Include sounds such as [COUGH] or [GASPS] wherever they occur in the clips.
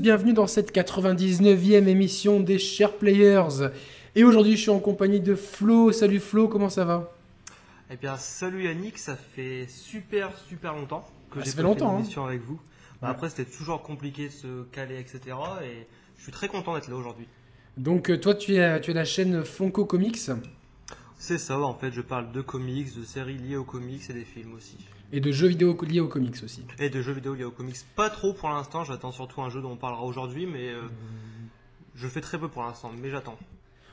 Bienvenue dans cette 99e émission des Chers Players. Et aujourd'hui, je suis en compagnie de Flo. Salut Flo, comment ça va? Eh bien, salut Yannick, ça fait super super longtemps que Ah, j'ai fait longtemps, une hein. émission avec vous. Bah, Ouais. Après, c'était toujours compliqué de se caler, etc. Et je suis très content d'être là aujourd'hui. Donc, euh, toi, tu es, tu es la chaîne Funko Comics? C'est ça, en fait, je parle de comics, de séries liées aux comics et des films aussi. Et de jeux vidéo liés aux comics aussi. Et de jeux vidéo liés aux comics. Pas trop pour l'instant, j'attends surtout un jeu dont on parlera aujourd'hui, mais euh, je fais très peu pour l'instant, mais j'attends.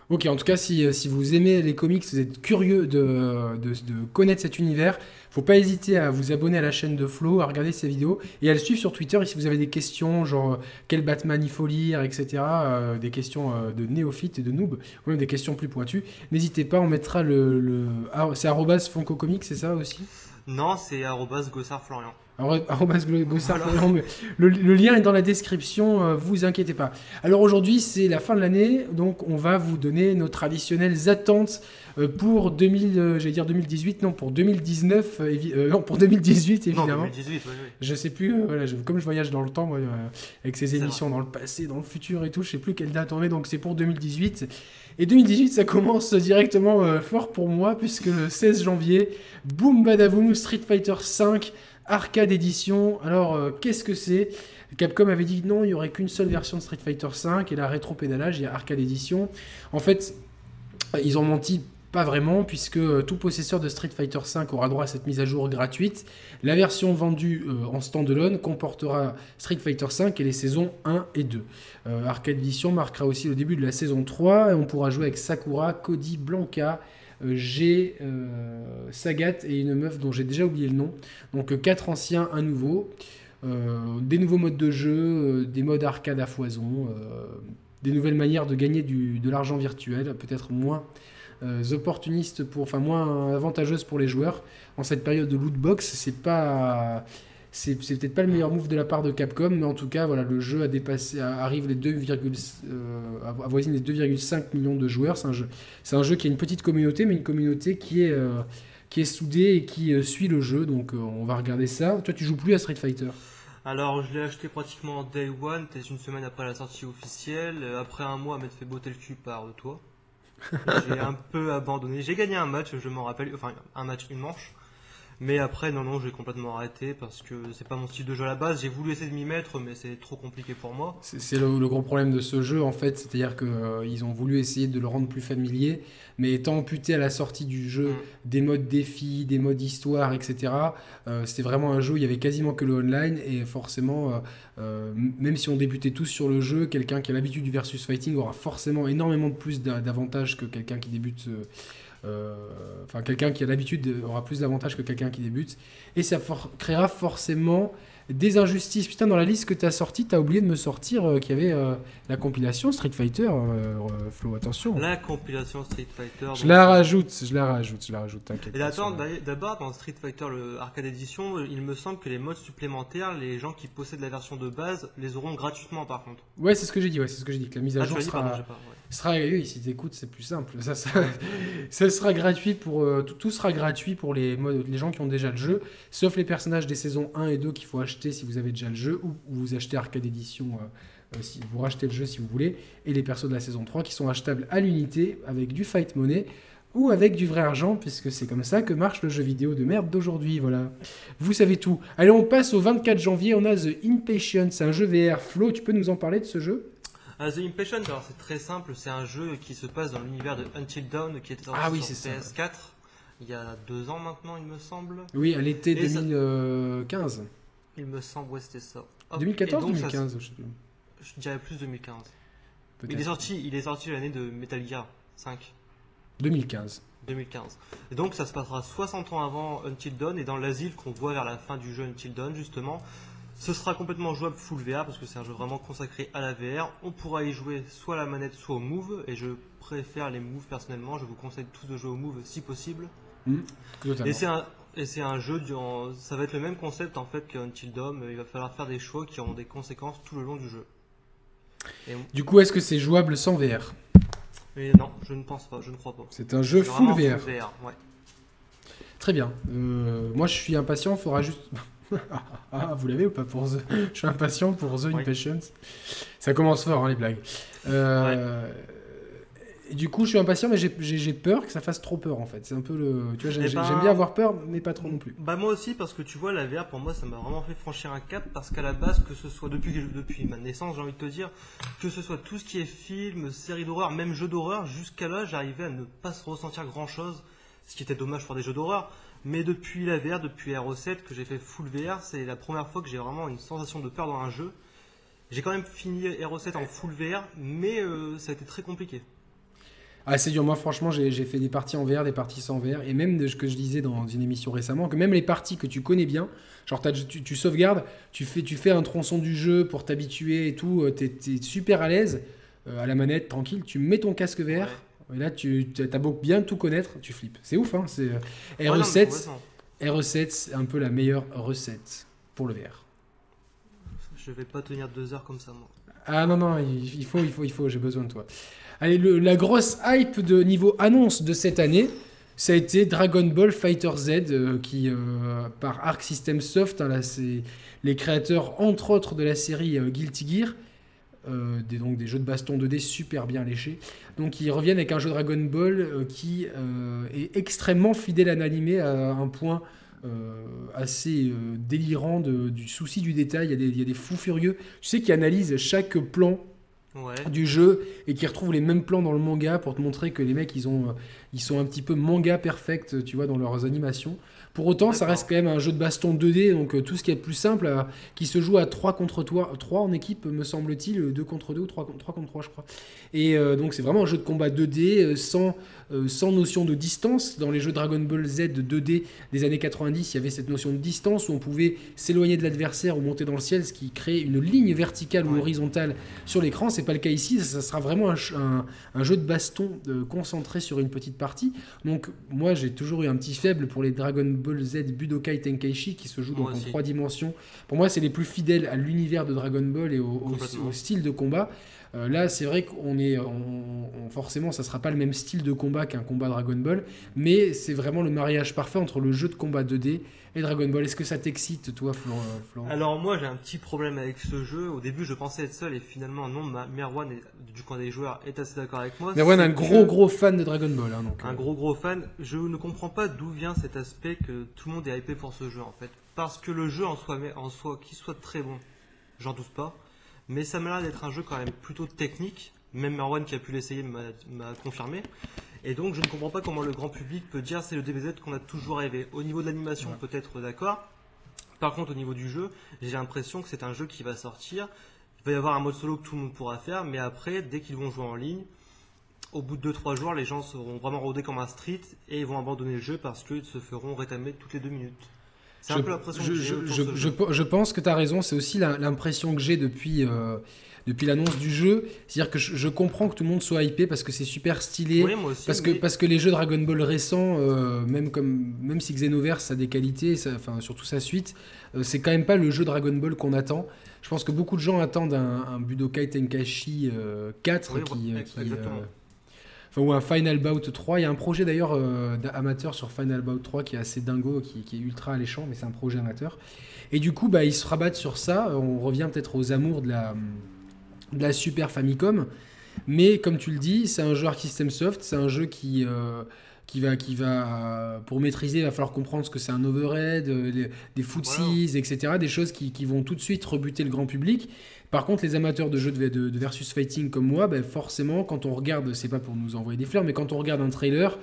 Ok, en tout cas, si, euh, si vous aimez les comics, vous êtes curieux de, de, de connaître cet univers, faut pas hésiter à vous abonner à la chaîne de Flo, à regarder ses vidéos et à le suivre sur Twitter. Et si vous avez des questions, genre euh, quel Batman il faut lire, etc., euh, des questions euh, de néophytes et de noobs, ou même des questions plus pointues, n'hésitez pas, on mettra le. le... ah, c'est Funko Comics, c'est ça aussi? Non, c'est arrobas Gossard Florian. Arro- [LAUGHS] arrobas Glo- Gossard Voilà. Florian, mais le, le lien est dans la description, euh, vous inquiétez pas. Alors aujourd'hui, c'est la fin de l'année, donc on va vous donner nos traditionnelles attentes euh, pour 2000, euh, j'allais dire 2018, non, pour 2019, euh, non, pour 2018 Non, évidemment. 2018, oui, oui. Je sais plus, euh, voilà, je- comme je voyage dans le temps, moi, euh, avec ces émissions dans le passé, dans le futur et tout, je sais plus quelle date on est, donc c'est pour 2018. Et 2018, ça commence directement euh, fort pour moi, puisque le 16 janvier, boum badaboum, Street Fighter V, arcade édition. Alors, euh, qu'est-ce que c'est? Capcom avait dit non, il y aurait qu'une seule version de Street Fighter V, et la rétro-pédalage, il y a arcade édition. En fait, ils ont menti. Pas vraiment, puisque euh, tout possesseur de Street Fighter V aura droit à cette mise à jour gratuite. La version vendue euh, en standalone comportera Street Fighter V et les saisons 1 et 2. Euh, Arcade Edition marquera aussi le début de la saison 3 et on pourra jouer avec Sakura, Cody, Blanca, euh, G, euh, Sagat et une meuf dont j'ai déjà oublié le nom. Donc 4 anciens, un nouveau. Euh, des nouveaux modes de jeu, euh, des modes arcade à foison, euh, des nouvelles manières de gagner de l'argent virtuel, peut-être moins euh, opportunistes pour, enfin moins avantageuses pour les joueurs en cette période de loot box. C'est pas, c'est peut-être pas le meilleur move de la part de Capcom, mais en tout cas, voilà, le jeu a dépassé, arrive les 2, euh, avoisine les 2,5 millions de joueurs. C'est un jeu, c'est un jeu qui a une petite communauté, mais une communauté qui est euh, qui est soudée et qui euh, suit le jeu. Donc euh, on va regarder ça. Toi, tu joues plus à Street Fighter? Alors, je l'ai acheté pratiquement day one, peut-être une semaine après la sortie officielle. Euh, Après un mois m'être fait botter le cul par toi. J'ai un peu abandonné. J'ai gagné un match, je m'en rappelle, enfin un match, une manche. Mais après, non, non, j'ai complètement arrêté parce que c'est pas mon style de jeu à la base. J'ai voulu essayer de m'y mettre, mais c'est trop compliqué pour moi. C'est le, le gros problème de ce jeu en fait, c'est-à-dire qu'ils ont voulu essayer de le rendre plus familier, mais étant amputé à la sortie du jeu Mm. des modes défis, des modes histoire, etc. euh, C'était vraiment un jeu où il y avait quasiment que le online et forcément, euh, euh, même si on débutait tous sur le jeu, quelqu'un qui a l'habitude du versus fighting aura forcément énormément de plus d'a- d'avantages que quelqu'un qui débute. Euh, Enfin, quelqu'un qui a l'habitude de- aura plus d'avantages que quelqu'un qui débute. Et ça créera forcément des injustices. Putain, dans la liste que tu as sortie, tu as oublié de me sortir euh, qu'il y avait euh, la compilation Street Fighter. euh, Flo, attention. La compilation Street Fighter. Je donc- la rajoute, je la rajoute, je la rajoute, t'inquiète. Et attends, d'abord dans Street Fighter le Arcade Edition, il me semble que les modes supplémentaires, les gens qui possèdent la version de base les auront gratuitement par contre. Ouais, c'est ce que j'ai dit, ouais, c'est ce que j'ai dit, que la mise à Ah, jour sera, pas. ouais. sera oui, si t'écoutes, c'est plus simple. Ça, ça, [LAUGHS] ça sera gratuit pour tout, tout sera gratuit pour les, modes- les gens qui ont déjà le jeu, sauf les personnages des saisons 1 et 2 qu'il faut acheter si vous avez déjà le jeu ou, ou vous achetez Arcade Edition euh, euh, si vous rachetez le jeu si vous voulez et les persos de la saison 3 qui sont achetables à l'unité avec du fight money ou avec du vrai argent puisque c'est comme ça que marche le jeu vidéo de merde d'aujourd'hui, voilà. Vous savez tout. Allez, on passe au 24 janvier, on a The Impatient, c'est un jeu VR. Flo, tu peux nous en parler de ce jeu? Ah, The Impatient, alors c'est très simple, c'est un jeu qui se passe dans l'univers de Until Dawn qui était sorti Ah oui, sur c'est ça. PS4 il y a deux ans maintenant, il me semble. Oui, à l'été Et ça- 2015. Il me semble, ouais, c'était ça. Hop, 2014 et ou donc, ça- 2015 je sais plus. Je dirais plus 2015. Il est sorti, il est sorti l'année de Metal Gear 5. 2015. 2015. Et donc ça se passera 60 ans avant Until Dawn et dans l'asile qu'on voit vers la fin du jeu Until Dawn justement. Ce sera complètement jouable full VR parce que c'est un jeu vraiment consacré à la VR. On pourra y jouer soit à la manette soit au move et je préfère les moves personnellement. Je vous conseille tous de jouer au move si possible. Totalement. Et c'est un et c'est un jeu durant ça va être le même concept en fait que Until Dawn. Il va falloir faire des choix qui auront des conséquences tout le long du jeu. Et, Du coup, est-ce que c'est jouable sans VR mais non, je ne pense pas, je ne crois pas. C'est un jeu full VR. full VR, ouais. Très bien. Euh, moi, je suis impatient. Faudra juste. [LAUGHS] ah, vous l'avez ou pas pour The Je suis impatient pour The Impatience. Ça commence fort, hein, les blagues. Euh, du coup, je suis impatient, mais j'ai peur que ça fasse trop peur en fait. C'est un peu le. Tu vois, eh j'aime ben, bien avoir peur, mais pas trop non plus. Bah, moi aussi, parce que tu vois, la VR pour moi, ça m'a vraiment fait franchir un cap. Parce qu'à la base, que ce soit depuis, depuis ma naissance, j'ai envie de te dire, que ce soit tout ce qui est film, série d'horreur, même jeu d'horreur, jusqu'à là, j'arrivais à ne pas se ressentir grand chose. Ce qui était dommage pour des jeux d'horreur. Mais depuis la VR, depuis RO7 que j'ai fait full VR, c'est la première fois que j'ai vraiment une sensation de peur dans un jeu. J'ai quand même fini RO7 en full VR, mais euh, ça a été très compliqué. Ah, c'est dur. Moi, franchement, j'ai fait des parties en VR, des parties sans VR. Et même de ce que je disais dans une émission récemment, que même les parties que tu connais bien, genre tu, sauvegardes, tu fais, tu fais un tronçon du jeu pour t'habituer et tout, euh, tu es, super à l'aise euh, à la manette, tranquille. Tu mets ton casque VR. Et là, tu as beau bien tout connaître, tu flippes. C'est ouf, hein c'est RE7. RE7, c'est un peu la meilleure recette pour le VR. Je vais pas tenir deux heures comme ça, moi. Ah non, non, il faut, il faut, il faut, j'ai besoin de toi. Allez, la grosse hype de niveau annonce de cette année, ça a été Dragon Ball Fighter Z, euh, qui, euh, par Arc System Soft, hein, là, c'est les créateurs, entre autres, de la série euh, Guilty Gear, des, donc des jeux de baston 2D super bien léchés. Donc ils reviennent avec un jeu Dragon Ball qui est extrêmement fidèle à l'animé à un point assez délirant du souci du détail. Il y, il y, a des, fous furieux, tu sais, qui analysent chaque plan du jeu et qui retrouvent les mêmes plans dans le manga pour te montrer que les mecs ils ont ils sont un petit peu manga perfect tu vois dans leurs animations. Pour autant, ça reste quand même un jeu de baston 2D, donc euh, tout ce qui est plus simple, euh, qui se joue à 3 contre 3, 3 en équipe, me semble-t-il, 2 contre 2 ou 3, 3 contre 3, je crois. Et euh, donc c'est vraiment un jeu de combat 2D, sans, sans notion de distance. Dans les jeux Dragon Ball Z 2D des années 90, il y avait cette notion de distance où on pouvait s'éloigner de l'adversaire ou monter dans le ciel, ce qui crée une ligne verticale ou horizontale sur l'écran. C'est pas le cas ici, ça, sera vraiment un, un, jeu de baston concentré sur une petite partie. Donc moi j'ai toujours eu un petit faible pour les Dragon Ball Z Budokai Tenkaichi qui se joue donc en trois dimensions. Pour moi, c'est les plus fidèles à l'univers de Dragon Ball et au, style de combat. Euh, là, c'est vrai qu'on est, forcément, ça sera pas le même style de combat qu'un combat Dragon Ball, mais c'est vraiment le mariage parfait entre le jeu de combat 2D et Dragon Ball. Est-ce que ça t'excite, toi, Florent Alors moi, j'ai un petit problème avec ce jeu. Au début, je pensais être seul et finalement, non. Merwan, du coin des joueurs, est assez d'accord avec moi. Merwan, un gros gros fan de Dragon Ball. Hein, un euh. gros gros fan. Je ne comprends pas d'où vient cet aspect que tout le monde est hypé pour ce jeu en fait. Parce que le jeu en soi, en soi, qu'il soit très bon, j'en doute pas. Mais ça m'a l'air d'être un jeu quand même plutôt technique. Même Merwan qui a pu l'essayer m'a confirmé. Et donc je ne comprends pas comment le grand public peut dire c'est le DBZ qu'on a toujours rêvé. Au niveau de l'animation, peut-être d'accord. Par contre, au niveau du jeu, j'ai l'impression que c'est un jeu qui va sortir. Il va y avoir un mode solo que tout le monde pourra faire, mais après, dès qu'ils vont jouer en ligne, au bout de 2-3 jours, les gens seront vraiment rodés comme un street et ils vont abandonner le jeu parce qu'ils se feront rétamer toutes les 2 minutes. C'est un peu l'impression que j'ai. Je, pense que tu as raison, c'est aussi l'impression que j'ai depuis. Euh, depuis l'annonce du jeu. C'est-à-dire que je, comprends que tout le monde soit hypé parce que c'est super stylé. parce, que, parce que les jeux Dragon Ball récents, euh, même, comme, même si Xenoverse a des qualités, enfin, surtout sa suite, euh, c'est quand même pas le jeu Dragon Ball qu'on attend. Je pense que beaucoup de gens attendent un, Budokai Tenkaichi 4 euh, qui, ou un Final Bout 3. Il y a un projet d'ailleurs d'amateur sur Final Bout 3 qui est assez dingo, qui, est ultra alléchant, mais c'est un projet amateur. Et du coup, bah, ils se rabattent sur ça. On revient peut-être aux amours de la de la Super Famicom. Mais comme tu le dis, c'est un jeu Arc System Soft, c'est un jeu qui, euh, qui, va, qui va, pour maîtriser, il va falloir comprendre ce que c'est un overhead, euh, des footsies, etc. Des choses qui, qui, vont tout de suite rebuter le grand public. Par contre, les amateurs de jeux de, de, versus fighting comme moi, ben forcément, quand on regarde, c'est pas pour nous envoyer des fleurs, mais quand on regarde un trailer,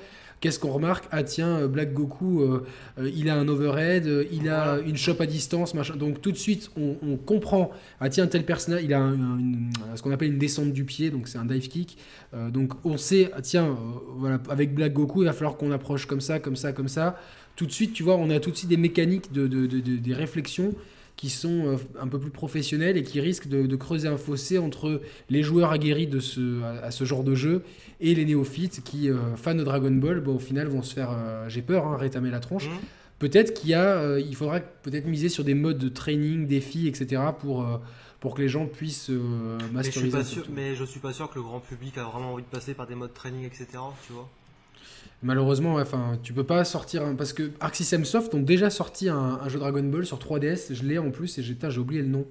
Qu'est-ce qu'on remarque Ah tiens, euh, Black Goku, euh, euh, il a un overhead, il a une chope à distance, machin. Donc tout de suite, on, comprend. Ah tiens, tel personnage, il a ce qu'on appelle une descente du pied, donc c'est un dive kick. donc on sait, ah, tiens, voilà, avec Black Goku, il va falloir qu'on approche comme ça, comme ça, comme ça. Tout de suite, tu vois, on a tout de suite des mécaniques, de, des réflexions qui sont euh, un peu plus professionnels et qui risquent de, creuser un fossé entre les joueurs aguerris de ce, à, ce genre de jeu et les néophytes qui, euh, fans de Dragon Ball, bon, au final vont se faire, euh, j'ai peur, hein, rétamer la tronche. Mhm. Peut-être qu'il y a, il faudra peut-être miser sur des modes de training, défis, etc. pour pour que les gens puissent masteriser. Mais je, suis pas sûr, mais je suis pas sûr que le grand public a vraiment envie de passer par des modes training, etc. Tu vois Malheureusement, enfin, tu peux pas sortir parce que Arc System Soft ont déjà sorti un, jeu Dragon Ball sur 3DS. Je l'ai en plus et j'ai oublié le nom.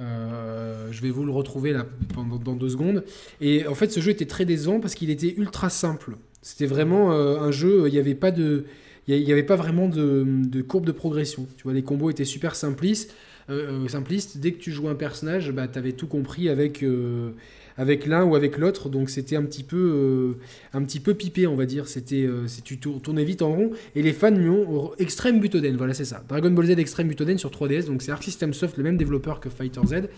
Euh, je vais vous le retrouver là pendant, dans deux secondes. Et en fait, ce jeu était très décevant parce qu'il était ultra simple. C'était vraiment euh, un jeu. Il n'y avait pas de, il avait pas vraiment de, de, courbe de progression. Tu vois, les combos étaient super simplistes. Euh, simplistes. Dès que tu jouais un personnage, bah, tu avais tout compris avec avec l'un ou avec l'autre. Donc c'était un petit peu euh, un petit peu pipé, on va dire. C'était euh, tu tournais vite en rond. Et les fans lui ont Extreme Butoden. Voilà, c'est ça. Dragon Ball Z Extreme Butoden sur 3DS. Donc c'est Arc System Soft, le même développeur que Fighter Z.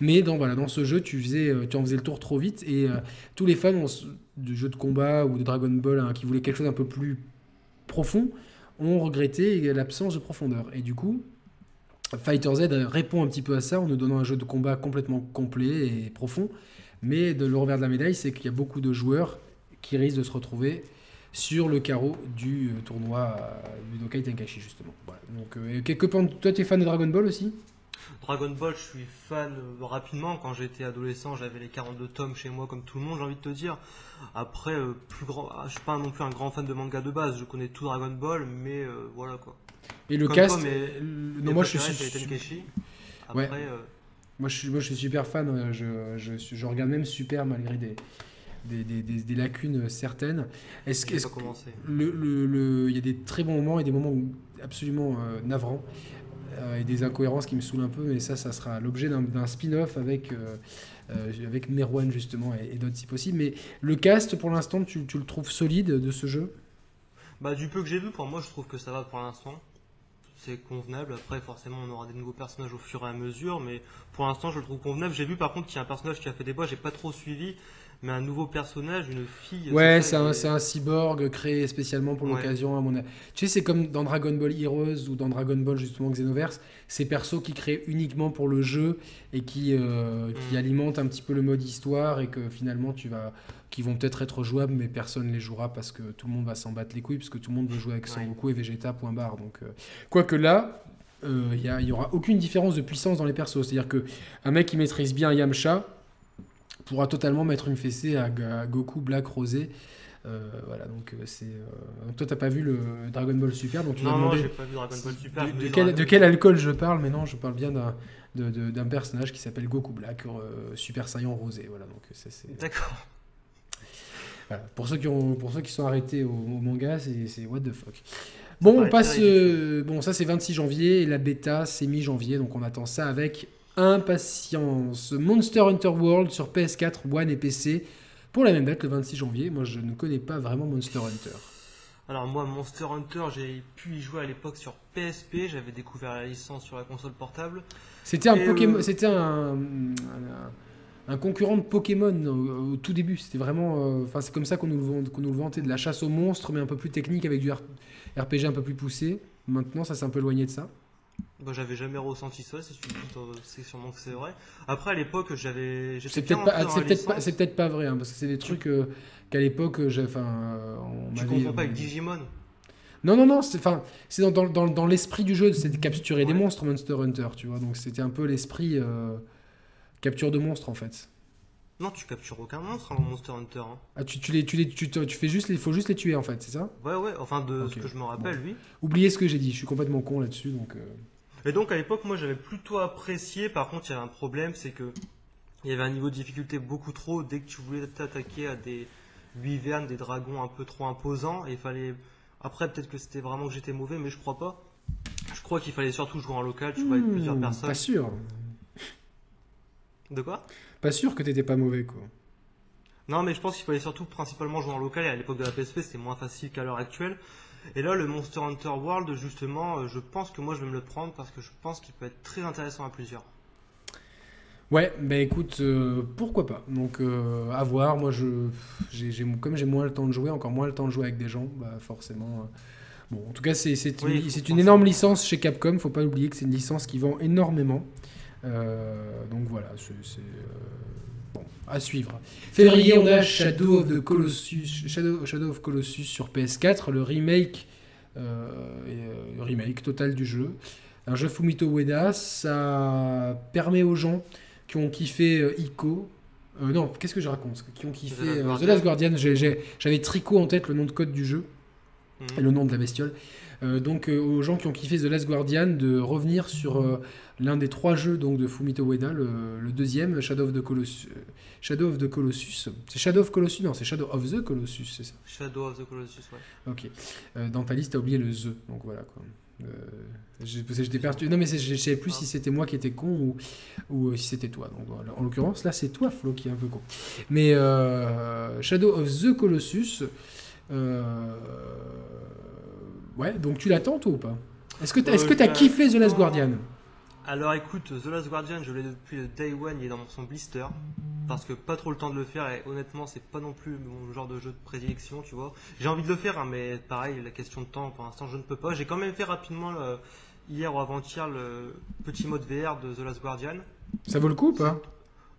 Mais dans voilà dans ce jeu, tu faisais euh, tu en faisais le tour trop vite. Et tous les fans de jeux de combat ou de Dragon Ball hein, qui voulaient quelque chose un peu plus profond ont regretté l'absence de profondeur. Et du coup, Fighter Z répond un petit peu à ça en nous donnant un jeu de combat complètement complet et profond. Mais de le revers de la médaille, c'est qu'il y a beaucoup de joueurs qui risquent de se retrouver sur le carreau du euh, tournoi du euh, Budokai Tenkaichi, justement. Donc, euh, quelques toi, tu es fan de Dragon Ball aussi? Dragon Ball, je suis fan rapidement. Quand j'étais adolescent, j'avais les 42 tomes chez moi, comme tout le monde, j'ai envie de te dire. Après, plus grand, ah, je suis pas non plus un grand fan de manga de base. Je connais tout Dragon Ball, mais voilà quoi. Et le cast Non, moi je suis. Tenkachi. Après, moi je, suis, moi, je suis super fan. Euh, je, je, je regarde même super malgré des, des, des, des, lacunes certaines. Est-ce le, le, le, y a des très bons moments et des moments absolument euh, navrants euh, et des incohérences qui me saoulent un peu, mais ça, ça sera l'objet d'un spin-off avec, avec Merwan justement et, d'autres si possible. Mais le cast, pour l'instant, tu, tu, le trouves solide de ce jeu? Bah, Du peu que j'ai vu, pour moi, je trouve que ça va pour l'instant c'est convenable. Après, forcément, on aura des nouveaux personnages au fur et à mesure, mais pour l'instant, je le trouve convenable. J'ai vu par contre qu'il y a un personnage qui a fait des bois, j'ai pas trop suivi, mais un nouveau personnage, une fille. Ouais, c'est un, un, cyborg créé spécialement pour l'occasion, à mon avis. Tu sais, c'est comme dans Dragon Ball Heroes ou dans Dragon Ball justement Xenoverse, ces persos qui créent uniquement pour le jeu et qui, euh, qui mm. alimentent un petit peu le mode histoire et que finalement tu vas qui vont peut-être être jouables, mais personne les jouera parce que tout le monde va s'en battre les couilles, parce que tout le monde veut jouer avec Son Goku et Vegeta, point barre. Donc, euh, quoique là, il euh, n'y aura aucune différence de puissance dans les persos. C'est-à-dire qu'un mec qui maîtrise bien Yamcha pourra totalement mettre une fessée à, Goku Black Rosé. Euh, voilà, donc c'est. toi, t'as pas vu le Dragon Ball Super, donc tu non, non, j'ai pas vu Dragon Ball Super. De, quel, de, quel, alcool je parle Mais non, je parle bien d'un personnage qui s'appelle Goku Black, Super Saiyan Rosé. Voilà, donc c'est. D'accord. Pour, ceux qui ont, pour ceux qui sont arrêtés au, manga, c'est what the fuck. Bon, on passe. Euh, bon, ça c'est 26 janvier et la bêta c'est mi-janvier, donc on attend ça avec impatience. Monster Hunter World sur PS4, One et PC pour la même date, le 26 janvier. Moi je ne connais pas vraiment Monster Hunter. Alors moi, Monster Hunter, j'ai pu y jouer à l'époque sur PSP. J'avais découvert la licence sur la console portable. C'était un Pokémon. Euh, c'était un, un concurrent de Pokémon au, tout début. C'était vraiment. Euh, enfin, c'est comme ça qu'on nous, qu'on nous le vantait, de la chasse aux monstres, mais un peu plus technique avec du RPG un peu plus poussé. Maintenant, ça s'est un peu éloigné de ça. Bah, j'avais jamais ressenti ça, c'est sûrement que c'est vrai. Après, à l'époque, j'avais. C'est peut-être pas, c'est peut-être pas, vrai, hein, parce que c'est des trucs euh, qu'à l'époque, enfin. tu confonds pas avec Digimon? Non, non, non, c'est dans, dans, dans, dans l'esprit du jeu, c'est de capturer des monstres Monster Hunter, tu vois. Donc c'était un peu l'esprit. Euh, Capture de monstres en fait. Non, tu captures aucun monstre en Monster Hunter. Hein. Ah, tu, tu, les, tu, les, tu, tu fais juste, il faut juste les tuer en fait, c'est ça? Ouais, ouais, enfin de ce que je me rappelle, oui. Oubliez ce que j'ai dit, je suis complètement con là-dessus donc. Euh. Et donc à l'époque, moi j'avais plutôt apprécié, par contre il y avait un problème, c'est que il y avait un niveau de difficulté beaucoup trop dès que tu voulais t'attaquer à des wyverns, des dragons un peu trop imposants, et il fallait. Après, peut-être que c'était vraiment que j'étais mauvais, mais je crois pas. Je crois qu'il fallait surtout jouer en local, tu vois, avec plusieurs hmm, personnes. Pas sûr. De quoi? Pas sûr que t'étais pas mauvais, quoi. Non, mais je pense qu'il fallait surtout principalement jouer en local, et à l'époque de la PSP, c'était moins facile qu'à l'heure actuelle. Et là, le Monster Hunter World, justement, euh, je pense que moi, je vais me le prendre parce que je pense qu'il peut être très intéressant à plusieurs. Ouais, bah écoute, euh, pourquoi pas? Donc, euh, à voir. Moi, je, j'ai, comme j'ai moins le temps de jouer, encore moins le temps de jouer avec des gens, bah forcément. bon, en tout cas, c'est, c'est, une, c'est une énorme licence chez Capcom. Faut pas oublier que c'est une licence qui vend énormément. Euh, donc voilà, c'est euh, bon, à suivre. Février, on a Shadow of, the Colossus, Shadow, of Colossus sur PS4, le remake, euh, remake total du jeu. Un jeu Fumito Ueda, ça permet aux gens qui ont kiffé Ico Euh, non, qu'est-ce que je raconte? Qui ont kiffé The Last The Guardian. J'avais tricot en tête le nom de code du jeu Mhm. et le nom de la bestiole. Euh, donc euh, aux gens qui ont kiffé The Last Guardian de revenir sur euh, l'un des trois jeux donc de Fumito Ueda, le, le deuxième Shadow of the Colossus. Shadow of the Colossus. C'est Shadow of Colossus? Non, c'est Shadow of the Colossus, c'est ça. Shadow of the Colossus, ouais. Ok. Dans ta liste, t'as oublié le The. Donc voilà quoi. J'étais perdu. Non mais je ne savais plus si c'était moi qui étais con ou, ou si c'était toi. Donc voilà. En l'occurrence, là c'est toi Flo qui est un peu con. Mais Shadow of the Colossus. euh, Ouais, donc tu l'attends toi ou pas? Est-ce que Euh, est-ce que t'as kiffé The Last. Guardian? Alors écoute, The Last Guardian, je l'ai depuis le day one, il est dans son blister. Parce que pas trop le temps de le faire et honnêtement, c'est pas non plus mon genre de jeu de prédilection, tu vois. J'ai envie de le faire, hein, mais pareil, la question de temps, pour l'instant, je ne peux pas. J'ai quand même fait rapidement, le- hier ou avant-hier, le petit mode VR de The Last Guardian. Ça vaut le coup ou pas?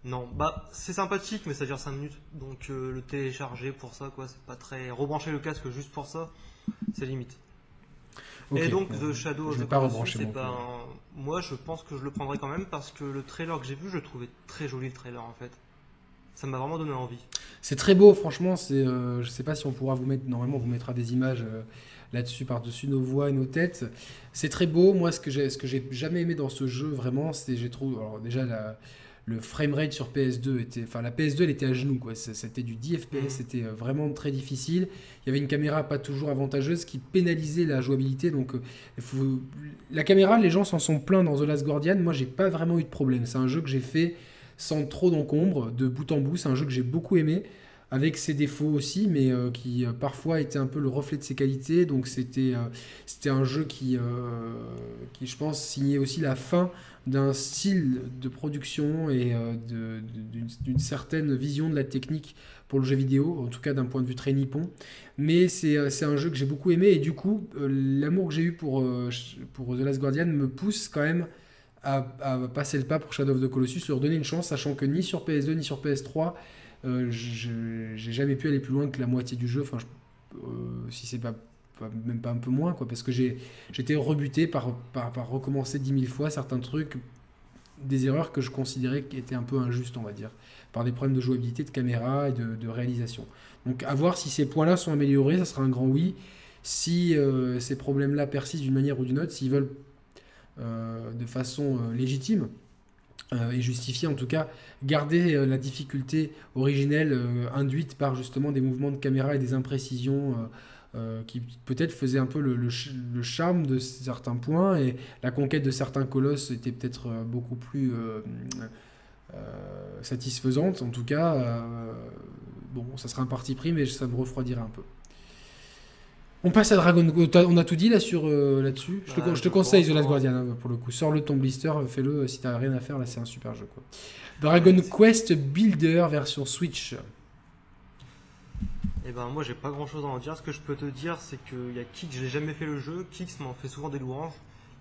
Non, bah c'est sympathique, mais ça dure 5 minutes. Donc euh, le télécharger pour ça, quoi, c'est pas très. Rebrancher le casque juste pour ça, c'est limite. Et donc bon. The Shadow je of vais the pas Colossus, un- Moi, je pense que je le prendrai quand même parce que le trailer que j'ai vu, je le trouvais très joli le trailer en fait. Ça m'a vraiment donné envie. C'est très beau, franchement. C'est, euh, je sais pas si on pourra vous mettre. Normalement, on vous mettra des images euh, là-dessus par-dessus nos voix et nos têtes. C'est très beau. Moi, ce que j'ai, ce que j'ai jamais aimé dans ce jeu, vraiment, c'est j'ai trouvé. Alors déjà, la- le framerate sur PS2 était, enfin, la PS2, elle était à genoux, quoi. C'est- C'était du 10 FPS, Mhm. c'était vraiment très difficile. Il y avait une caméra pas toujours avantageuse qui pénalisait la jouabilité. Donc, euh, faut- la caméra, les gens s'en sont plaints dans The Last Guardian. Moi, j'ai pas vraiment eu de problème. C'est un jeu que j'ai fait sans trop d'encombre, de bout en bout. C'est un jeu que j'ai beaucoup aimé, avec ses défauts aussi, mais euh, qui euh, parfois était un peu le reflet de ses qualités. Donc c'était euh, c'était un jeu qui, qui, je pense, signait aussi la fin d'un style de production et euh, d'une certaine vision de la technique pour le jeu vidéo, en tout cas d'un point de vue très nippon. Mais c'est euh, un jeu que j'ai beaucoup aimé et du coup, euh, l'amour que j'ai eu pour, pour The Last Guardian me pousse quand même à, passer le pas pour Shadow of the Colossus, leur donner une chance, sachant que ni sur PS2 ni sur PS3, euh, je- j'ai jamais pu aller plus loin que la moitié du jeu. Enfin, si c'est pas- même pas un peu moins, quoi, parce que j'ai j'étais rebuté par, par, recommencer 10 000 fois certains trucs, des erreurs que je considérais qui étaient un peu injustes, on va dire, par des problèmes de jouabilité, de caméra et de, réalisation. Donc, à voir si ces points-là sont améliorés, ça sera un grand oui. Si euh, ces problèmes-là persistent d'une manière ou d'une autre, s'ils veulent euh, de façon euh, légitime et justifiée en tout cas, garder la difficulté originelle induite par justement des mouvements de caméra et des imprécisions euh, qui peut-être faisaient un peu le, le ch- le charme de certains points et la conquête de certains colosses était peut-être euh, beaucoup plus euh, euh, satisfaisante. En tout cas, bon, ça sera un parti pris, mais ça me refroidirait un peu. On passe à Dragon On a tout dit là sur là-dessus? Je te, Bah, je te je conseille The Last. Guardian hein, pour le coup. Sors-le ton blister, fais-le si t'as rien à faire. Là, c'est un super jeu. Quoi. Dragon Quest Builder version Switch. Et ben moi j'ai pas grand chose à en dire. Ce que je peux te dire c'est qu'il y a Kix, j'ai jamais fait le jeu. Kix m'en fait souvent des louanges.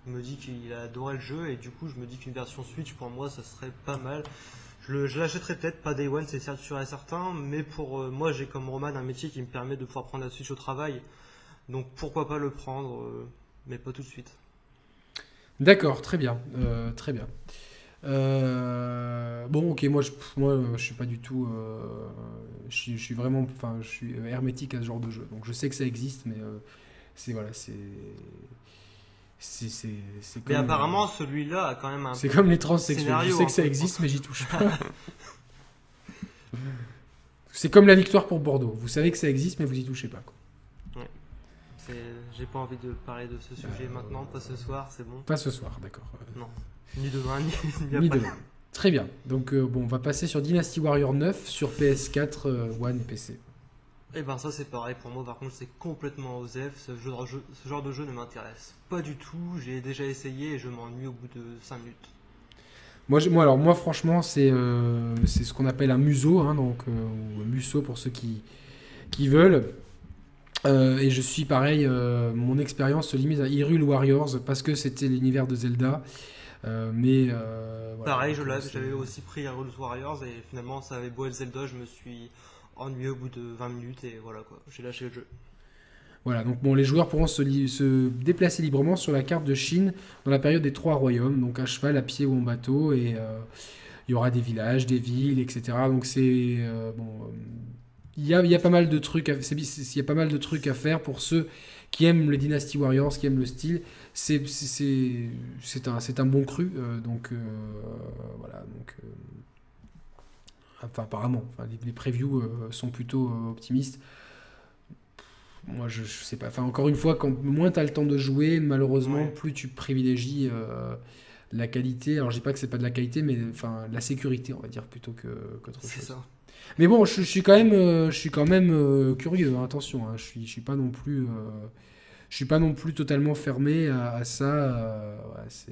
Il me dit qu'il a adoré le jeu et du coup je me dis qu'une version Switch pour moi ça serait pas mal. Je, l'achèterais peut-être, pas Day One c'est sûr et certain, mais pour euh, moi j'ai comme Roman un métier qui me permet de pouvoir prendre la Switch au travail. Donc pourquoi pas le prendre, euh, mais pas tout de suite. D'accord, très bien, euh, très bien. Euh, bon, ok, moi, je, moi, euh, je suis pas du tout, euh, je, suis, je suis vraiment, enfin, je suis hermétique à ce genre de jeu. Donc, je sais que ça existe, mais euh, c'est voilà, c'est, c'est, c'est, c'est Mais comme, apparemment celui-là a quand même un c'est comme les transsexuels. Je sais que ça hein. existe, mais j'y touche pas. [LAUGHS] c'est comme la victoire pour Bordeaux. Vous savez que ça existe, mais vous y touchez pas. Quoi. J'ai pas envie de parler de ce sujet maintenant, pas ce soir, c'est bon. Pas ce soir, d'accord. Non, ni demain, [LAUGHS] ni, ni demain. Très bien. Donc, euh, bon, on va passer sur Dynasty Warrior 9 sur PS4, euh, One et PC. Et ben ça c'est pareil pour moi par contre c'est complètement OZEF, ce, jeu de jeu- ce genre de jeu ne m'intéresse pas du tout, j'ai déjà essayé et je m'ennuie au bout de 5 minutes. Moi, moi, alors, moi franchement, c'est euh, ce qu'on appelle un museau, hein, donc, euh, ou un musso pour ceux qui, qui veulent. Euh, et je suis pareil, euh, mon expérience se limite à Hyrule Warriors parce que c'était l'univers de Zelda. Euh, mais euh, pareil, je j'avais aussi pris Hyrule Warriors et finalement ça avait beau être Zelda, je me suis ennuyé au bout de 20 minutes et voilà quoi, j'ai lâché le jeu. Voilà, donc bon, les joueurs pourront se, li- se déplacer librement sur la carte de Chine dans la période des trois royaumes, donc à cheval, à pied ou en bateau. Et euh, il y aura des villages, des villes, etc. Donc c'est bon. Il y, a, il y a pas mal de trucs, à, il y a pas mal de trucs à faire pour ceux qui aiment le Dynasty Warriors, qui aiment le style. C'est c'est un, un bon cru, donc voilà. Donc enfin apparemment, enfin, les, previews sont plutôt optimistes moi je, sais pas. Enfin, encore une fois, quand moins tu as le temps de jouer, malheureusement, plus tu privilégies euh, la qualité. Alors je dis pas que c'est pas de la qualité, mais enfin la sécurité, on va dire, plutôt que qu'autre chose. Ça. Mais bon, je, suis quand même, euh, je suis quand même euh, curieux. Hein, attention, hein, je suis, je suis pas non plus, je suis pas non plus totalement fermé à, ça. c'est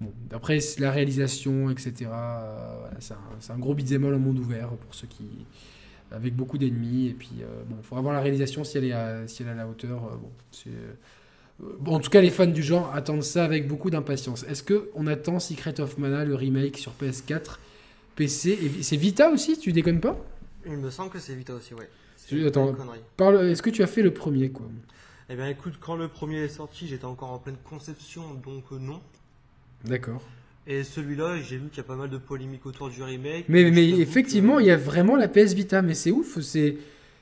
bon. Après, la réalisation, etc. c'est un, un, gros beat'em all en monde ouvert pour ceux qui avec beaucoup d'ennemis. Et puis, euh, bon, il faudra voir la réalisation si elle est à, si elle est la hauteur. Euh, bon, euh, bon, en tout cas, les fans du genre attendent ça avec beaucoup d'impatience. Est-ce qu'on attend Secret of Mana, le remake sur PS4, PC et C'est Vita aussi Tu déconnes pas? Il me semble que c'est Vita aussi, ouais. Attends, parle, est-ce que tu as fait le premier quoi Eh bien, écoute, quand le premier est sorti, j'étais encore en pleine conception, donc non. D'accord. Et celui-là, j'ai vu qu'il y a pas mal de polémiques autour du remake. Mais, mais effectivement, il y a vraiment la PS Vita, mais c'est ouf, c'est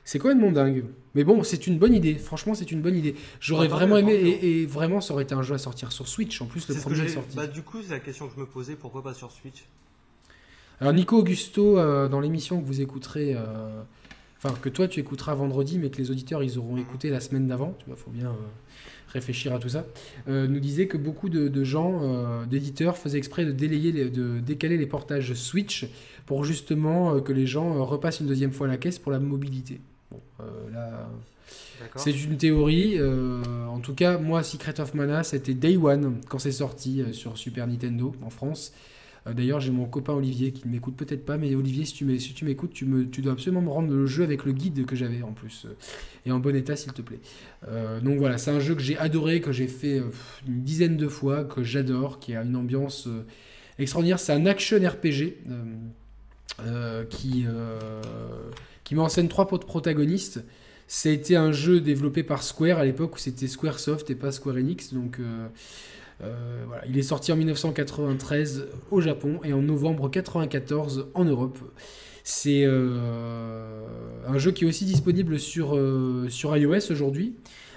c'est mon dingue. Mais bon, c'est une bonne idée. Franchement, c'est une bonne idée. J'aurais vraiment aimé, et, vraiment, ça aurait été un jeu à sortir sur Switch. En plus, le premier est sorti. Bah, du coup, c'est la question que je me posais pourquoi pas sur Switch? Alors, Nico Augusto, euh, dans l'émission que vous écouterez, euh, enfin, que toi tu écouteras vendredi, mais que les auditeurs ils auront écouté la semaine d'avant, tu vois, faut bien. Euh, réfléchir à tout ça, euh, nous disait que beaucoup de, gens, euh, d'éditeurs, faisaient exprès de, délayer de décaler les portages Switch pour justement que les gens repassent une deuxième fois la caisse pour la mobilité. Bon, là, c'est une théorie. en tout cas, moi, Secret of Mana, c'était Day One quand c'est sorti sur Super Nintendo en France. Euh, d'ailleurs, j'ai mon copain Olivier qui ne m'écoute peut-être pas, mais Olivier, si tu m'écoutes, tu, dois absolument me rendre le jeu avec le guide que j'avais en plus. Euh, et en bon état, s'il te plaît. Euh, donc voilà, c'est un jeu que j'ai adoré, que j'ai fait une dizaine de fois, que j'adore, qui a une ambiance extraordinaire. C'est un action RPG qui, qui met en scène trois protagonistes. C'était un jeu développé par Square à l'époque où c'était Squaresoft et pas Square Enix. Donc euh, il est sorti en 1993 au Japon et en novembre 1994 en Europe. C'est euh, un jeu qui est aussi disponible sur, euh, sur iOS aujourd'hui.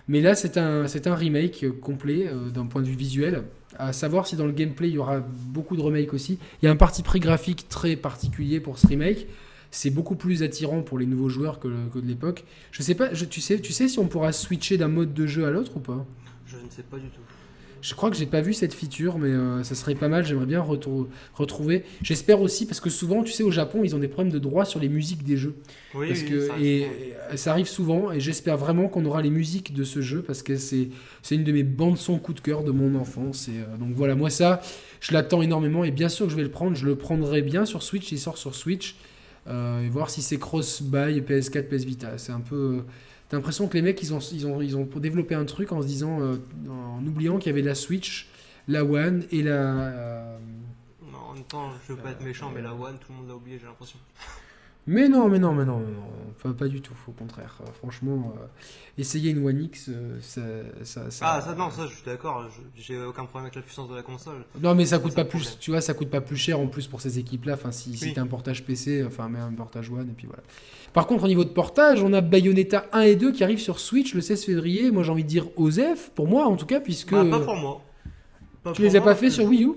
Mais là, c'est un, un remake complet d'un point de vue visuel. À savoir si dans le gameplay, il y aura beaucoup de remakes aussi. Il y a un parti pris graphique très particulier pour ce remake. C'est beaucoup plus attirant pour les nouveaux joueurs que, de l'époque. Je sais pas, tu, sais, tu sais si on pourra switcher d'un mode de jeu à l'autre ou pas? Je ne sais pas du tout. Je crois que j'ai pas vu cette feature, mais euh, ça serait pas mal. J'aimerais bien retrouver. J'espère aussi parce que souvent, tu sais, au Japon, ils ont des problèmes de droit sur les musiques des jeux. Oui, parce que ça et, ça arrive souvent. Et j'espère vraiment qu'on aura les musiques de ce jeu parce que c'est c'est une de mes bandes son coup de cœur de mon enfance. Et euh, donc voilà, moi ça, je l'attends énormément. Et bien sûr que je vais le prendre. Je le prendrai bien sur Switch. Il sort sur Switch. Euh, et voir si c'est cross-buy PS4, PS Vita. C'est un peu T'as l'impression que les mecs, ils ont, ils, ont, ils ont développé un truc en se disant, euh, en oubliant qu'il y avait la Switch, la One et la. Euh, non, en même temps, je veux pas être méchant, mais la One, tout le monde l'a oublié, j'ai l'impression. Mais non, mais non, mais non, Enfin, pas du tout, au contraire. Euh, franchement, euh, essayer une One X, euh, ça, ça, Ah, ça, non, ça, je suis d'accord. J'ai aucun problème avec la puissance de la console. Non, mais ça coûte pas plus, tu vois, ça coûte pas plus cher en plus pour ces équipes-là. Enfin, si, si t'as un portage PC, enfin, mais un portage One, et puis voilà. Par contre, au niveau de portage, on a Bayonetta 1 et 2 qui arrivent sur Switch le 16 février. Moi, j'ai envie de dire Osef, pour moi en tout cas, puisque. Bah, pas pour moi. tu les as pas fait sur Wii U?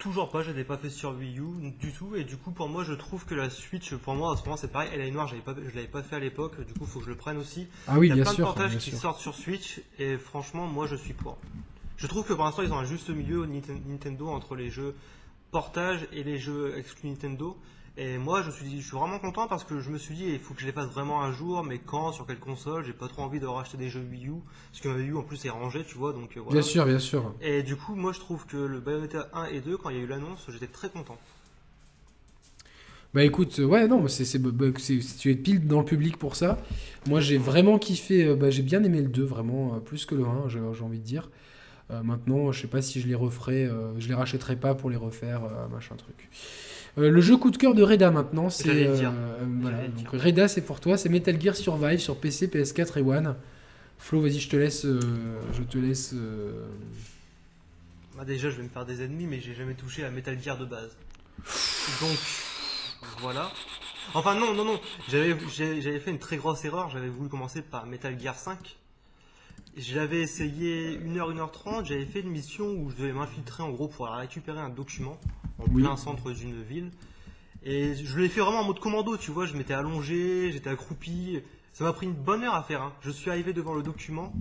Toujours pas, je l'ai pas fait sur Wii U du tout, et du coup pour moi je trouve que la Switch, pour moi en ce moment c'est pareil, elle est noire, pas, je l'avais pas fait à l'époque, du coup il faut que je le prenne aussi. Ah oui, Il y a plein de portages qui sortent sur Switch, et franchement moi je suis pour. Je trouve que pour l'instant ils ont un juste milieu Nintendo entre les jeux portage et les jeux exclus Nintendo. Et moi, je suis, je suis vraiment content parce que je me suis dit, il faut que je les fasse vraiment un jour, mais quand, sur quelle console J'ai pas trop envie de racheter des jeux Wii U, parce que ma Wii U en plus est rangé, tu vois, donc euh, voilà. Bien sûr, bien sûr. Et du coup, moi je trouve que le Bayonetta 1 et 2, quand il y a eu l'annonce, j'étais très content. Bah écoute, ouais, non, c'est, bah, tu es pile dans le public pour ça. Moi j'ai vraiment kiffé, euh, bah, j'ai bien aimé le 2, vraiment, euh, plus que le 1, j'ai, envie de dire. Maintenant, je sais pas si je les referai, je les rachèterai pas pour les refaire, machin truc. Euh, le jeu coup de cœur de Reda maintenant, c'est euh, euh, donc Reda c'est pour toi, c'est Metal Gear Survive sur PC, PS4 et One. Flo, vas-y, je te laisse, je te laisse. Bah, déjà, je vais me faire des ennemis, mais j'ai jamais touché à Metal Gear de base. Donc, voilà. Enfin, non, non, non. J'avais fait une très grosse erreur. J'avais voulu commencer par Metal Gear 5. Je l'avais essayé 1h, 1h30. J'avais fait une mission où je devais m'infiltrer en gros pour aller récupérer un document en Oui. plein centre d'une ville. Et je l'ai fait vraiment en mode commando, tu vois. Je m'étais allongé, j'étais accroupi. Ça m'a pris une bonne heure à faire. hein. Je suis arrivé devant le document.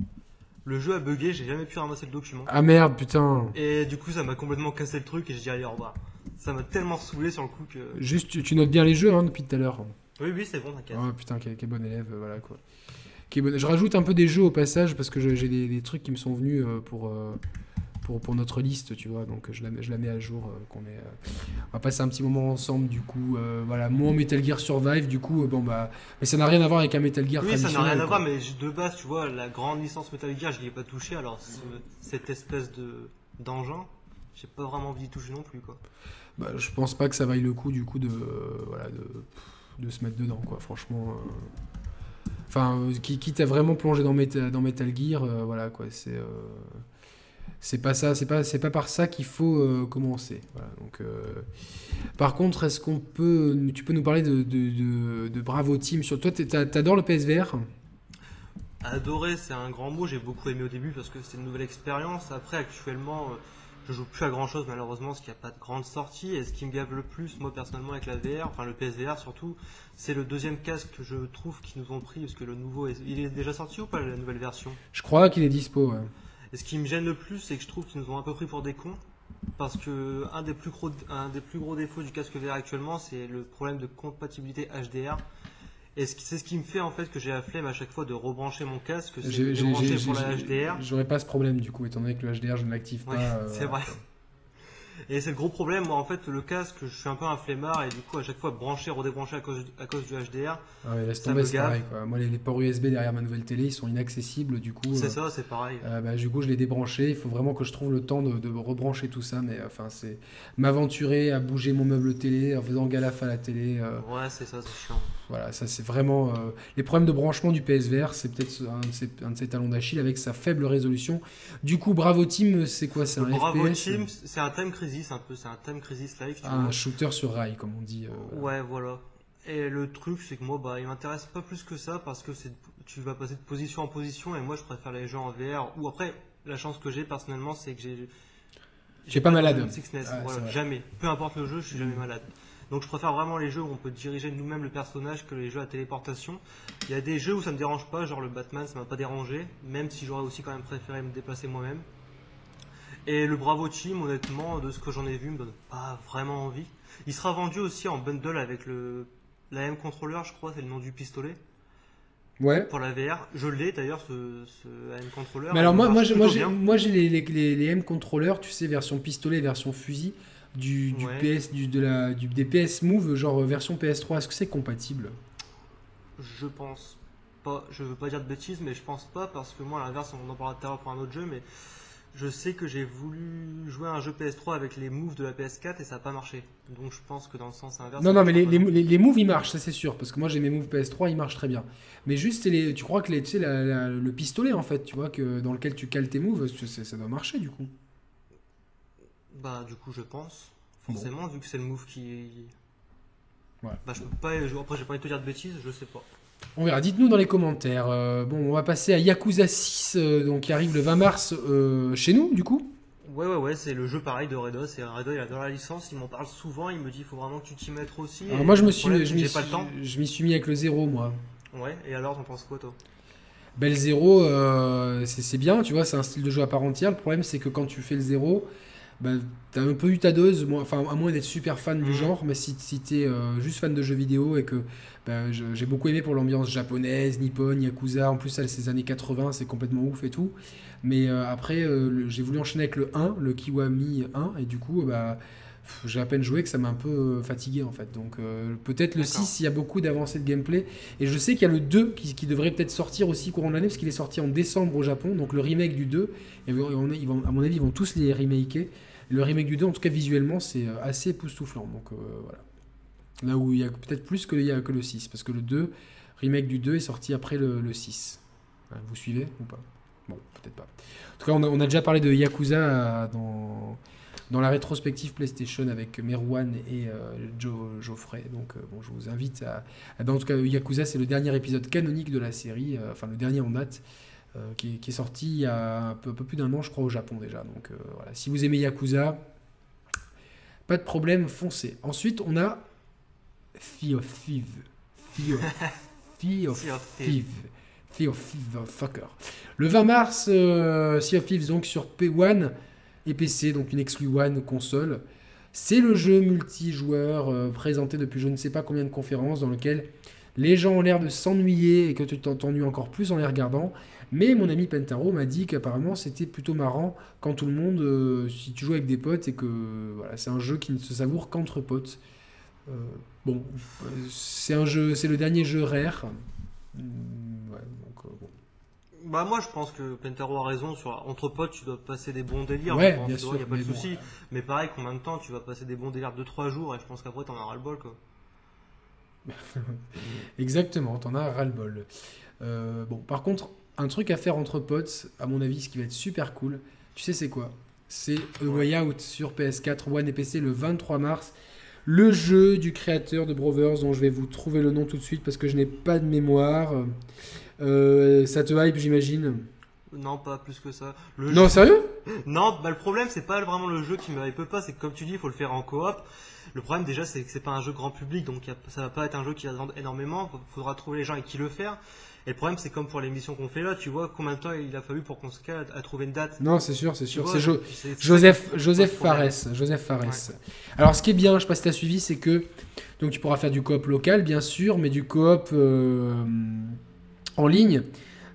Le jeu a bugué, j'ai jamais pu ramasser le document. Ah merde, putain. Et du coup, ça m'a complètement cassé le truc et j'ai dit allez, au revoir. Ça m'a tellement saoulé sur le coup que. Juste, tu, notes bien les jeux hein, depuis tout à l'heure. Oui, oui, c'est bon, t'inquiète. Oh putain, quel, quel bon élève, voilà quoi. Je rajoute un peu des jeux au passage parce que j'ai des, des trucs qui me sont venus euh, pour, euh, pour, pour notre liste, tu vois. Donc je la, mets- je la mets à jour. euh, qu'on est, On va passer un petit moment ensemble, du coup. euh, voilà, moi Metal Gear Survive, du coup, bon bah. Mais ça n'a rien à voir avec un Metal Gear Oui, ça n'a rien à voir, mais de base, tu vois, la grande licence Metal Gear, je n'y ai pas touché, alors ce- cette espèce de d'engin, j'ai pas vraiment envie d'y toucher non plus, quoi. Bah, je pense pas que ça vaille le coup du coup de euh, voilà de, de se mettre dedans quoi franchement euh. Enfin euh, qui quitte à vraiment plonger dans Metal, Gear euh, voilà quoi. C'est euh, c'est pas ça c'est pas c'est pas par ça qu'il faut commencer. Donc par contre est-ce qu'on peut tu peux nous parler de, de, de- Bravo Team sur toi t'adores le PSVR Adorer, c'est un grand mot, j'ai beaucoup aimé au début parce que c'est une nouvelle expérience. Après, actuellement, je joue plus à grand chose malheureusement parce qu'il n'y a pas de grande sortie. Et ce qui me gave le plus, moi personnellement, avec la VR, enfin le PSVR surtout, c'est le deuxième casque que je trouve qu'ils nous ont pris parce que le nouveau, est- il est déjà sorti ou pas la nouvelle version? Je crois qu'il est dispo ouais. Et ce qui me gêne le plus, c'est que je trouve qu'ils nous ont un peu pris pour des cons. Parce que un des plus gros, un des plus gros défauts du casque VR actuellement, c'est le problème de compatibilité HDR. Et c'est ce qui me fait en fait que j'ai la flemme à chaque fois de rebrancher mon casque, c'est J'ai- de j'ai- brancher j'ai- pour la HDR. j'aurais pas ce problème du coup étant donné que le HDR je ne l'active Ouais, pas euh, c'est vrai. Et c'est le gros problème, moi en fait, le casque, je suis un peu un flemmard et du coup à chaque fois brancher, redébrancher à cause, à cause du HDR, Ah ouais, laisse tomber, c'est pareil. Quoi. Moi, les, les ports USB derrière ma nouvelle télé, ils sont inaccessibles. Du coup, c'est euh, ça, c'est pareil. euh, bah, du coup, je l'ai débranché. Il faut vraiment que je trouve le temps de, de rebrancher tout ça. Mais enfin, c'est m'aventurer à bouger mon meuble télé en faisant galaf à la télé. euh, Ouais, c'est ça, c'est chiant. voilà, ça c'est vraiment. les problèmes de branchement du PSVR, c'est peut-être un, de ses- un de ses talons d'Achille avec sa faible résolution. Du coup, Bravo Team, c'est quoi C'est un Bravo FPS Team, c'est un thème crisis un peu, c'est un thème crisis Ah, un vois. shooter sur rail, comme on dit. euh, Ouais, voilà. Et le truc, c'est que moi, bah, il m'intéresse pas plus que ça parce que c'est, tu vas passer de position en position et moi, je préfère les jeux en VR. Ou après, la chance que j'ai personnellement, c'est que j'ai. J'ai pas malade. de sickness, Ah, voilà, c'est vrai. jamais. Peu importe le jeu, je suis jamais malade. Donc, je préfère vraiment les jeux où on peut diriger nous-mêmes le personnage que les jeux à téléportation. Il y a des jeux où ça me dérange pas, genre le Batman, ça m'a pas dérangé, même si j'aurais aussi quand même préféré me déplacer moi-même. Et le Bravo Team, honnêtement, de ce que j'en ai vu, me donne pas vraiment envie. Il sera vendu aussi en bundle avec le la M controller, je crois, c'est le nom du pistolet Ouais. pour la VR. Je l'ai d'ailleurs ce, ce AM controller. Mais alors moi, marche moi, j'ai, moi, j'ai, bien. moi, j'ai les, les, les, les M contrôleurs, tu sais, version pistolet, version fusil, du, du Ouais. PS, du, de la, du, des PS Move, genre euh, version PS3. Est-ce que c'est compatible? Je pense pas. Je veux pas dire de bêtises, mais je pense pas parce que moi, à l'inverse, on en parlera tout à l'heure pour un autre jeu, mais je sais que j'ai voulu jouer à un jeu PS3 avec les moves de la PS4 et ça a pas marché. Donc je pense que dans le sens inverse. Non, non, mais les, moves, ils marchent, ça c'est sûr. Parce que moi, j'ai mes moves PS3, ils marchent très bien. Mais juste, les, tu crois que les, tu sais, la- la- le pistolet, en fait, tu vois, que, dans lequel tu cales tes moves, ça doit marcher du coup. Bah, du coup, je pense. Forcément, vu que c'est le move qui. Ouais. Bah, je peux pas. Après, j'ai pas envie de te dire de bêtises, je sais pas. On verra. Dites-nous dans les commentaires. Euh, bon, on va passer à Yakuza 6, euh, donc qui arrive le 20 mars euh, chez nous, du coup. Ouais, ouais, ouais, c'est le jeu pareil de Redos. Et Redos, il adore la licence, il m'en parle souvent. Il me dit, il faut vraiment que tu t'y mettes aussi. Alors moi, je me suis, je m'y j'ai pas le suis- temps. je m'y suis mis avec le zéro, moi. Ouais, et alors, t'en penses quoi, toi? Le zéro, c'est c'est bien, tu vois, c'est un style de jeu à part entière. Le problème, c'est que quand tu fais le zéro, ben, t'as un peu eu ta dose, moi, enfin, à moins d'être super fan du Mhm. genre, mais si, si t'es euh, juste fan de jeux vidéo et que ben, j'ai beaucoup aimé pour l'ambiance japonaise, nippon, yakuza, en plus, ça, les années 80, c'est complètement ouf et tout. Mais euh, après, euh, j'ai voulu enchaîner avec le 1, le Kiwami 1, et du coup, bah, j'ai à peine joué que ça m'a un peu fatigué en fait. Donc euh, peut-être le D'accord. 6, il y a beaucoup d'avancées de gameplay. Et je sais qu'il y a le 2 qui, qui devrait peut-être sortir aussi courant de l'année, parce qu'il est sorti en décembre au Japon, donc le remake du 2. Et on- ils vont- à mon avis, ils vont tous les remaker. Le remake du 2, en tout cas visuellement, c'est euh, assez époustouflant. Donc euh, voilà. Là où il y a peut-être plus que, le 6, parce que le 2, remake du 2 est sorti après le, le 6. Ouais, Vous suivez ou pas? Bon, peut-être pas. En tout cas, on a, déjà parlé de Yakuza euh, dans, dans la rétrospective PlayStation avec Merwan et Joe Geoffrey. Donc bon, je vous invite à, En tout cas, Yakuza, c'est le dernier épisode canonique de la série, enfin le dernier en date. Qui, qui, est sorti il y a un peu, un peu plus d'un an, je crois, au Japon déjà. Donc voilà, si vous aimez Yakuza, pas de problème, foncez. Ensuite, on a Sea of Thieves. Sea of, Thieves. Sea of fucker. Le 20 mars, euh, Sea of Thieves donc sur P1 et PC, donc une exclu One console. C'est le jeu multijoueur euh, présenté depuis je ne sais pas combien de conférences dans lequel les gens ont l'air de s'ennuyer et que tu t'ennuies encore plus en les regardant. Mais mon ami Pentaro m'a dit qu'apparemment c'était plutôt marrant quand tout le monde, euh, si tu joues avec des potes et que voilà, c'est un jeu qui ne se savoure qu'entre potes. Euh, bon, c'est un jeu, c'est le dernier jeu rare. Mm, euh, bah moi je pense que Pentaro a raison sur entre potes tu dois passer des bons délires. Ouais, bien sûr, il a pas de souci. Mais pareil combien de temps tu vas passer des bons délires? De 3 jours et je pense qu'après t'en as ras le bol quoi. [LAUGHS] Exactement, t'en as ras le bol. bon, par contre, un truc à faire entre potes, à mon avis, ce qui va être super cool, tu sais c'est quoi? C'est A Way Out sur PS4, One et PC le 23 mars. Le jeu du créateur de Brothers, dont je vais vous trouver le nom tout de suite parce que je n'ai pas de mémoire. Euh, ça te hype, j'imagine? Non, pas plus que ça. non, sérieux? [LAUGHS] Non, bah, le problème, c'est pas vraiment le jeu qui me hype pas, c'est que comme tu dis, il faut le faire en coop. Le problème déjà, c'est que c'est pas un jeu grand public, donc ça va pas être un jeu qui va vendre énormément. Il faudra trouver les gens avec qui le faire. Et le problème, c'est comme pour l'émission qu'on fait là, tu vois combien de temps il a fallu pour qu'on se cale à trouver une date. Non, c'est sûr, c'est sûr. C'est Joseph, Joseph Fares. Joseph Fares. Alors, ce qui est bien, je sais pas si tu as suivi, c'est que donc tu pourras faire du coop local, bien sûr, mais du coop euh, en ligne.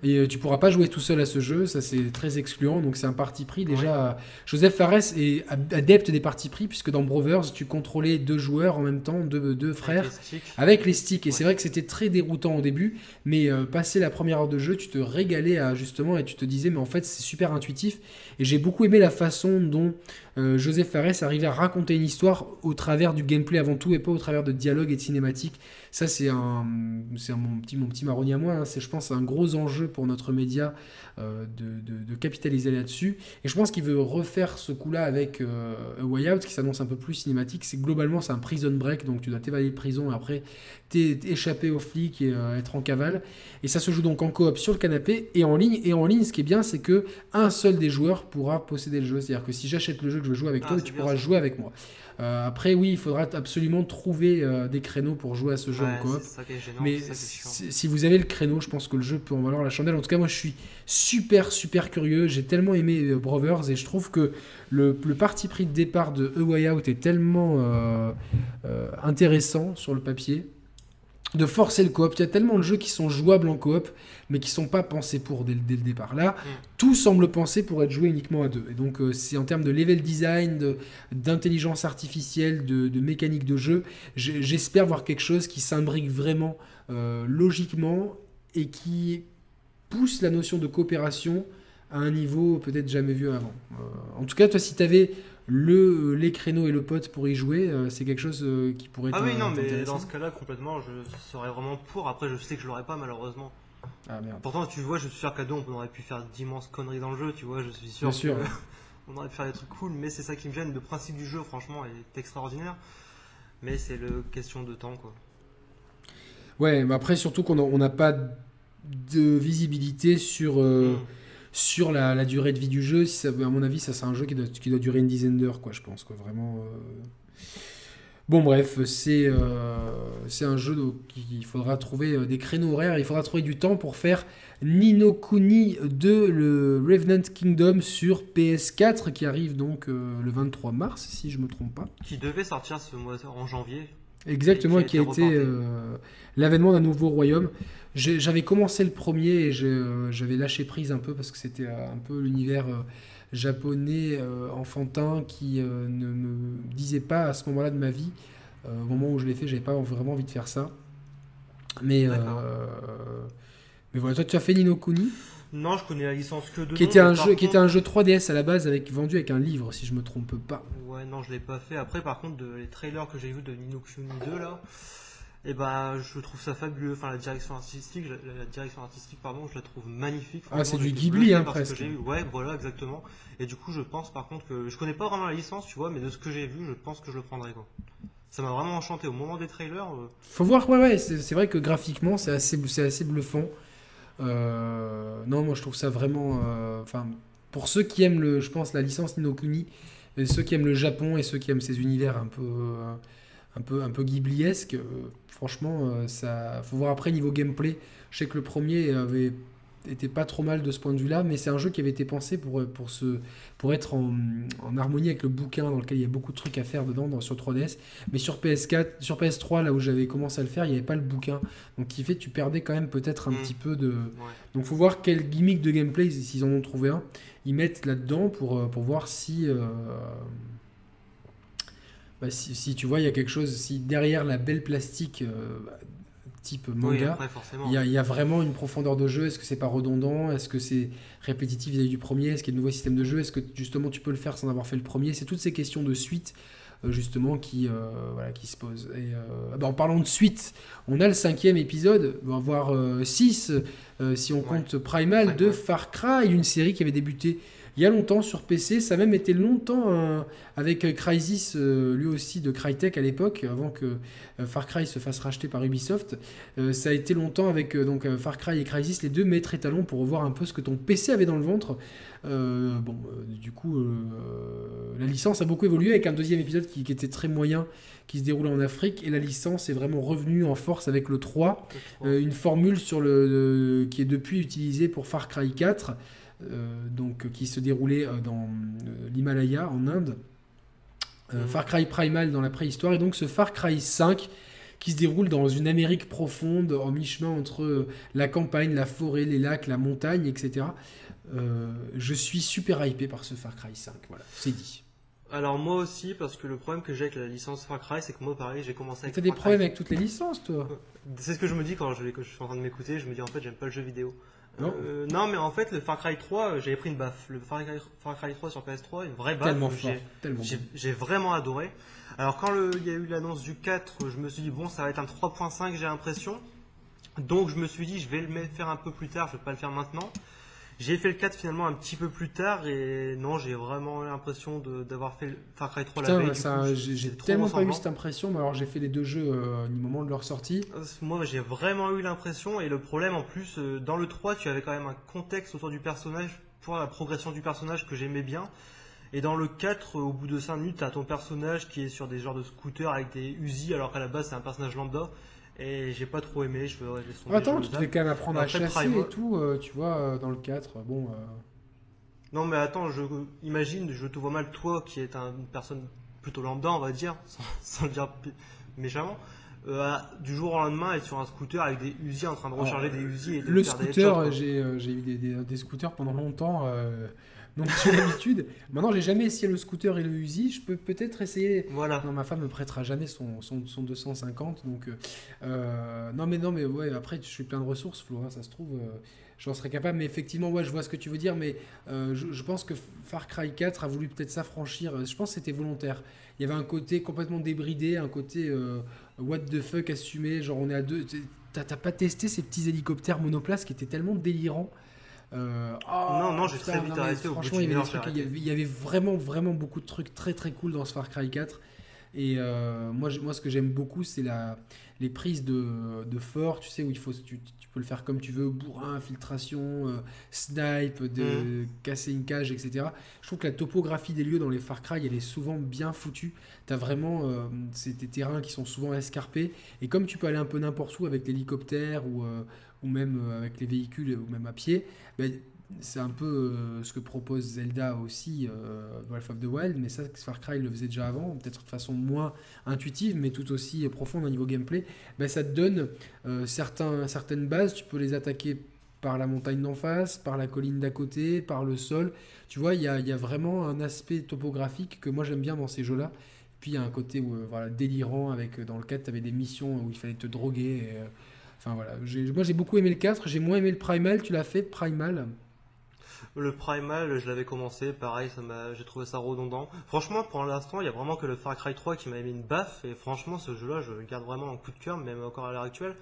Et euh, tu pourras pas jouer tout seul à ce jeu, ça c'est très excluant, donc c'est un parti pris. Déjà, Joseph Fares est adepte des partis pris, puisque dans Brothers, tu contrôlais deux joueurs en même temps, deux, deux frères, avec les sticks. Et c'est vrai que c'était très déroutant au début, mais euh, passé la première heure de jeu, tu te régalais à, justement, et tu te disais, mais en fait c'est super intuitif. Et j'ai beaucoup aimé la façon dont euh, Joseph Fares arrivait à raconter une histoire au travers du gameplay avant tout, et pas au travers de dialogue et de cinématiques. Ça, c'est un, mon petit, mon petit marronnier à moi. Hein. C'est, je pense, un gros enjeu pour notre média euh, de, capitaliser là-dessus. Et je pense qu'il veut refaire ce coup-là avec euh, A Way Out, qui s'annonce un peu plus cinématique. C'est globalement, c'est un prison break, donc tu dois t'évader de prison et après t'échapper aux flics et euh, être en cavale. Et ça se joue donc en coop sur le canapé et en ligne. Et en ligne, ce qui est bien, c'est que un seul des joueurs pourra posséder le jeu. C'est-à-dire que si j'achète le jeu que je veux jouer avec ah, toi, tu pourras jouer avec moi. Euh, après, oui, il faudra absolument trouver euh, des créneaux pour jouer à ce jeu en coop. Mais si vous avez le créneau, je pense que le jeu peut en valoir la chandelle. En tout cas, moi, je suis super, super curieux. J'ai tellement aimé euh, Brothers et je trouve que le, le, parti pris de départ de A Way Out est tellement intéressant sur le papier de forcer le coop. Il y a tellement de jeux qui sont jouables en coop, mais qui sont pas pensés pour dès, le départ. Là, mm. tout semble pensé pour être joué uniquement à deux. Et donc, euh, c'est en termes de level design, d'intelligence artificielle, de, mécanique de jeu, j'espère voir quelque chose qui s'imbrique vraiment euh, logiquement et qui pousse la notion de coopération à un niveau peut-être jamais vu avant. Euh, en tout cas, toi, si tu avais le, les créneaux et le pote pour y jouer, euh, c'est quelque chose euh, qui pourrait être. Ah oui, non, mais dans ce cas-là, complètement, je serais vraiment pour. Après, je sais que je l'aurais pas, malheureusement. Ah merde. Pourtant, tu vois, je suis sûr qu'à deux, on aurait pu faire d'immenses conneries dans le jeu, tu vois, je suis sûr. Bien sûr. [LAUGHS] on aurait pu faire des trucs cool, mais c'est ça qui me gêne. Le principe du jeu, franchement, est extraordinaire. Mais c'est le question de temps, quoi. Ouais, mais après, surtout qu'on n'a pas de visibilité sur. Euh, mm sur la, durée de vie du jeu, si ça, à mon avis, ça c'est un jeu qui doit, qui doit, durer une dizaine d'heures, quoi, je pense, quoi, vraiment. Euh. Bon, bref, c'est euh, un jeu il faudra trouver euh, des créneaux horaires, il faudra trouver du temps pour faire Nino Kuni 2, le Revenant Kingdom sur PS4, qui arrive donc le 23 mars, si je me trompe pas. Qui devait sortir ce mois en janvier. Exactement, qui a été, l'avènement d'un nouveau royaume. J'avais commencé le premier et euh, j'avais lâché prise un peu parce que c'était euh, un peu l'univers euh, japonais enfantin qui ne me disait pas à ce moment-là de ma vie. au moment où je l'ai fait, j'avais pas vraiment envie de faire ça. Mais, mais voilà, toi tu as fait Nino Kuni? Non, je connais la licence que de qui était un jeu Qui était un jeu 3DS à la base avec, vendu avec un livre, si je me trompe pas. Ouais, non, je l'ai pas fait. Après, par contre, de, les trailers que j'ai vus de Nino Kuni 2 là. Et eh ben, je trouve ça fabuleux. Enfin, la direction artistique, la, direction artistique, pardon, je la trouve magnifique. Ah, c'est du Ghibli, hein, presque. Ouais, voilà, exactement. Et du coup, je pense, par contre, que je connais pas vraiment la licence, tu vois, mais de ce que j'ai vu, je pense que je le prendrai, quoi. Ça m'a vraiment enchanté au moment des trailers. Euh. Faut voir, ouais, ouais, c'est vrai que graphiquement, c'est assez, assez bluffant. Euh, non, moi, je trouve ça vraiment. Euh, enfin, pour ceux qui aiment, le, je pense, la licence Ninokuni, et ceux qui aiment le Japon et ceux qui aiment ces univers un peu un peu, un peu ghibliesque. Euh, franchement, euh, ça faut voir après niveau gameplay. Je sais que le premier avait été pas trop mal de ce point de vue-là, mais c'est un jeu qui avait été pensé pour, pour, ce, pour être en, en, harmonie avec le bouquin dans lequel il y a beaucoup de trucs à faire dedans dans, sur 3DS. Mais sur PS4, sur PS3, là où j'avais commencé à le faire, il n'y avait pas le bouquin. Donc qui fait tu perdais quand même peut-être un mm. petit peu de. Ouais. Donc faut voir quel gimmick de gameplay, s'ils en ont trouvé un, ils mettent là-dedans pour, euh, pour voir si. Bah, si, tu vois, il y a quelque chose, si derrière la belle plastique euh, type manga, il y, a vraiment une profondeur de jeu. Est-ce que c'est pas redondant? Est-ce que c'est répétitif vis-à-vis du premier? Est-ce qu'il y a de nouveaux systèmes de jeu? Est-ce que justement tu peux le faire sans avoir fait le premier? C'est toutes ces questions de suite euh, justement qui, euh, voilà, qui se posent. Et, ah bah, en parlant de suite, on a le cinquième épisode, voire six si on compte Primal. de Far Cry, une série qui avait débuté il y a longtemps sur PC. Ça a même été longtemps avec Crysis, euh, lui aussi de Crytek à l'époque, avant que euh, Far Cry se fasse racheter par Ubisoft. Euh, ça a été longtemps avec donc Far Cry et Crysis, les deux maîtres étalons pour revoir un peu ce que ton PC avait dans le ventre. bon, du coup, la licence a beaucoup évolué avec un deuxième épisode qui, était très moyen, qui se déroule en Afrique, et la licence est vraiment revenue en force avec le 3, une formule sur le, qui est depuis utilisée pour Far Cry 4. Euh, donc, qui se déroulait euh, dans euh, l'Himalaya, en Inde. Mhm. Far Cry Primal dans la préhistoire, et donc ce Far Cry 5 qui se déroule dans une Amérique profonde, en mi-chemin entre la campagne, la forêt, les lacs, la montagne, etc. je suis super hypé par ce Far Cry 5, voilà, c'est dit. Alors moi aussi, parce que le problème que j'ai avec la licence Far Cry, c'est que moi pareil, j'ai commencé avec... T'as des problèmes avec toutes les licences, toi? C'est ce que je me dis quand je, je suis en train de m'écouter, je me dis en fait j'aime pas le jeu vidéo. Euh, non. mais en fait, le Far Cry 3, euh, j'avais pris une baffe. Le Far Cry, 3 sur PS3, une vraie baffe. Tellement J'ai vraiment adoré. Alors, quand il y a eu l'annonce du 4, je me suis dit, bon, ça va être un 3.5, j'ai l'impression. Donc, je me suis dit, je vais le faire un peu plus tard, je vais pas le faire maintenant. J'ai fait le 4 finalement un petit peu plus tard et non, j'ai vraiment l'impression d'avoir fait Far Cry 3 la veille. J'ai tellement pas eu cette impression, mais alors j'ai fait les deux jeux euh, au moment de leur sortie. Euh, moi j'ai vraiment eu l'impression et le problème en plus, euh, dans le 3 tu avais quand même un contexte autour du personnage pour la progression du personnage que j'aimais bien. Et dans le 4, au bout de 5 minutes, tu as ton personnage qui est sur des genres de scooters avec des Uzi alors qu'à la base c'est un personnage lambda et j'ai pas trop aimé. Je veux Attends, tu devais quand même apprendre à chasser et tout, euh, tu vois, euh, dans le 4. Bon. Euh. Non, mais attends, je imagine, je te vois mal, toi qui es une personne plutôt lambda, on va dire, [LAUGHS] sans, le dire méchamment. du jour au lendemain, être sur un scooter avec des Uzi en train de recharger des Uzi et de Le scooter, j'ai eu des, des, des, scooters pendant longtemps. Donc j'ai l'habitude. Maintenant, j'ai jamais essayé le scooter et le Uzi. Je peux peut-être essayer. Voilà. Non, ma femme me prêtera jamais son, son, son 250. Donc, euh, euh, non, mais non, mais ouais. Après, je suis plein de ressources, Flora. Ça se trouve, euh, j'en serais capable. Mais effectivement, ouais, je vois ce que tu veux dire. Mais je, je, pense que Far Cry 4 a voulu peut-être s'affranchir. Je pense que c'était volontaire. Il y avait un côté complètement débridé, un côté what the fuck assumé. Genre, on est à deux. T'as pas testé ces petits hélicoptères monoplaces qui étaient tellement délirants euh, non, non, j'ai très vite arrêté. Franchement, il y, avait il, y avait vraiment, vraiment beaucoup de trucs très, très cool dans ce Far Cry 4. Et euh, moi, moi, ce que j'aime beaucoup, c'est la, les prises de, de, fort, tu sais, où il faut, tu, tu, peux le faire comme tu veux, bourrin, infiltration, euh, snipe, de, mm. casser une cage, etc. Je trouve que la topographie des lieux dans les Far Cry, elle est souvent bien foutue. Tu as vraiment ces terrains qui sont souvent escarpés. Et comme tu peux aller un peu n'importe où avec l'hélicoptère ou, ou même euh, avec les véhicules ou même à pied, ben, c'est un peu euh, ce que propose Zelda aussi, euh, Breath of the Wild, mais ça, Far Cry le faisait déjà avant, peut-être de façon moins intuitive, mais tout aussi profonde au niveau gameplay. Ben, ça te donne certains, certaines bases, tu peux les attaquer par la montagne d'en face, par la colline d'à côté, par le sol. Tu vois, il y a, vraiment un aspect topographique que moi j'aime bien dans ces jeux-là. Puis il y a un côté délirant, avec dans le 4, tu avais des missions où il fallait te droguer. Enfin voilà, moi j'ai beaucoup aimé le 4, j'ai moins aimé le Primal, tu l'as fait Primal? Le Primal, je l'avais commencé, pareil, ça m'a, j'ai trouvé ça redondant. Franchement, pour l'instant, il y a vraiment que le Far Cry 3 qui m'a mis une baffe, et franchement, ce jeu-là, je le garde vraiment en coup de cœur, même encore à l'heure actuelle.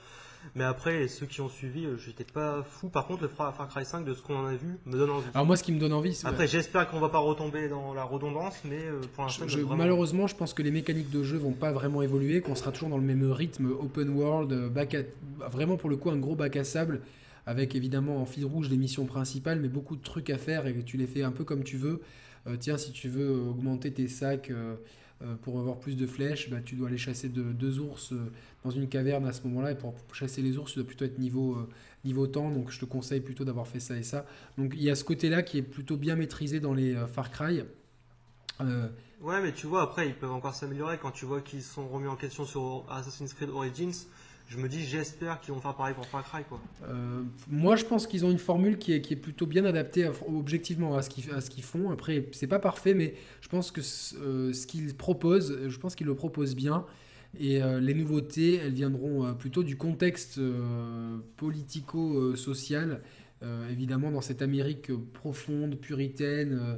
Mais après, ceux qui ont suivi, euh, j'étais pas fou. Par contre, le Far Cry 5, de ce qu'on en a vu, me donne envie. Alors moi, ce qui me donne envie, c'est... Après, j'espère qu'on va pas retomber dans la redondance, mais euh, pour l'instant... Malheureusement, je pense que les mécaniques de jeu vont pas vraiment évoluer, qu'on sera toujours dans le même rythme open world, bac vraiment pour le coup un gros bac à sable, avec évidemment en fil rouge les missions principales, mais beaucoup de trucs à faire et tu les fais un peu comme tu veux. Euh, tiens, si tu veux augmenter tes sacs euh, pour avoir plus de flèches, bah, tu dois aller chasser de, deux ours euh, dans une caverne à ce moment-là. Et pour chasser les ours, tu dois plutôt être niveau, euh, niveau temps. Donc je te conseille plutôt d'avoir fait ça et ça. Donc il y a ce côté-là qui est plutôt bien maîtrisé dans les Far Cry. Ouais, mais tu vois, après, ils peuvent encore s'améliorer. Quand tu vois qu'ils sont remis en question sur Assassin's Creed Origins, je me dis, j'espère qu'ils vont faire pareil pour Far Cry. Quoi. Euh, moi, je pense qu'ils ont une formule qui est, plutôt bien adaptée objectivement à ce qu'ils font. Après, c'est pas parfait, mais je pense que euh, ce qu'ils proposent, je pense qu'ils le proposent bien. Et euh, les nouveautés, elles viendront plutôt du contexte politico-social, évidemment dans cette Amérique profonde, puritaine euh,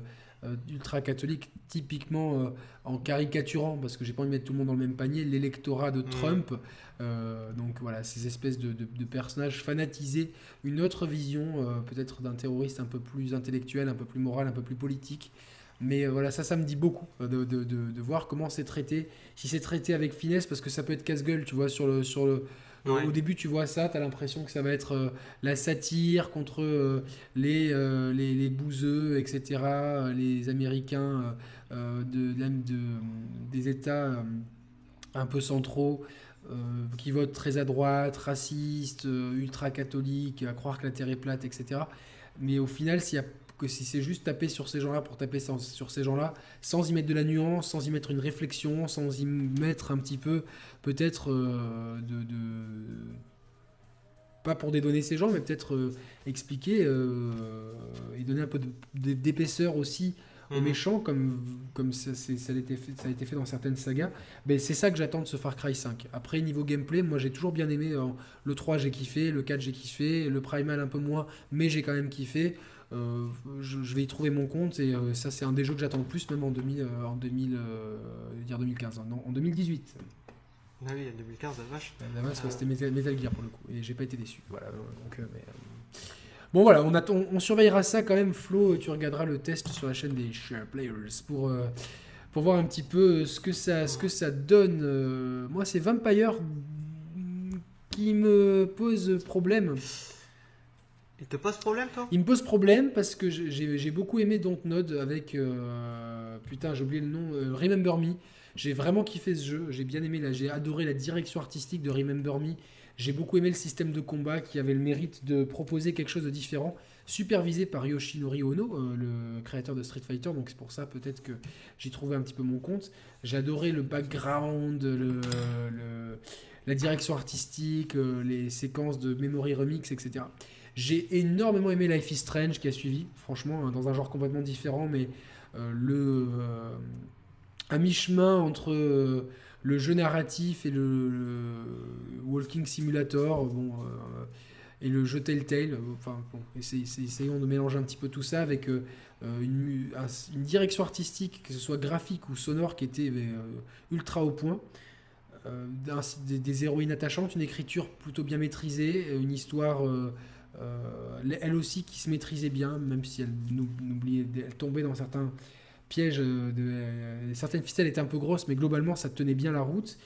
ultra-catholique, typiquement euh, en caricaturant, parce que j'ai pas envie de mettre tout le monde dans le même panier, l'électorat de mm. Trump. Euh, donc voilà, ces espèces de, personnages fanatisés, une autre vision peut-être d'un terroriste un peu plus intellectuel, un peu plus moral, un peu plus politique. Mais voilà, ça, ça me dit beaucoup de, de voir comment c'est traité. Si c'est traité avec finesse, parce que ça peut être casse-gueule, tu vois, sur le, sur le, au début, tu vois ça, tu as l'impression que ça va être euh, la satire contre euh, les, euh, les, les, bouseux, etc., les Américains de, des États un peu centraux. qui votent très à droite, racistes, ultra-catholiques, à croire que la Terre est plate, etc. Mais au final, s'il y a que si c'est juste taper sur ces gens-là pour taper sur ces gens-là, sans y mettre de la nuance, sans y mettre une réflexion, sans y mettre un petit peu, peut-être, euh, de, Pas pour dédonner ces gens, mais peut-être euh, expliquer euh, et donner un peu d'épaisseur aussi aux mhm. méchants, comme, comme ça, ça, a été fait, ça a été fait dans certaines sagas. Ben, c'est ça que j'attends de ce Far Cry 5. Après, niveau gameplay, moi j'ai toujours bien aimé. le 3, j'ai kiffé, le 4, j'ai kiffé, le Primal un peu moins, mais j'ai quand même kiffé. Euh, je, vais y trouver mon compte et euh, ça c'est un des jeux que j'attends le plus même en 2000 euh, en 2000 dire 2015 non en 2018 ah oui, 2015, la vache. La vache, c'était Metal, Gear pour le coup. Et j'ai pas été déçu. Voilà. Donc, Bon, voilà, on, attend, on, surveillera ça quand même. Flo, tu regarderas le test sur la chaîne des Share Players pour, pour voir un petit peu ce que ça, ce que ça donne. moi, c'est Vampire qui me pose problème. Il te pose problème, toi? Il me pose problème parce que j'ai beaucoup aimé Dontnod avec. Euh, putain, j'ai oublié le nom. Euh, Remember Me. J'ai vraiment kiffé ce jeu. J'ai bien aimé, j'ai adoré la direction artistique de Remember Me. J'ai beaucoup aimé le système de combat qui avait le mérite de proposer quelque chose de différent. Supervisé par Yoshinori Ono, euh, le créateur de Street Fighter. Donc c'est pour ça peut-être que j'y trouvais un petit peu mon compte. J'ai adoré le background, la direction artistique, les séquences de memory remix, etc. J'ai énormément aimé Life is Strange qui a suivi, franchement, hein, dans un genre complètement différent, mais euh, le, euh, à mi-chemin entre euh, le jeu narratif et le, Walking Simulator, bon, et le jeu Telltale. Enfin, bon, essayons de mélanger un petit peu tout ça avec une, direction artistique, que ce soit graphique ou sonore, qui était ultra au point. Des, des, héroïnes attachantes, une écriture plutôt bien maîtrisée, une histoire euh, elle aussi qui se maîtrisait bien, même si elle, n'oubliait, elle tombait dans certains pièges, euh, de, euh, certaines ficelles étaient un peu grosses, mais globalement ça tenait bien la route.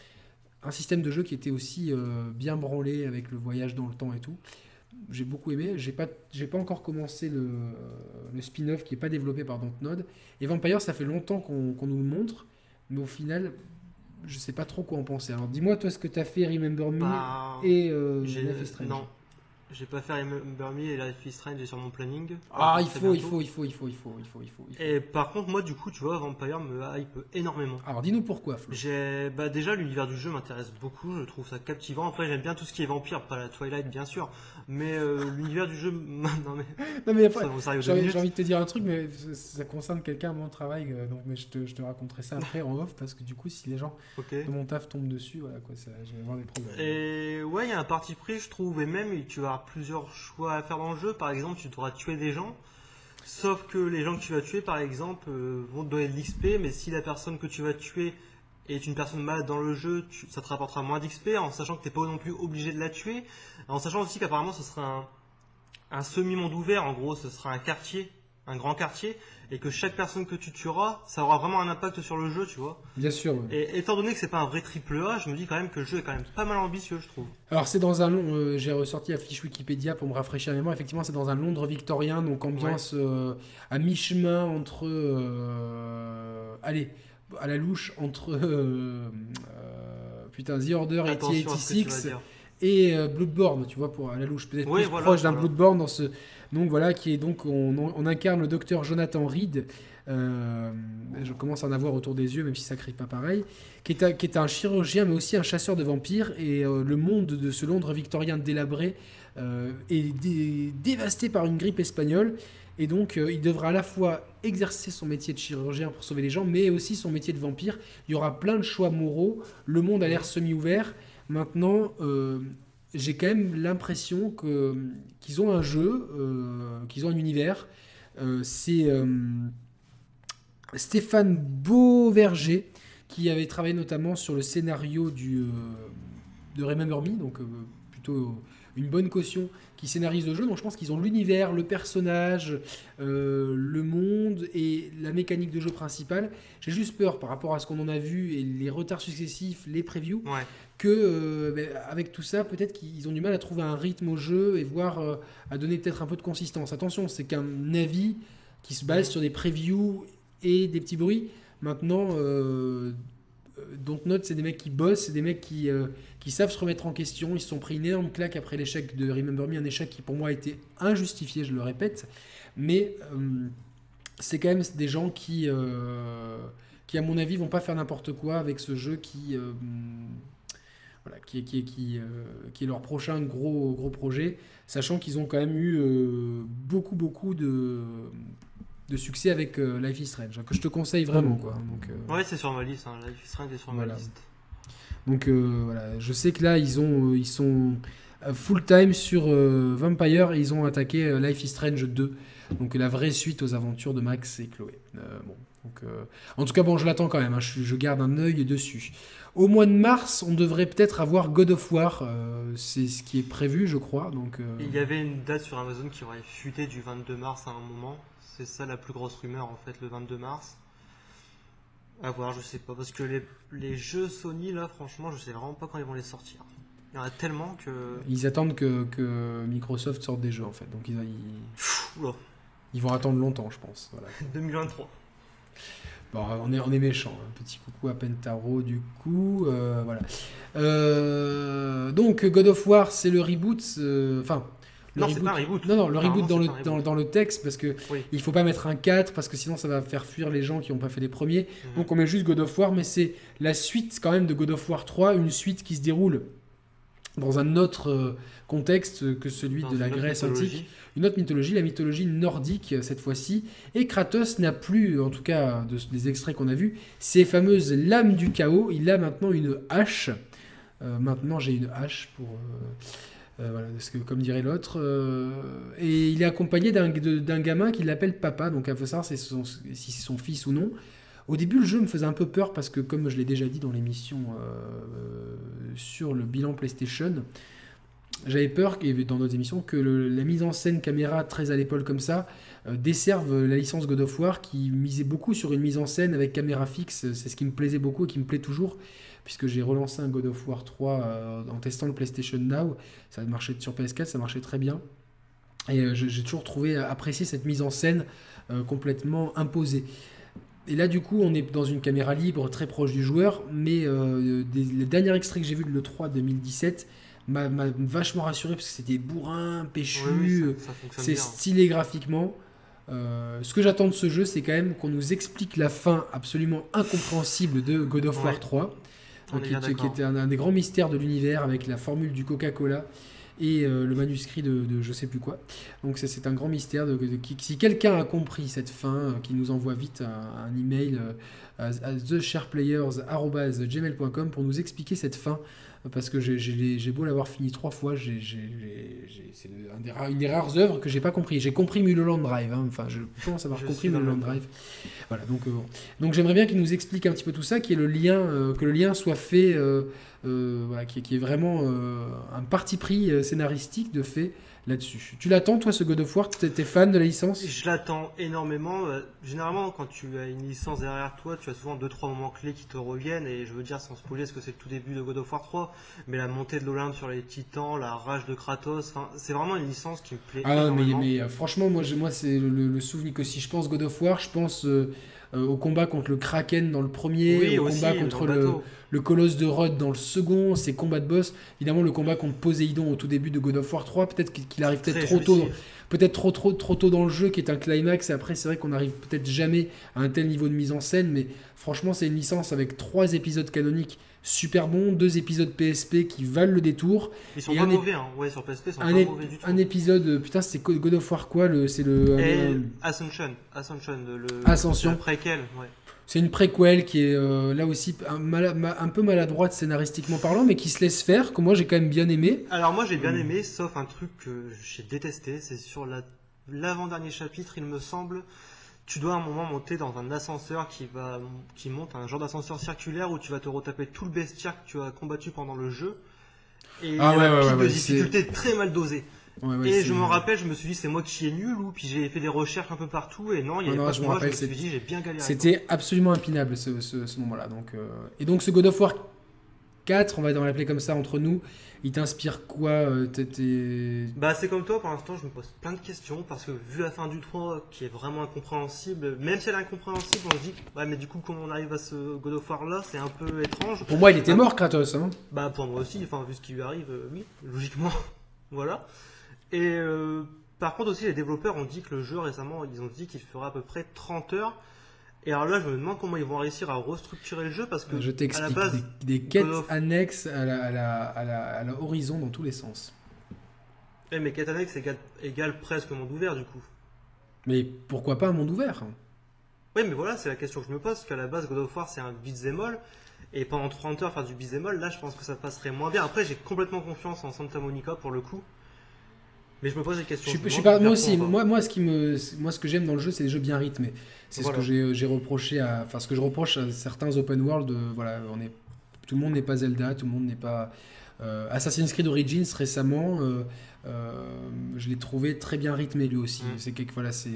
Un système de jeu qui était aussi bien branlé avec le voyage dans le temps et tout. J'ai beaucoup aimé. J'ai pas, j'ai pas encore commencé le, le spin-off qui est pas développé par Dontnod. Et Vampire, ça fait longtemps qu'on, nous le montre, mais au final, je sais pas trop quoi en penser. Alors dis-moi toi ce que tu as fait Remember Me bah, et euh, Non, j'ai pas fait Remember Me et Life is Strange sur mon planning. Ah, il faut, il faut, il faut, il faut, il faut, il faut, il faut, Et par contre, moi, du coup, tu vois, Vampire me hype énormément. Alors, dis-nous pourquoi, Flo. J'ai, bah, déjà, l'univers du jeu m'intéresse beaucoup. Je trouve ça captivant. Après, j'aime bien tout ce qui est vampire, pas la Twilight, bien sûr. Mais euh, [LAUGHS] l'univers du jeu, [LAUGHS] non mais. Non mais après, j'ai envie, envie, de te dire un truc, mais ça concerne quelqu'un à mon travail, euh, donc mais je te, je te raconterai ça après en off parce que du coup, si les gens de mon taf tombent dessus, voilà quoi, ça, je vais avoir des problèmes. Et ouais, il y a un parti pris, je trouve, et même tu vas plusieurs choix à faire dans le jeu. Par exemple, tu devras tuer des gens. Sauf que les gens que tu vas tuer, par exemple, euh, vont te donner de l'XP, mais si la personne que tu vas tuer est une personne malade dans le jeu, ça te rapportera moins d'XP, en sachant que tu n'es pas non plus obligé de la tuer, en sachant aussi qu'apparemment ce sera un, un semi-monde ouvert, en gros, ce sera un quartier, un grand quartier, et que chaque personne que tu tueras, ça aura vraiment un impact sur le jeu, tu vois. Bien sûr. Et étant donné que c'est pas un vrai triple A, je me dis quand même que le jeu est quand même pas mal ambitieux, je trouve. Alors c'est dans un long, euh, j'ai ressorti la fiche Wikipédia pour me rafraîchir la mémoire. Effectivement, c'est dans un Londres victorien, donc ambiance euh, à mi-chemin entre, euh, allez, à la louche entre [LAUGHS] putain The Order et T86 et Bloodborne, tu vois, pour à la louche peut-être plus proche d'un Bloodborne dans ce donc voilà, qui est donc on, incarne le docteur Jonathan Reed. Euh, je commence à en avoir autour des yeux, même si ça crie pas pareil, qui est, un, chirurgien, mais aussi un chasseur de vampires. Et euh, le monde de ce Londres victorien délabré euh, est dévasté par une grippe espagnole. Et donc, il devra à la fois exercer son métier de chirurgien pour sauver les gens, mais aussi son métier de vampire. Il y aura plein de choix moraux. Le monde a l'air semi-ouvert. Maintenant, j'ai quand même l'impression que qu'ils ont un jeu, euh, qu'ils ont un univers. Euh, c'est euh, Stéphane Beauverger qui avait travaillé notamment sur le scénario du, de Remember Me, donc plutôt une bonne caution qui scénarise le jeu. Donc je pense qu'ils ont l'univers, le personnage, le monde et la mécanique de jeu principale. J'ai juste peur par rapport à ce qu'on en a vu et les retards successifs, les previews, que euh, ben, avec tout ça, peut-être qu'ils ont du mal à trouver un rythme au jeu et voir euh, à donner peut-être un peu de consistance. Attention, c'est qu'un avis qui se base sur des previews et des petits bruits. Maintenant, euh, Note, c'est des mecs qui bossent, c'est des mecs qui, euh, qui savent se remettre en question. Ils se sont pris une énorme claque après l'échec de Remember Me, un échec qui pour moi a été injustifié, je le répète. Mais c'est quand même des gens qui, qui, à mon avis, vont pas faire n'importe quoi avec ce jeu qui qui, qui, qui, euh, qui, est leur prochain gros, gros projet, sachant qu'ils ont quand même eu euh, beaucoup, beaucoup de, de succès avec euh, Life is Strange, que je te conseille vraiment. Quoi. Donc, ouais, c'est sur ma liste, hein. Life is Strange est sur ma liste. Donc voilà, je sais que là, ils, ont, ils sont full time sur Vampire et ils ont attaqué Life is Strange 2. Donc la vraie suite aux aventures de Max et Chloé. bon, donc, en tout cas, bon, je l'attends quand même. Hein. je, je, garde un œil dessus. Au mois de mars, on devrait peut-être avoir God of War. Euh, c'est ce qui est prévu, je crois. Donc, euh, Il y avait une date sur Amazon qui aurait fuité du 22 mars à un moment. C'est ça la plus grosse rumeur en fait, le 22 mars. À voir, je sais pas. Parce que les, jeux Sony, là, franchement, je sais vraiment pas quand ils vont les sortir. Il y en a tellement que. Ils attendent que, Microsoft sorte des jeux en fait. Donc ils, ils vont attendre longtemps, je pense. Voilà. [LAUGHS] 2023. Bon, on est, on est méchant. Hein. petit coucou à Pentaro, du coup. Euh, voilà. Euh, donc, God of War, c'est le reboot. Euh, enfin. non, c'est pas un reboot. Non, non, le reboot, dans, le, dans, le texte, parce que il faut pas mettre un 4, parce que sinon ça va faire fuir les gens qui n'ont pas fait les premiers. Mhm. Donc on met juste God of War, mais c'est la suite quand même de God of War 3, une suite qui se déroule dans un autre contexte que celui de la Grèce antique une autre mythologie, la mythologie nordique cette fois-ci. Et Kratos n'a plus, en tout cas des extraits qu'on a vus, ces fameuses lames du chaos. Il a maintenant une hache. Euh, maintenant j'ai une hache pour... Euh, euh, comme dirait l'autre. et il est accompagné d'un gamin qui l'appelle papa, donc il faut savoir si c'est son fils ou non. Au début, le jeu me faisait un peu peur parce que, comme je l'ai déjà dit dans l'émission sur le bilan PlayStation, j'avais peur, dans nos émissions, que la mise en scène caméra très à l'épaule comme ça euh, desserve la licence God of War qui misait beaucoup sur une mise en scène avec caméra fixe. C'est ce qui me plaisait beaucoup et qui me plaît toujours, puisque j'ai relancé un God of War 3 euh, en testant le PlayStation Now. Ça marchait sur PS4, ça marchait très bien. Et euh, j'ai toujours trouvé apprécier cette mise en scène complètement imposée. Et là, du coup, on est dans une caméra libre, très proche du joueur, mais les derniers extraits que j'ai vus de l'E3 2017 m'a vachement rassuré parce que c'était bourrin, péchu, c'est stylé graphiquement. Euh, ce que j'attends de ce jeu, c'est quand même qu'on nous explique la fin absolument incompréhensible de God of War 3, qui, était un, des grands mystères de l'univers avec la formule du Coca-Cola et euh, le manuscrit de, je sais plus quoi. Donc c'est un grand mystère. De, si quelqu'un a compris cette fin, euh, qui nous envoie vite un, email à, theshareplayers.gmail.com pour nous expliquer cette fin parce que j'ai beau l'avoir fini trois fois, c'est une des rares œuvres que j'ai pas compris. J'ai compris Mulholland Drive, hein. enfin je pense avoir compris Mulholland Drive. Voilà, donc, euh, donc j'aimerais bien qu'il nous explique un petit peu tout ça, le lien, euh, que le lien soit fait, euh, voilà, qui, qui, est vraiment un parti pris scénaristique de fait là-dessus. Tu l'attends, toi, ce God of War? Tu es fan de la licence? Je l'attends énormément. Euh, généralement, quand tu as une licence derrière toi, tu as souvent 2-3 moments clés qui te reviennent. Et je veux dire, sans spoiler, ce que c'est le tout début de God of War 3. Mais la montée de l'Olympe sur les titans, la rage de Kratos, c'est vraiment une licence qui me plaît. Ah, énormément. mais, mais euh, franchement, moi, moi c'est le, souvenir que si je pense God of War, je pense. Euh, au combat contre le Kraken dans le premier, au combat contre le, le colosse de Rhodes dans le second, ses combats de boss. Évidemment, le combat contre Poséidon au tout début de God of War 3, peut-être qu'il arrive peut-être trop tôt. Peut-être trop, trop, trop tôt dans le jeu, qui est un climax, et après, c'est vrai qu'on arrive peut-être jamais à un tel niveau de mise en scène, mais franchement, c'est une licence avec trois épisodes canoniques super bons, deux épisodes PSP qui valent le détour. Ils sont pas mauvais, hein. ouais, sur PSP, ils sont pas mauvais du tout. Un épisode, putain, c'est God of War quoi C'est le. Ascension, Ascension, le. Ascension. préquel, ouais. C'est une préquelle qui est euh, là aussi un, peu maladroite scénaristiquement parlant, mais qui se laisse faire, que moi j'ai quand même bien aimé. Alors moi j'ai bien euh. aimé, sauf un truc que j'ai détesté, c'est sur l'avant-dernier chapitre, il me semble, tu dois à un moment monter dans un ascenseur qui, va, qui monte, un genre d'ascenseur circulaire où tu vas te retaper tout le bestiaire que tu as combattu pendant le jeu. Et ah, ouais, ouais, ouais, de difficulté très mal dosée et je me rappelle, je me suis dit, c'est moi qui est nul, ou puis j'ai fait des recherches un peu partout, et non, il y avait pas je moi, je me suis dit, j'ai bien galéré. C'était absolument impinable ce, ce, moment-là. Donc, euh, Et donc, ce God of War 4, on va l'appeler comme ça entre nous, il t'inspire quoi euh, Bah, c'est comme toi, pour l'instant, je me pose plein de questions, parce que vu la fin du 3, qui est vraiment incompréhensible, même si elle est incompréhensible, on se dit, ouais, mais du coup, comment on arrive à ce God of War là, c'est un peu étrange. Pour moi, il était mort, Kratos. Hein. Bah, pour moi aussi, enfin, vu ce qui lui arrive, euh, oui, logiquement. [LAUGHS] voilà. Et euh, par contre aussi les développeurs ont dit que le jeu récemment, ils ont dit qu'il fera à peu près 30 heures. Et alors là, je me demande comment ils vont réussir à restructurer le jeu parce que je à la base, des, quêtes annexes à la, à, la, horizon dans tous les sens. Eh, mais quêtes annexes égale, presque monde ouvert du coup. Mais pourquoi pas un monde ouvert Oui, mais voilà, c'est la question que je me pose parce qu'à la base, God of War c'est un beat'em all. Et pendant 30 heures faire du beat'em all, là je pense que ça passerait moins bien. Après, j'ai complètement confiance en Santa Monica pour le coup. Mais je me pose des questions. Je, suis pas, moi aussi, moi, moi, ce qui me, moi, ce que j'aime dans le jeu, c'est les jeux bien rythmés. C'est ce que j'ai reproché à, enfin, ce que je reproche à certains open world. voilà, on est, tout le monde n'est pas Zelda, tout le monde n'est pas. Euh, Assassin's Creed Origins récemment, euh, euh, je l'ai trouvé très bien rythmé lui aussi. Mm. C'est quelque, voilà, c'est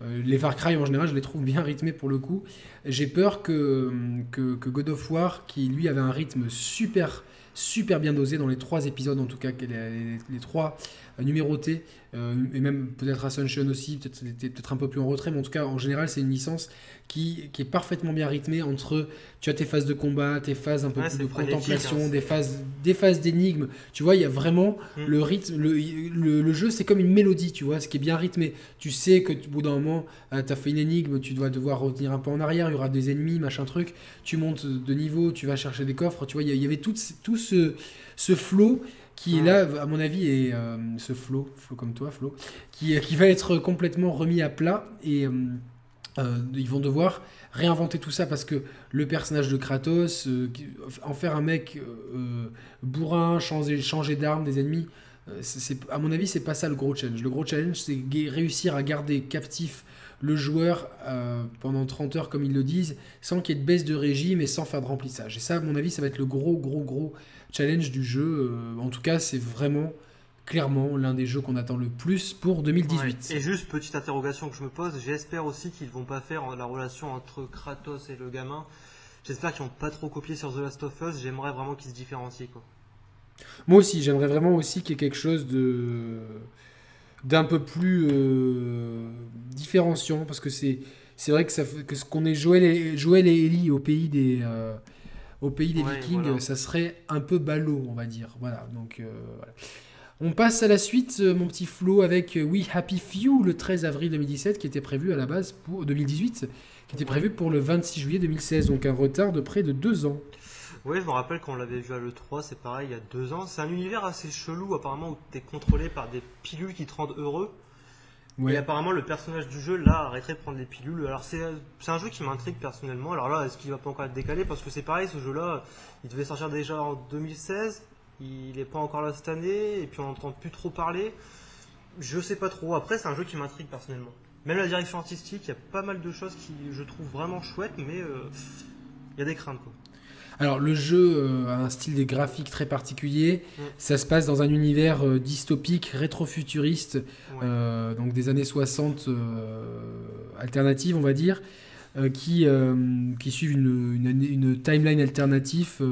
les Far Cry en général, je les trouve bien rythmés pour le coup. J'ai peur que, que, que, God of War, qui lui avait un rythme super super bien dosé dans les trois épisodes en tout cas, les, les trois numéroté, euh, et même peut-être Ascension aussi, peut-être un peu plus en retrait, mais en tout cas, en général, c'est une licence qui, qui, est parfaitement bien rythmée entre, tu as tes phases de combat, tes phases un peu plus de contemplation, hein, des phases des phases d'énigmes, tu vois, il y a vraiment mm. le rythme, le, le, jeu, c'est comme une mélodie, tu vois, ce qui est bien rythmé. Tu sais que au bout d'un moment, euh, tu as fait une énigme, tu dois devoir retenir un peu en arrière, il y aura des ennemis, machin truc, tu montes de niveau, tu vas chercher des coffres, tu vois, il y, avait tout, tout ce, ce flow qui est là, à mon avis, et euh, ce flow, flow comme toi, flow, qui, qui va être complètement remis à plat et euh, euh, ils vont devoir réinventer tout ça parce que le personnage de Kratos, en faire un mec bourrin, changer, changer d'arme des ennemis, c'est, à mon avis, c'est pas ça le gros challenge. Le gros challenge, c'est réussir à garder captif le joueur pendant 30 heures, comme ils le disent, sans qu'il y ait de baisse de régime et sans faire de remplissage. Et ça, à mon avis, ça va être le gros, gros, gros challenge du jeu. Euh, en tout cas, c'est vraiment clairement l'un des jeux qu'on attend le plus pour 2018. Et juste petite interrogation que je me pose, j'espère aussi qu'ils vont pas faire la relation entre Kratos et le gamin. J'espère qu'ils vont pas trop copié sur The Last of Us. J'aimerais vraiment qu'ils se différencient quoi. Moi aussi, j'aimerais vraiment aussi qu'il y ait quelque chose de d'un peu plus euh, différenciant parce que c'est c'est vrai que ça que ce qu'on est Joël et, Joël et Ellie au pays des euh, au pays des Vikings, ça serait un peu ballot, on va dire. Voilà, donc euh, On passe à la suite, mon petit Flo, avec We Happy Few le 13 avril 2017, qui était prévu à la base pour 2018, qui était prévu pour le 26 juillet 2016, donc un retard de près de deux ans. Oui, je me rappelle quand on l'avait vu à l'E3, c'est pareil, il y a deux ans. C'est un univers assez chelou, apparemment, où tu es contrôlé par des pilules qui te rendent heureux. Et apparemment, le personnage du jeu, là, arrêterait de prendre des pilules. Alors, c'est un jeu qui m'intrigue personnellement. Alors là, est-ce qu'il va pas encore être décalé? Parce que c'est pareil, ce jeu-là, il devait sortir déjà en 2016. Il n'est pas encore là cette année. Et puis, on n'entend plus trop parler. Je sais pas trop. Après, c'est un jeu qui m'intrigue personnellement. Même la direction artistique, il y a pas mal de choses qui je trouve vraiment chouettes, mais euh, il y a des craintes. Quoi. Alors le jeu euh, a un style des graphiques très particulier. Ça se passe dans un univers euh, dystopique, rétro-futuriste, donc des années 60 alternatives, on va dire, qui, qui suivent une, une, timeline alternative.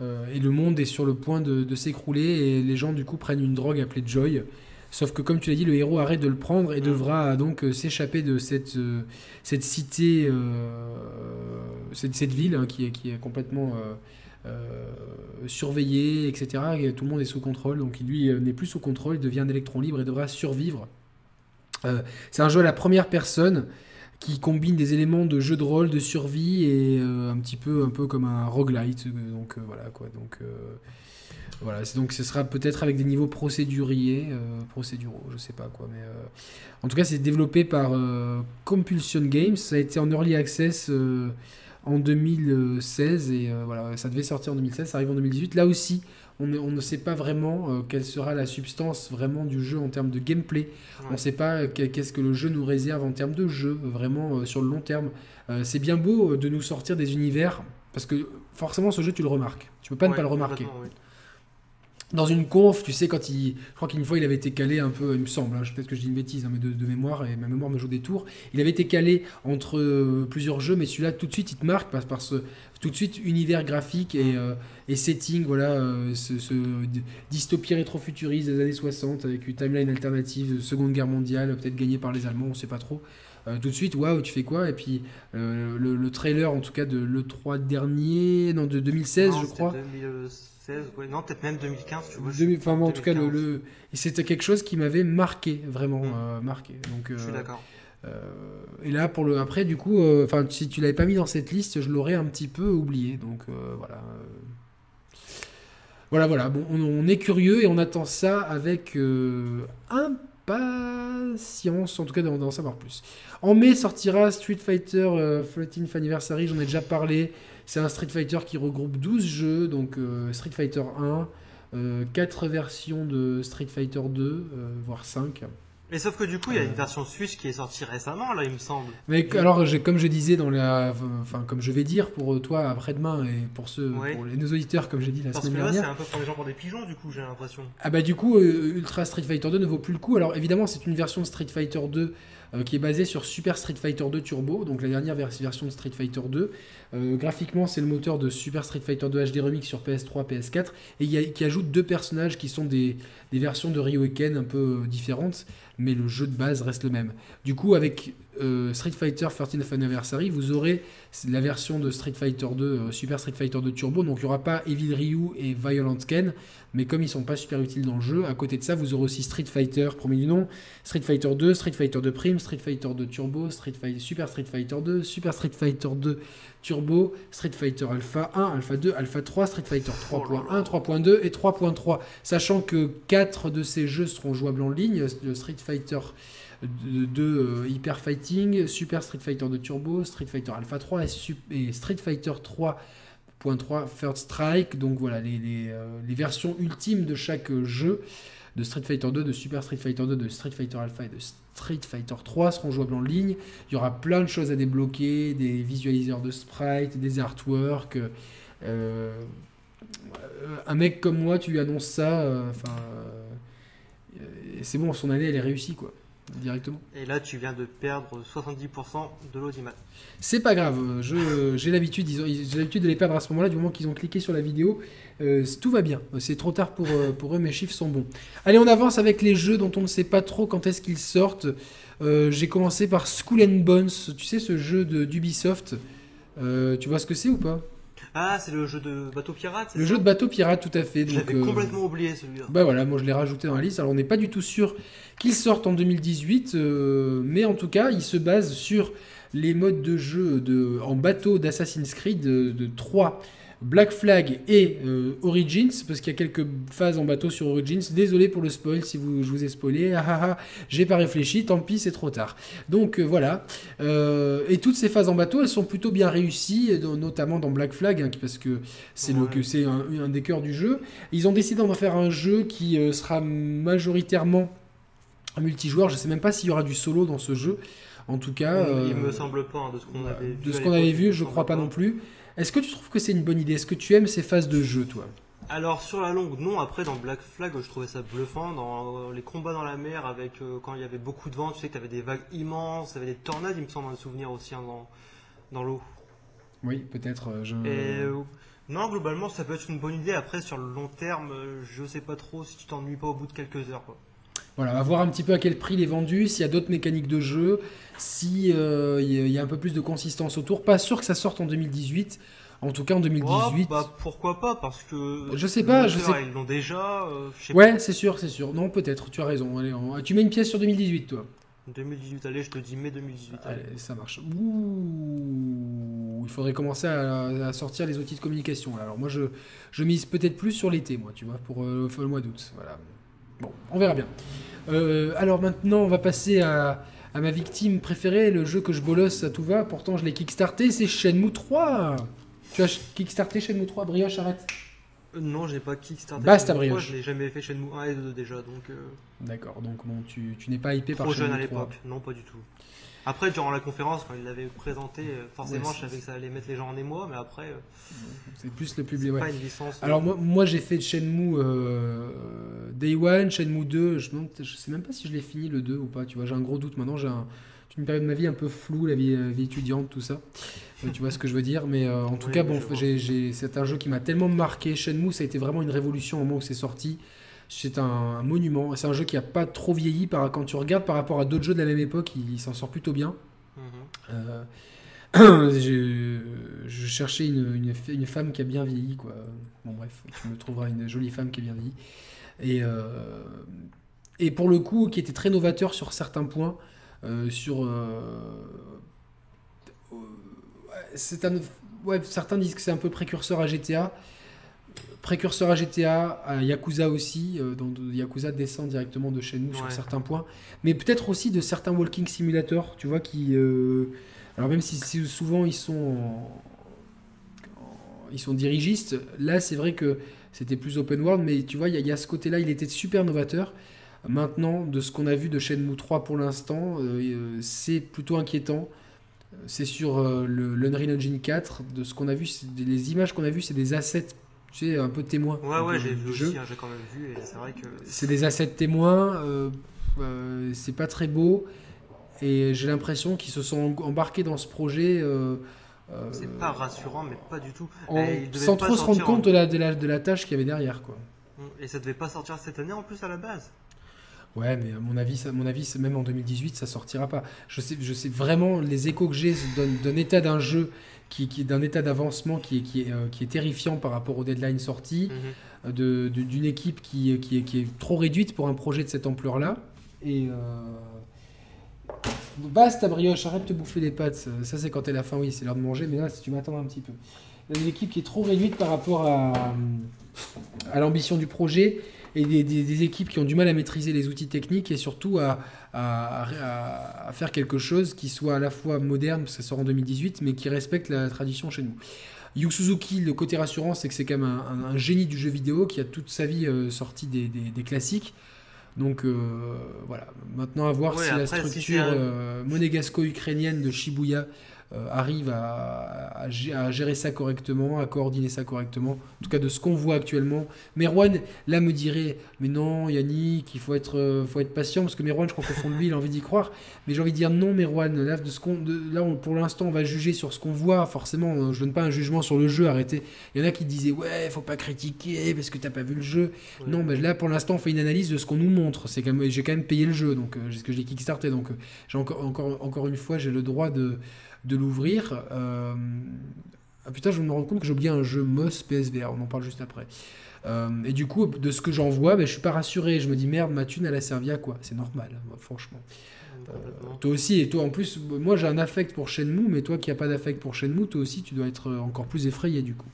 et le monde est sur le point de, de s'écrouler et les gens du coup prennent une drogue appelée Joy Sauf que, comme tu l'as dit, le héros arrête de le prendre et mm. devra donc euh, s'échapper de cette, euh, cette cité, euh, cette, cette, ville hein, qui, est, qui est complètement surveillée, etc. Et tout le monde est sous contrôle. Donc, lui n'est plus sous contrôle, il devient un électron libre et devra survivre. C'est un jeu à la première personne qui combine des éléments de jeu de rôle, de survie et un petit peu, un peu comme un roguelite. Donc, voilà quoi. Donc. Voilà, donc ce sera peut-être avec des niveaux procéduriers, euh, procéduraux, je sais pas quoi. Mais euh, en tout cas, c'est développé par euh, Compulsion Games. Ça a été en early access en 2016 et voilà, ça devait sortir en 2016. Ça arrive en 2018. Là aussi, on, on ne sait pas vraiment quelle sera la substance vraiment du jeu en termes de gameplay. On ne sait pas qu'est-ce que le jeu nous réserve en termes de jeu, vraiment sur le long terme. c'est bien beau de nous sortir des univers parce que forcément, ce jeu, tu le remarques. Tu peux pas ne pas le remarquer dans une conf, tu sais, quand il. Je crois qu'une fois, il avait été calé un peu, il me semble, hein, peut-être que je dis une bêtise, hein, mais de, mémoire, et ma mémoire me joue des tours. Il avait été calé entre euh, plusieurs jeux, mais celui-là, tout de suite, il te marque parce, parce tout de suite, univers graphique et, euh, et setting, voilà, euh, ce, ce, dystopie rétro-futuriste des années 60, avec une timeline alternative, Seconde Guerre mondiale, peut-être gagnée par les Allemands, on sait pas trop. tout de suite, waouh, tu fais quoi? Et puis le, trailer, en tout cas, de l'E3 dernier, non, de 2016, je crois non, peut-être même 2015, tu vois. enfin, en tout cas, le, c'était quelque chose qui m'avait marqué, vraiment mm. euh, marqué. Donc, je suis euh, d'accord. Euh, et là, pour le après, du coup, enfin, si tu l'avais pas mis dans cette liste, je l'aurais un petit peu oublié. Donc voilà. Voilà, voilà. Bon, on, est curieux et on attend ça avec impatience, en tout cas d'en savoir plus. En mai sortira Street Fighter 13th Anniversary, j'en ai déjà parlé. C'est un Street Fighter qui regroupe 12 jeux, donc euh, Street Fighter 1, 4 euh, versions de Street Fighter 2, euh, voire 5. Et sauf que du coup, il y a une version Switch qui est sortie récemment, là, il me semble. Mais alors, comme je disais dans la, enfin, comme je vais dire pour toi après-demain et pour ceux, pour les, nos auditeurs, comme j'ai dit la semaine dernière. Parce que là, c'est un peu pour les gens pour des pigeons, du coup, j'ai l'impression. Ah bah du coup, Ultra Street Fighter 2 ne vaut plus le coup. Alors évidemment, c'est une version Street Fighter 2 qui est basée sur Super Street Fighter 2 Turbo, donc la dernière version de Street Fighter 2. Euh, graphiquement, c'est le moteur de Super Street Fighter 2 HD Remix sur PS3, PS4, et qui ajoute deux personnages qui sont des, versions de Ryoken un peu euh, différentes, mais le jeu de base reste le même. Du coup, avec euh, Street Fighter 13th Anniversary, vous aurez la version de Street Fighter 2, Super Street Fighter 2 Turbo, donc il n'y aura pas Evil Ryu et Violent Ken, mais comme ils sont pas super utiles dans le jeu, à côté de ça, vous aurez aussi Street Fighter, premier du nom, Street Fighter 2, Street Fighter 2 Prime, Street Fighter 2 Turbo, Street Fighter, Super Street Fighter 2, Super Street Fighter 2 Turbo, Street Fighter Alpha 1, Alpha 2, Alpha 3, Street Fighter 3.1, 3.2 et 3.3. Sachant que 4 de ces jeux seront jouables en ligne, le Street Fighter 2 euh, Hyper Fighting, Super Street Fighter 2 Turbo, Street Fighter Alpha 3 et, Street Fighter 3.3 Third Strike. Donc voilà les, euh, les, versions ultimes de chaque jeu de Street Fighter 2, de Super Street Fighter 2, de Street Fighter Alpha et de Street Fighter 3 seront jouables en ligne. Il y aura plein de choses à débloquer, des visualiseurs de sprite, des artworks. Euh, un mec comme moi, tu lui annonces ça, euh, euh, c'est bon, son année elle est réussie quoi directement. Et là, tu viens de perdre 70% de l'audimat. C'est pas grave, j'ai l'habitude, j'ai l'habitude de les perdre à ce moment-là, du moment qu'ils ont cliqué sur la vidéo. Euh, tout va bien. C'est trop tard pour, euh, pour eux, mes chiffres sont bons. Allez, on avance avec les jeux dont on ne sait pas trop quand est-ce qu'ils sortent. Euh, j'ai commencé par School and Bones, tu sais, ce jeu d'Ubisoft. tu vois ce que c'est ou pas? Ah, c'est le jeu de bateau pirate Le jeu de bateau pirate, tout à fait. J'avais complètement oublié celui-là. Bah voilà, moi je l'ai rajouté dans la liste. Alors on n'est pas du tout sûr qu'il sorte en 2018, mais en tout cas, il se base sur les modes de jeu de, en bateau d'Assassin's Creed de, de 3 Black Flag et euh, Origins, parce qu'il y a quelques phases en bateau sur Origins. Désolé pour le spoil si vous, je vous ai spoilé. Ah, ah, ah, j'ai pas réfléchi, tant pis, c'est trop tard. Donc euh, voilà. Euh, et toutes ces phases en bateau, elles sont plutôt bien réussies, notamment dans Black Flag, hein, parce que c'est le que un, un des cœurs du jeu. Ils ont décidé d'en faire un jeu qui sera majoritairement un multijoueur. Je sais même pas s'il y aura du solo dans ce jeu. En tout cas, Il me semble pas, hein, de ce qu'on avait vu. de ce à qu'on avait vu, je crois pas non plus. Est-ce que tu trouves que c'est une bonne idée? Est-ce que tu aimes ces phases de jeu, toi? Alors sur la longue, non. Après dans Black Flag, je trouvais ça bluffant. Dans euh, les combats dans la mer, avec euh, quand il y avait beaucoup de vent, tu sais que tu avais des vagues immenses, il y avait des tornades, il me semble un souvenir aussi hein, dans, dans l'eau. Oui, peut-être. euh, je... Et euh, non, globalement, ça peut être une bonne idée. Après, sur le long terme, je sais pas trop si tu t'ennuies pas au bout de quelques heures. Quoi. Voilà, on va voir un petit peu à quel prix il est vendu, s'il y a d'autres mécaniques de jeu, si euh, y a- il y a un peu plus de consistance autour. Pas sûr que ça sorte en 2018. En tout cas, en 2018. Oh, bah, pourquoi pas Parce que. Je sais pas, je sais- Ils l'ont déjà. euh, je sais Ouais, c'est sûr, c'est sûr. Non, peut-être, tu as raison. Allez, on- Tu mets une pièce sur 2018, toi. pas. 2018, allez, je te dis mai 2018. allez. Allez, ça marche. Ouh, il faudrait commencer à, à sortir les outils de communication. Alors moi, je, je mise peut-être plus sur l'été, moi, tu vois, pour euh, le mois d'août. Voilà. Bon, on verra bien. Euh, alors maintenant, on va passer à, à ma victime préférée, le jeu que je bolosse à tout va. Pourtant, je l'ai kickstarté, c'est Shenmue 3. Tu as kickstarté Shenmue 3, Brioche, arrête. Euh, non, j'ai pas Kickstarter. Basta, Shenmue 3, brioche. Je l'ai jamais fait Shenmue 1 et 2 déjà, donc. euh, D'accord, donc bon, tu, tu n'es pas hypé par trop jeune Shenmue à 3. l'époque. Non, pas du tout. Après, durant la conférence, quand il l'avait présenté, euh, forcément, Ouais, je savais que ça allait mettre les gens en émoi, mais après, euh, C'est plus le public. ouais. pas une licence. Alors moi, moi j'ai fait Shenmue euh, Day One, Shenmue 2, je, je sais même pas si je l'ai fini le 2 ou pas, tu vois, j'ai un gros doute maintenant, j'ai un- une période de ma vie un peu floue, la vie, vie étudiante, tout ça, Euh, tu vois ce que je veux dire, mais euh, en tout Oui, cas, bon, c'est un jeu qui m'a tellement marqué, Shenmue ça a été vraiment une révolution au moment où c'est sorti, c'est un, un monument, c'est un jeu qui a pas trop vieilli, par, quand tu regardes par rapport à d'autres jeux de la même époque, il, il s'en sort plutôt bien. mhm. Euh, [CLEARS THROAT] je, je cherchais une, une, femme qui a bien vieilli, quoi. Bon, bref, tu me trouveras une jolie femme qui a bien vieilli. Et, euh, et pour le coup, qui était très novateur sur certains points. euh, sur. c'est un, ouais, certains disent que c'est un peu précurseur à GTA. Précurseur à GTA, à Yakuza aussi. euh, donc Yakuza descend directement de chez nous sur certains points. Mais peut-être aussi de certains walking simulators, tu vois, qui. euh, alors même si, si souvent ils sont en- en- ils sont dirigistes, là c'est vrai que c'était plus open world, mais tu vois, il y, a- il y a ce côté-là, il était super novateur. Maintenant, de ce qu'on a vu de Shenmue 3 pour l'instant, euh, c'est plutôt inquiétant. C'est sur euh, le l'Unreal Engine 4. De ce qu'on a vu, des- les images qu'on a vues, c'est des assets, tu sais, un peu témoins. Ouais, ouais, j'ai vu jeu. aussi, hein, j'ai quand même vu, et c'est vrai que. C'est des assets témoins, euh, euh, c'est pas très beau, et j'ai l'impression qu'ils se sont embarqués dans ce projet euh, euh, C'est pas rassurant, mais pas du tout. en- sans trop se rendre en- compte de la, de, la, de la tâche qu'il y avait derrière. Quoi. Et ça devait pas sortir cette année en plus à la base. Ouais, mais à mon avis, ça, à mon avis même en 2018, ça sortira pas. Je sais, je sais vraiment les échos que j'ai d'un état d'un jeu qui, qui d'un état d'avancement qui est, qui, est, euh, qui est terrifiant par rapport aux deadlines sorties. De- de- d'une équipe qui, qui, est, qui est trop réduite pour un projet de cette ampleur-là. Et. Euh... Basta, brioche, arrête de te bouffer les pattes. Ça, ça, c'est quand t'es la faim, oui, c'est l'heure de manger, mais là, si tu m'attends un petit peu. Une équipe qui est trop réduite par rapport à, à l'ambition du projet et des, des- des équipes qui ont du mal à maîtriser les outils techniques et surtout à, à- à- à faire quelque chose qui soit à la fois moderne, parce que ça sort en 2018, mais qui respecte la tradition chez nous. Yu Suzuki, le côté rassurant, c'est que c'est quand même un, un- un génie du jeu vidéo qui a toute sa vie euh, sorti des, classiques. Donc euh, voilà, maintenant à voir Ouais, si la après, structure un- euh, monégasco-ukrainienne de Shibuya arrive à, à gé- à gérer ça correctement, à coordonner ça correctement. En tout cas, de ce qu'on voit actuellement. Merwan, là, me dirait Mais non, Yannick, il faut être, euh, faut être patient, parce que Merwan, je crois qu'au fond de lui, il a envie d'y croire. Mais j'ai envie de dire Non, Merwan, là, de ce qu'on, là on- pour l'instant, on va juger sur ce qu'on voit. Forcément, euh, je donne pas un jugement sur le jeu, arrêtez. Il y en a qui disaient Ouais, faut pas critiquer parce que t'as pas vu le jeu. Ouais. Non, mais là pour l'instant on fait une analyse de ce qu'on nous montre. C'est quand même, j'ai quand même payé le jeu, donc euh, ce que j'ai kickstarté, donc euh, j'ai encore, encore, encore une fois j'ai le droit de, de l'ouvrir. Euh, Ah putain, je me rends compte que j'ai oublié un jeu MOS PSVR. On en parle juste après. Euh, et du coup, de ce que j'en vois, ben, je suis pas rassuré. Je me dis merde, ma thune elle a servi à quoi? C'est normal, franchement. Complètement. Toi aussi, et toi en plus, moi j'ai un affect pour Shenmue, mais toi qui n'as pas d'affect pour Shenmue, toi aussi tu dois être euh, encore plus effrayé du coup.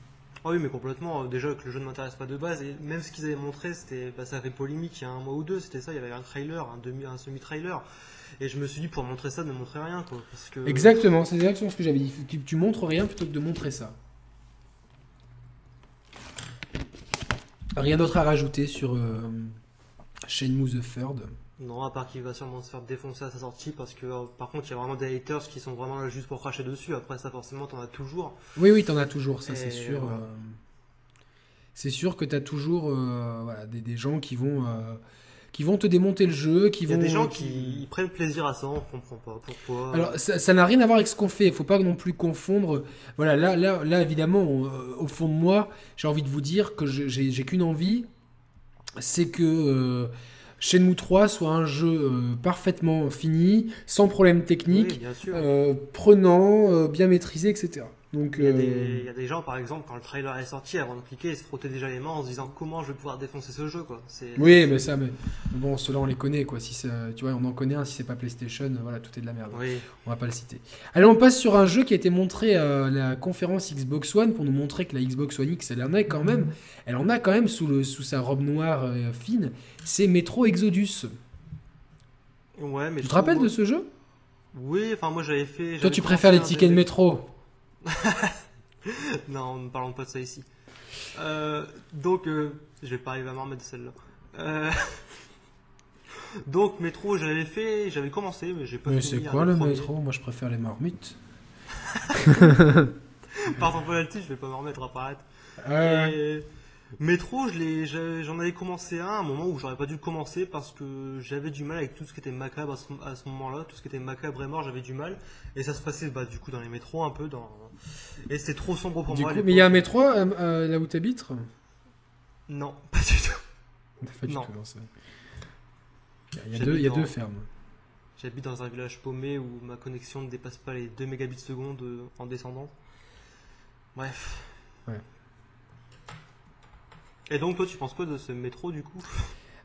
Ah oui, mais complètement. Déjà que le jeu ne m'intéresse pas de base, et même ce qu'ils avaient montré, c'était, bah, ça fait polémique il y a un mois ou deux, c'était ça, il y avait un trailer, un, demi, un semi-trailer. Et je me suis dit, pour montrer ça, ne montrer rien, quoi. Parce que... Exactement, c'est exactement ce que j'avais dit. Tu, tu montres rien plutôt que de montrer ça. Rien d'autre à rajouter sur euh, Shenmue the Third? Non, à part qu'il va sûrement se faire défoncer à sa sortie, parce que euh, par contre, il y a vraiment des haters qui sont vraiment là juste pour cracher dessus. Après, ça, forcément, t'en as toujours. Oui, oui, t'en as toujours, ça c'est sûr. voilà. euh, c'est sûr que t'as toujours euh, voilà, des, des gens qui vont, qui vont te démonter le jeu, qui Il y a vont. des gens qui prennent plaisir à ça, on comprend pas pourquoi. Alors, ça n'a rien à voir avec ce qu'on fait. Il faut pas non plus confondre. Voilà, là, là, là évidemment, euh, au fond de moi, j'ai envie de vous dire que j'ai qu'une envie, c'est que euh, Shenmue 3 soit un jeu euh, parfaitement fini, sans problème technique, euh, prenant, bien maîtrisé, etc. Donc, Il y, a euh, des, il y a des gens, par exemple, quand le trailer est sorti, avant de cliquer, ils se frottaient déjà les mains en se disant comment je vais pouvoir défoncer ce jeu, quoi. Oui, mais ça, mais bon, ceux-là on les connaît quoi. Si tu vois, on en connaît un. Si c'est pas PlayStation, euh, voilà, tout est de la merde. Oui. On va pas le citer. Allez, on passe sur un jeu qui a été montré à la conférence Xbox One pour nous montrer que la Xbox One X, elle en a quand même, elle en a quand même sous, le, sous sa robe noire euh, fine. C'est Metro Exodus. Ouais, mais Tu te rappelles de ce jeu? Oui, enfin, moi j'avais fait. Toi, tu préfères les tickets de métro [LAUGHS] Non, ne parlons pas de ça ici. Euh, donc, euh, je vais pas arriver à m'en remettre de celle-là. Euh, [LAUGHS] donc, métro, j'avais fait, j'avais commencé, mais j'ai pas Mais c'est quoi le premier. métro? Moi, je préfère les marmites. Partons pas là-dessus, je vais pas me remettre à apparaître. Et Métro, j'en avais commencé un à un moment où j'aurais pas dû commencer parce que j'avais du mal avec tout ce qui était macabre à ce, à ce moment-là, tout ce qui était macabre et mort, j'avais du mal. Et ça se passait bah, du coup dans les métros un peu, dans... et c'était trop sombre pour du moi. coup, mais il y a un métro euh, euh, là où t'habites? Non, [LAUGHS] pas du tout. Pas du Non. tout, non, Il y a- deux- il y a dans- deux fermes. J'habite dans un village paumé où ma connexion ne dépasse pas les 2 mégabits seconde euh, en descendant. Bref. Ouais. Et donc toi tu penses quoi de ce métro du coup?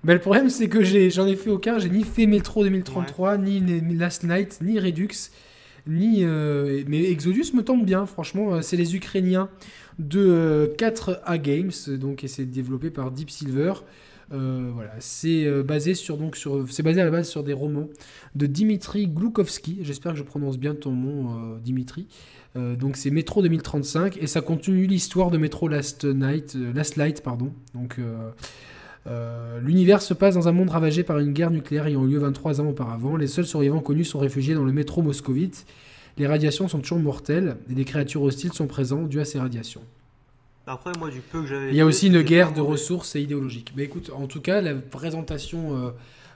Ben, le problème, c'est que j'ai- j'en ai, fait aucun. J'ai ni fait Metro 2033, ni, ni Last Night, ni Redux, ni. euh, mais Exodus me tombe bien, franchement. euh, C'est les Ukrainiens de euh, 4A Games, donc, et c'est développé par Deep Silver. Euh, c'est euh, basé sur donc c'est basé à la base sur des romans de Dimitri Gloukovski. J'espère que je prononce bien ton nom, euh, Dimitri. Donc c'est Metro 2035 et ça continue l'histoire de Metro Last Night, Last Light pardon. Donc L'univers se passe dans un monde ravagé par une guerre nucléaire ayant eu lieu 23 ans auparavant. Les seuls survivants connus sont réfugiés dans le métro moscovite. Les radiations sont toujours mortelles et des créatures hostiles sont présentes dues à ces radiations. Après moi du peu que j'avais Il y a aussi une guerre de ressources et idéologique. Mais écoute, en tout cas, la présentation euh,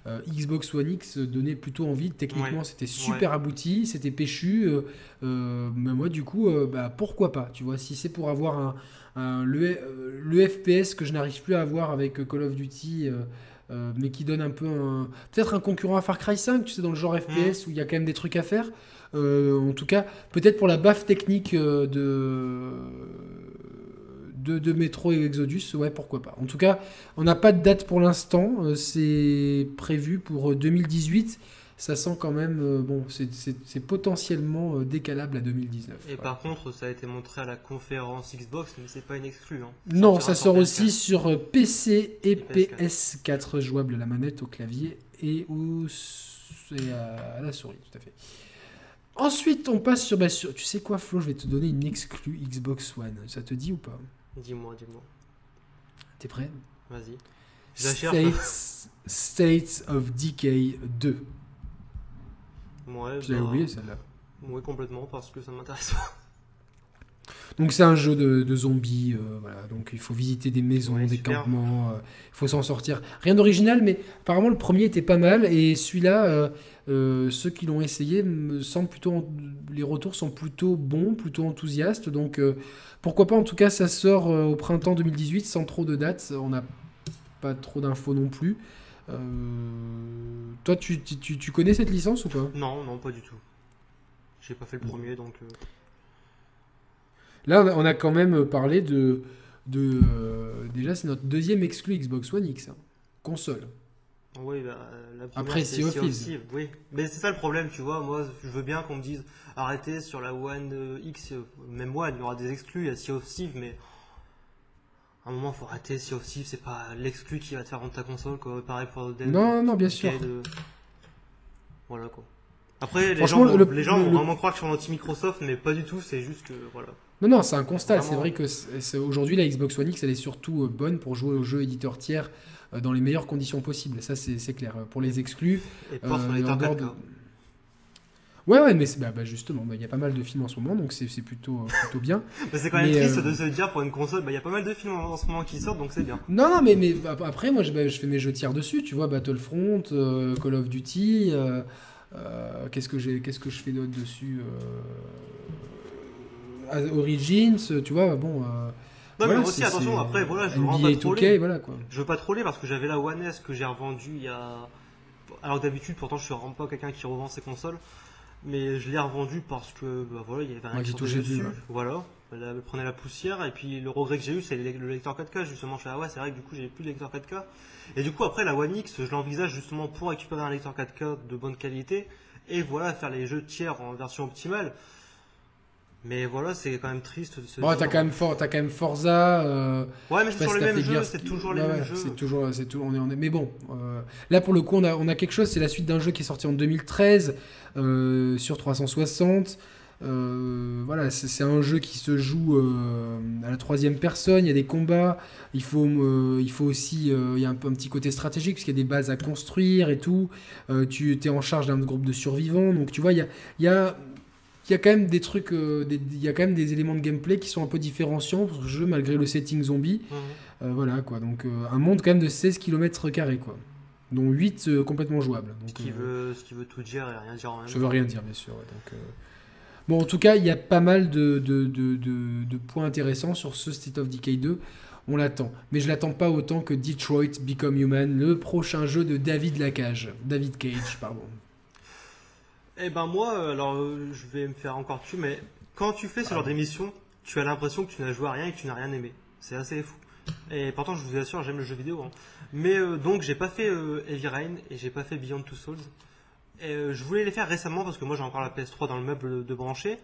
euh, Xbox One X donnait plutôt envie. Techniquement, Ouais. c'était super abouti, c'était péchu. euh, euh, mais moi, du coup, euh, bah, pourquoi pas Tu vois, si c'est pour avoir un, un- le, euh, le FPS que je n'arrive plus à avoir avec euh, Call of Duty. euh, euh, mais qui donne un peu un peut-être un concurrent à Far Cry 5 tu sais dans le genre FPS où il y a quand même des trucs à faire Euh, en tout cas peut-être pour la baffe technique euh, de de, de Metro et Exodus, ouais, pourquoi pas. En tout cas, on n'a pas de date pour l'instant, euh, c'est prévu pour euh, 2018. Ça sent quand même, euh, bon, c'est- potentiellement euh, décalable à 2019. Et par contre ça a été montré à la conférence Xbox mais c'est pas une exclue. Hein. Non, ça sort PS4. aussi sur euh, PC et Et PS4. PS4, jouable à la manette, au clavier et, au, et à, à la souris, tout à fait. Ensuite, on passe sur, bah, sur- Tu sais quoi, Flo, je vais te donner une exclue Xbox One. Ça te dit ou pas? Dis-moi, dis-moi. T'es prêt? Vas-y. States, States of Decay 2. Ouais, Je bah, oublié celle-là. Ouais, complètement parce que ça m'intéresse pas. Donc c'est un jeu de, de zombies, euh, voilà. Donc il faut visiter des maisons, Ouais, des super. campements, euh, il faut s'en sortir. Rien d'original, mais apparemment le premier était pas mal et celui-là, euh, ceux qui l'ont essayé me semblent plutôt, en- les retours sont plutôt bons, plutôt enthousiastes. Donc pourquoi pas En tout cas, ça sort au printemps 2018 sans trop de dates. On n'a pas trop d'infos non plus. Toi, tu, tu- tu- tu connais cette licence ou pas? Non, non, pas du tout. J'ai pas fait le premier donc. Là, on a- quand même parlé de. de euh, déjà, c'est notre deuxième exclu Xbox One X. hein. Console. Oui, bah, euh, la première, Après, c'est Sea of Sea of Thieves. Thieves, Oui, mais c'est ça le problème, tu vois. Moi, je veux bien qu'on me dise arrêtez sur la One euh, X, même One, il y aura des exclus, il y a Sea of Thieves, mais À un moment, faut arrêter Sea of Thieves, c'est pas l'exclu qui va te faire rendre ta console, quoi. Pareil pour Dead. Non, non, bien sûr. de- Voilà, quoi. Après, les gens, vont- le- les gens le- vont le- vraiment croire que je suis anti-Microsoft, mais pas du tout, c'est juste que, voilà. Non, non, c'est un constat. C'est vrai que aujourd'hui, la Xbox One X, elle est surtout euh, bonne pour jouer aux jeux éditeurs tiers euh, dans les meilleures conditions possibles. Ça, c'est clair. Pour les exclus, Et euh, les en dehors 4K. de- Ouais, ouais, mais bah, bah, justement, bah, il y a pas mal de films en ce moment, donc c'est plutôt, euh, plutôt bien. [LAUGHS] C'est quand même Mais, triste euh, de se dire pour une console, il y a pas mal de films en, en ce moment qui sortent, donc c'est bien. Non, non, mais, mais ap- après, moi, je, je fais mes jeux tiers dessus, tu vois, Battlefront, euh, Call of Duty, euh, euh, qu'est-ce que je fais d'autre dessus euh, Origins, tu vois, bon. euh, Non, voilà, mais aussi, attention, après, voilà, je veux NBA pas troller. 2K, voilà quoi. Je veux pas troller parce que j'avais la One S que j'ai revendue il y a. Alors d'habitude, pourtant, je suis vraiment pas quelqu'un qui revend ses consoles. Mais je l'ai revendue parce que, bah voilà, il y avait un qui touchait dessus. ouais. Voilà. Elle, prenait la poussière. Et puis, le regret que j'ai eu, c'est le le lecteur 4K. Justement, je fais, ah ouais, c'est vrai que du coup, j'ai plus de lecteur 4K. Et du coup, après, la One X, je l'envisage justement pour récupérer un lecteur 4K de bonne qualité. Et voilà, faire les jeux tiers en version optimale. Mais voilà, c'est quand même triste de se Bon, t'as quand même, For- t'as quand même Forza. euh, Ouais, mais c'est toujours si les mêmes jeux, c'est toujours les Ouais, mêmes ouais, jeux. C'est toujours, c'est tout, on est, on est- mais bon, euh, là pour le coup, on a, on a quelque chose. C'est la suite d'un jeu qui est sorti en 2013 euh, sur 360. Euh, voilà, c'est un jeu qui se joue à la troisième personne. Il y a des combats. Il faut, il faut aussi, il y a un, petit côté stratégique parce qu'il y a des bases à construire et tout. Tu es en charge d'un groupe de survivants. Donc tu vois, il y a, il y a, il y a quand même des trucs, euh, des- il y a quand même des éléments de gameplay qui sont un peu différenciants pour ce jeu malgré le setting zombie. Mhm. Euh, voilà quoi, donc euh, un monde quand même de 16 km quoi, dont 8 euh, complètement jouables. Ce Donc, qui, euh, veut, ce qui veut tout dire et rien dire en même je veux rien dire bien sûr. ouais, donc, Bon en tout cas il y a pas mal de, de, de- de- de points intéressants sur ce State of Decay 2. On l'attend, mais je l'attends pas autant que Detroit Become Human, le prochain jeu de David Lacage, David Cage, pardon. Eh ben moi, euh, alors euh, je vais me faire encore dessus, mais quand tu fais ce genre d'émission, tu as l'impression que tu n'as joué à rien et que tu n'as rien aimé. C'est assez fou. Et pourtant, je vous assure, j'aime le jeu vidéo. hein. Mais euh, donc, j'ai pas fait euh, Heavy Rain et j'ai pas fait Beyond Two Souls. Et euh, je voulais les faire récemment parce que moi j'ai encore la PS3 dans le meuble de branché.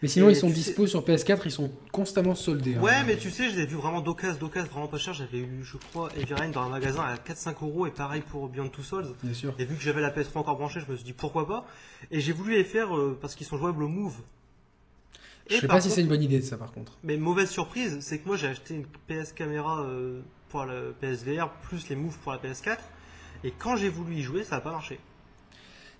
Mais sinon Et ils sont dispo sur PS4, ils sont constamment soldés. hein. Ouais, mais tu sais, je les ai vus vraiment d'occasion, d'occasion, vraiment pas cher. J'avais eu, je crois, Heavy dans un magasin à 4-5 euros et pareil pour Beyond Two Souls. Bien sûr. Et vu que j'avais la PS3 encore branchée, je me suis dit pourquoi pas. Et j'ai voulu les faire euh, parce qu'ils sont jouables au Move. Je sais pas si c'est une bonne idée ça par contre. Mais mauvaise surprise, c'est que moi j'ai acheté une PS caméra euh, pour le PSVR plus les Move pour la PS4. Et quand j'ai voulu y jouer, ça n'a pas marché.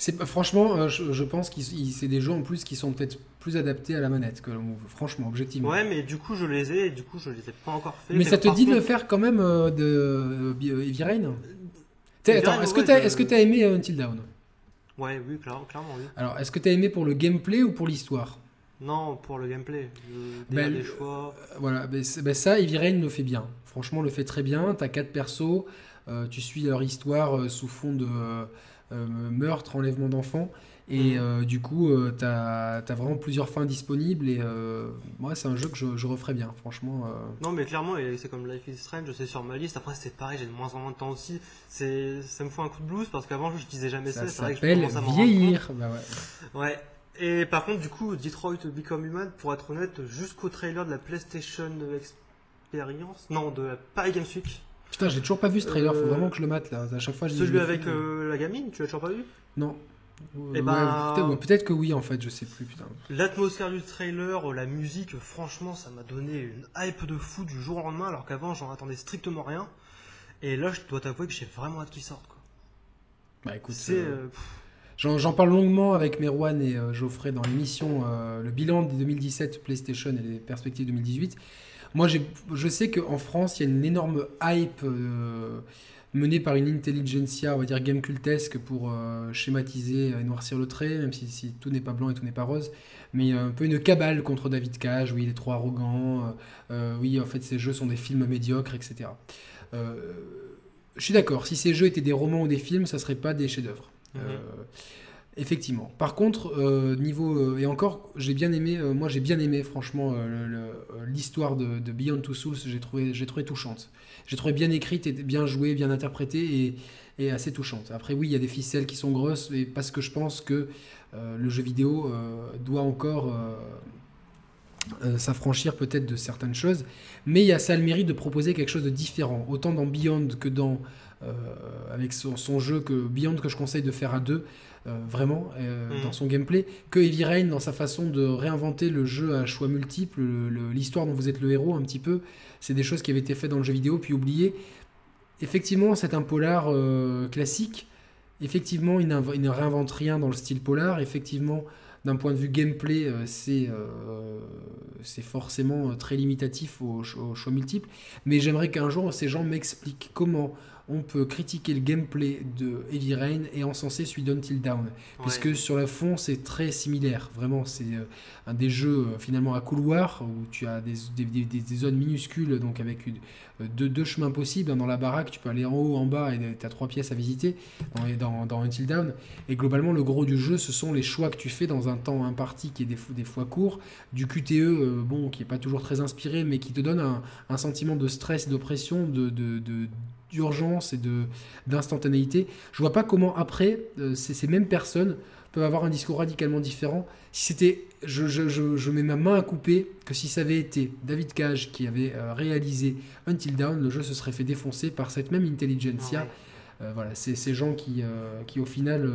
C'est franchement, euh, je, je pense que c'est des jeux en plus qui sont peut-être plus adaptés à la manette que. Franchement, objectivement. Ouais, mais du coup je les ai et du coup je les ai pas encore fait. mais ça te dit de le faire quand même euh, de euh, Heavy Rain? Attends, est-ce que ouais, t'as est-ce que t'as aimé Until Dawn? Ouais, oui, clairement, clairement oui. Alors, est-ce que t'as aimé pour le gameplay ou pour l'histoire? Non, pour le gameplay. Le des choix. Euh, Voilà, ben, ben ça, Heavy Rain le fait bien. Franchement, le fait très bien. T'as quatre persos, euh, tu suis leur histoire euh, sous fond de meurtre, enlèvement d'enfants. Et Mhm. euh, du coup, euh, t'as as vraiment plusieurs fins disponibles. Et euh, moi, c'est un jeu que je, je referais bien, franchement. euh. Non, mais clairement, c'est comme Life is Strange, c'est sur ma liste. Après, c'est pareil, j'ai de moins en moins de temps aussi. Ça me fout un coup de blues parce qu'avant, je disais jamais ça. Ça c'est vrai que je s'appelle vieillir. Bah ouais. Ouais. Et par contre, du coup, Detroit Become Human, pour être honnête, jusqu'au trailer de la PlayStation Experience, non, de la Paris Games Week, Putain, j'ai toujours pas vu ce trailer. Faut Euh, vraiment que je le mate là. À chaque fois, je dis, je celui le avec mais- euh, la gamine, tu l'as toujours pas vu? Non. Eh Ouais, ben- peut-être- ouais, Peut-être que oui, en fait, je sais plus. Putain. L'atmosphère du trailer, la musique, franchement, ça m'a donné une hype de fou du jour au lendemain, alors qu'avant, j'en attendais strictement rien. Et là, je dois t'avouer que j'ai vraiment hâte qu'il sorte. Quoi. Bah écoute. C'est, euh, euh, pff, J'en j'en parle longuement avec Merwan et euh, Geoffrey dans l'émission euh, le bilan des 2017 PlayStation et les perspectives 2018. Moi, je sais qu'en France, il y a une énorme hype euh, menée par une intelligentsia, on va dire game cultesque, pour euh, schématiser et noircir le trait, même si, si tout n'est pas blanc et tout n'est pas rose. Mais un peu une cabale contre David Cage, oui, il est trop arrogant, euh, euh, oui, en fait, ces jeux sont des films médiocres, etc. Euh, je suis d'accord, si ces jeux étaient des romans ou des films, ça serait pas des chefs-d'œuvre. Mhm. Effectivement. Par contre, euh, niveau euh, et encore, j'ai bien aimé. euh, moi, j'ai bien aimé, franchement, l'histoire de, Beyond Two Souls. J'ai trouvé, j'ai trouvé touchante. J'ai trouvé bien écrite et bien jouée, bien interprétée et, assez touchante. Après, oui, il y a des ficelles qui sont grosses, et parce que je pense que le jeu vidéo doit encore s'affranchir peut-être de certaines choses, mais il y a ça le mérite de proposer quelque chose de différent, autant dans Beyond que dans avec son, jeu que Beyond que je conseille de faire à deux, vraiment mm. dans son gameplay, que Heavy Rain dans sa façon de réinventer le jeu à choix multiples, l'histoire dont vous êtes le héros un petit peu, c'est des choses qui avaient été faites dans le jeu vidéo puis oubliées. Effectivement, c'est un polar classique. Effectivement, il, il ne réinvente rien dans le style polar. Effectivement, d'un point de vue gameplay, euh, euh, c'est forcément euh, très limitatif aux, choix multiples. Mais j'aimerais qu'un jour ces gens m'expliquent comment on peut critiquer le gameplay de Heavy Rain et encenser celui d'Until Down. Puisque sur le fond, c'est très similaire. Vraiment, c'est euh, un des jeux euh, finalement à couloir où tu as des, des, zones minuscules, donc avec euh, deux, deux, chemins possibles. Dans la baraque, tu peux aller en haut, en bas et tu as trois pièces à visiter dans, dans, Until Down. Et globalement, le gros du jeu, ce sont les choix que tu fais dans un temps imparti qui est des, fois court. Du QTE, bon, qui n'est pas toujours très inspiré, mais qui te donne un, un sentiment de stress, d'oppression, de, de, de d'urgence et d'instantanéité. Je vois pas comment après euh, ces, mêmes personnes peuvent avoir un discours radicalement différent. Si c'était, je, je, je, mets ma main à couper que si ça avait été David Cage qui avait euh, réalisé Until Dawn, le jeu se serait fait défoncer par cette même intelligentsia. Euh, voilà, c'est ces gens qui, qui au final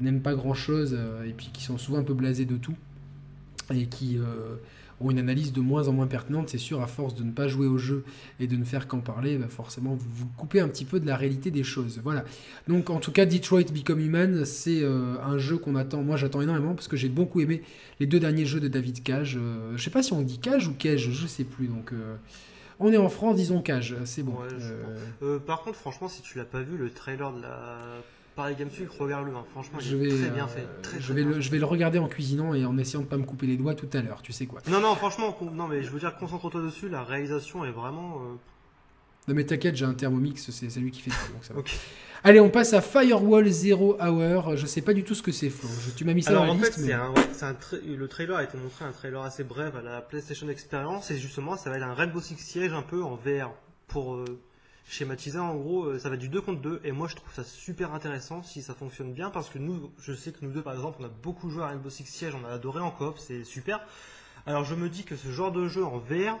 n'aiment pas grand chose et puis qui sont souvent un peu blasés de tout et qui ou une analyse de moins en moins pertinente, c'est sûr, à force de ne pas jouer au jeu et de ne faire qu'en parler, bah, forcément, vous vous coupez un petit peu de la réalité des choses. Voilà. Donc, en tout cas, Detroit Become Human, c'est euh, un jeu qu'on attend. Moi, j'attends énormément parce que j'ai beaucoup aimé les deux derniers jeux de David Cage. Je euh, je sais pas si on dit Cage ou Cage, je sais plus. Donc. Euh, on est en France, disons Cage, c'est bon. par contre, franchement, si tu l'as pas vu, le trailer de la Paris Games Week, regarde-le. Hein. Franchement, je vais, très bien fait. je, vais le, je vais le regarder en cuisinant et en essayant de pas me couper les doigts tout à l'heure. Tu sais quoi. Non, non, franchement, non, mais je veux dire, concentre-toi dessus. La réalisation est vraiment. Euh, non, mais t'inquiète, j'ai un thermomix, c'est lui qui fait tout. Donc ça va. [LAUGHS] Allez, on passe à Firewall Zero Hour. Je sais pas du tout ce que c'est, Flo. tu m'as mis ça Alors, dans la en liste. Fait, un, le trailer a été montré, un trailer assez bref à la PlayStation Experience. Et justement, ça va être un Rainbow Six Siege un peu en VR. Pour. Euh, schématisé en gros euh, ça va du 2 contre 2 et moi je trouve ça super intéressant si ça fonctionne bien parce que nous je sais que nous deux par exemple on a beaucoup joué à Rainbow Six Siege on a adoré en coop c'est super. Alors je me dis que ce genre de jeu en VR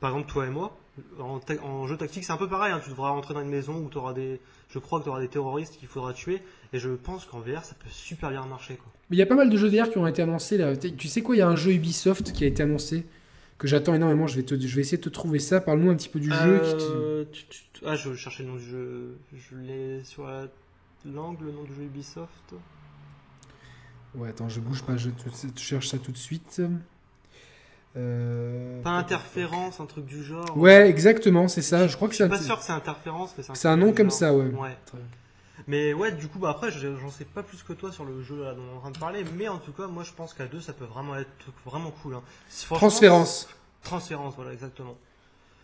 par exemple toi et moi en, jeu tactique c'est un peu pareil hein. tu devras rentrer dans une maison où tu auras des je crois terroristes qu'il faudra tuer. Et je pense qu'en VR ça peut super bien marcher quoi. Mais il y a pas mal de jeux VR qui ont été annoncés là. Tu sais quoi il y a un jeu Ubisoft qui a été annoncé que j'attends énormément. Je vais, te, je vais essayer de te trouver ça. Parle-nous un petit peu du jeu. Euh, ah, je cherchais le nom du jeu. Je l'ai sur l'angle, le nom du jeu Ubisoft. Ouais, attends, je bouge pas. Je, te, cherche ça tout de suite. Euh... Pas interférence, un truc du genre. Ouais, exactement, c'est ça. Je crois que c'est. Je suis pas sûr que c'est interférence, mais c'est un, nom comme ça, ouais. ouais. Mais ouais, du coup, bah après, j'en sais pas plus que toi sur le jeu là, dont on est en train de parler, mais en tout cas, moi je pense qu'à deux, ça peut vraiment être vraiment cool. Hein. Transférence. Transférence, voilà, exactement.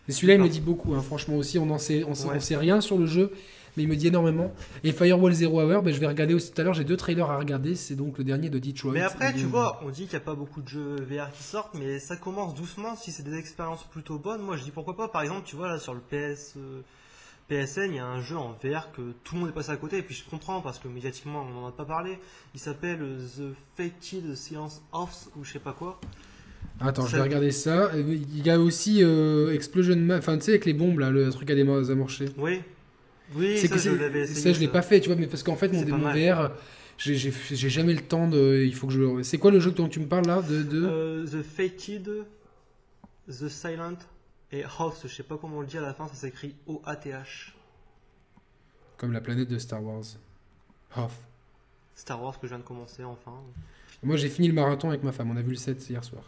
Et celui-là, il me dit beaucoup, hein. franchement aussi, on n'en sait, on, sait rien sur le jeu, mais il me dit énormément. Et Firewall Zero Hour, ben, je vais regarder aussi tout à l'heure, j'ai deux trailers à regarder, c'est donc le dernier de Detroit. Mais après, tu vois, on dit qu'il n'y a pas beaucoup de jeux VR qui sortent, mais ça commence doucement, si c'est des expériences plutôt bonnes, moi je dis pourquoi pas, par exemple, tu vois, là sur le PS... PSN, il y a un jeu en VR que tout le monde est passé à côté, et puis je comprends parce que médiatiquement on n'en a pas parlé. Il s'appelle The Fated Science of ou je sais pas quoi. Attends, je vais regarder ça. Il y a aussi euh, Explosion enfin tu sais, avec les bombes là, le truc à désamorcher. Oui. Oui, ça, je l'avais Ça, je l'ai pas fait, tu vois, mais parce qu'en fait, mon, mon VR, j'ai jamais le temps de. Il faut que je. C'est quoi le jeu dont tu me parles là de, de... Euh, the Fated, The Silent et Hoth, je sais pas comment on le dit à la fin, ça s'écrit O-A-T-H. Comme la planète de Star Wars. Hoth. Star Wars que je viens de commencer enfin. Moi j'ai fini le marathon avec ma femme, on a vu le 7 hier soir.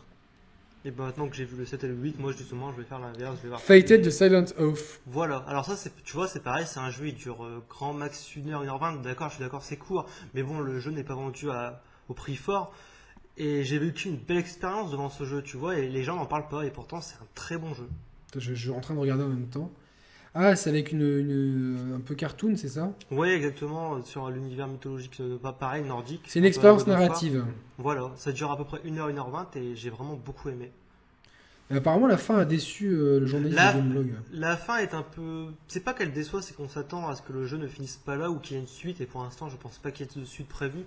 Et ben maintenant que j'ai vu le 7 et le 8, moi justement je vais faire l'inverse, je vais voir. Fated de Silent Oath. Voilà, alors ça c'est, tu vois c'est pareil, c'est un jeu, il dure euh, grand max 1h, 1h20, d'accord, je suis d'accord, c'est court, mais bon le jeu n'est pas vendu à, au prix fort. Et j'ai vécu une belle expérience devant ce jeu, tu vois, et les gens n'en parlent pas, et pourtant c'est un très bon jeu. Je, suis en train de regarder en même temps. Ah, c'est avec une, un peu cartoon, c'est ça? Oui, exactement, sur l'univers mythologique, euh, pas pareil, nordique. C'est une expérience narrative. Voilà, ça dure à peu près 1h, 1h20 et j'ai vraiment beaucoup aimé. apparemment, la fin a déçu euh, le journaliste la, de Gameblog. La fin est un peu. C'est pas qu'elle déçoit, c'est qu'on s'attend à ce que le jeu ne finisse pas là ou qu'il y ait une suite, et pour l'instant, je pense pas qu'il y ait de suite prévue.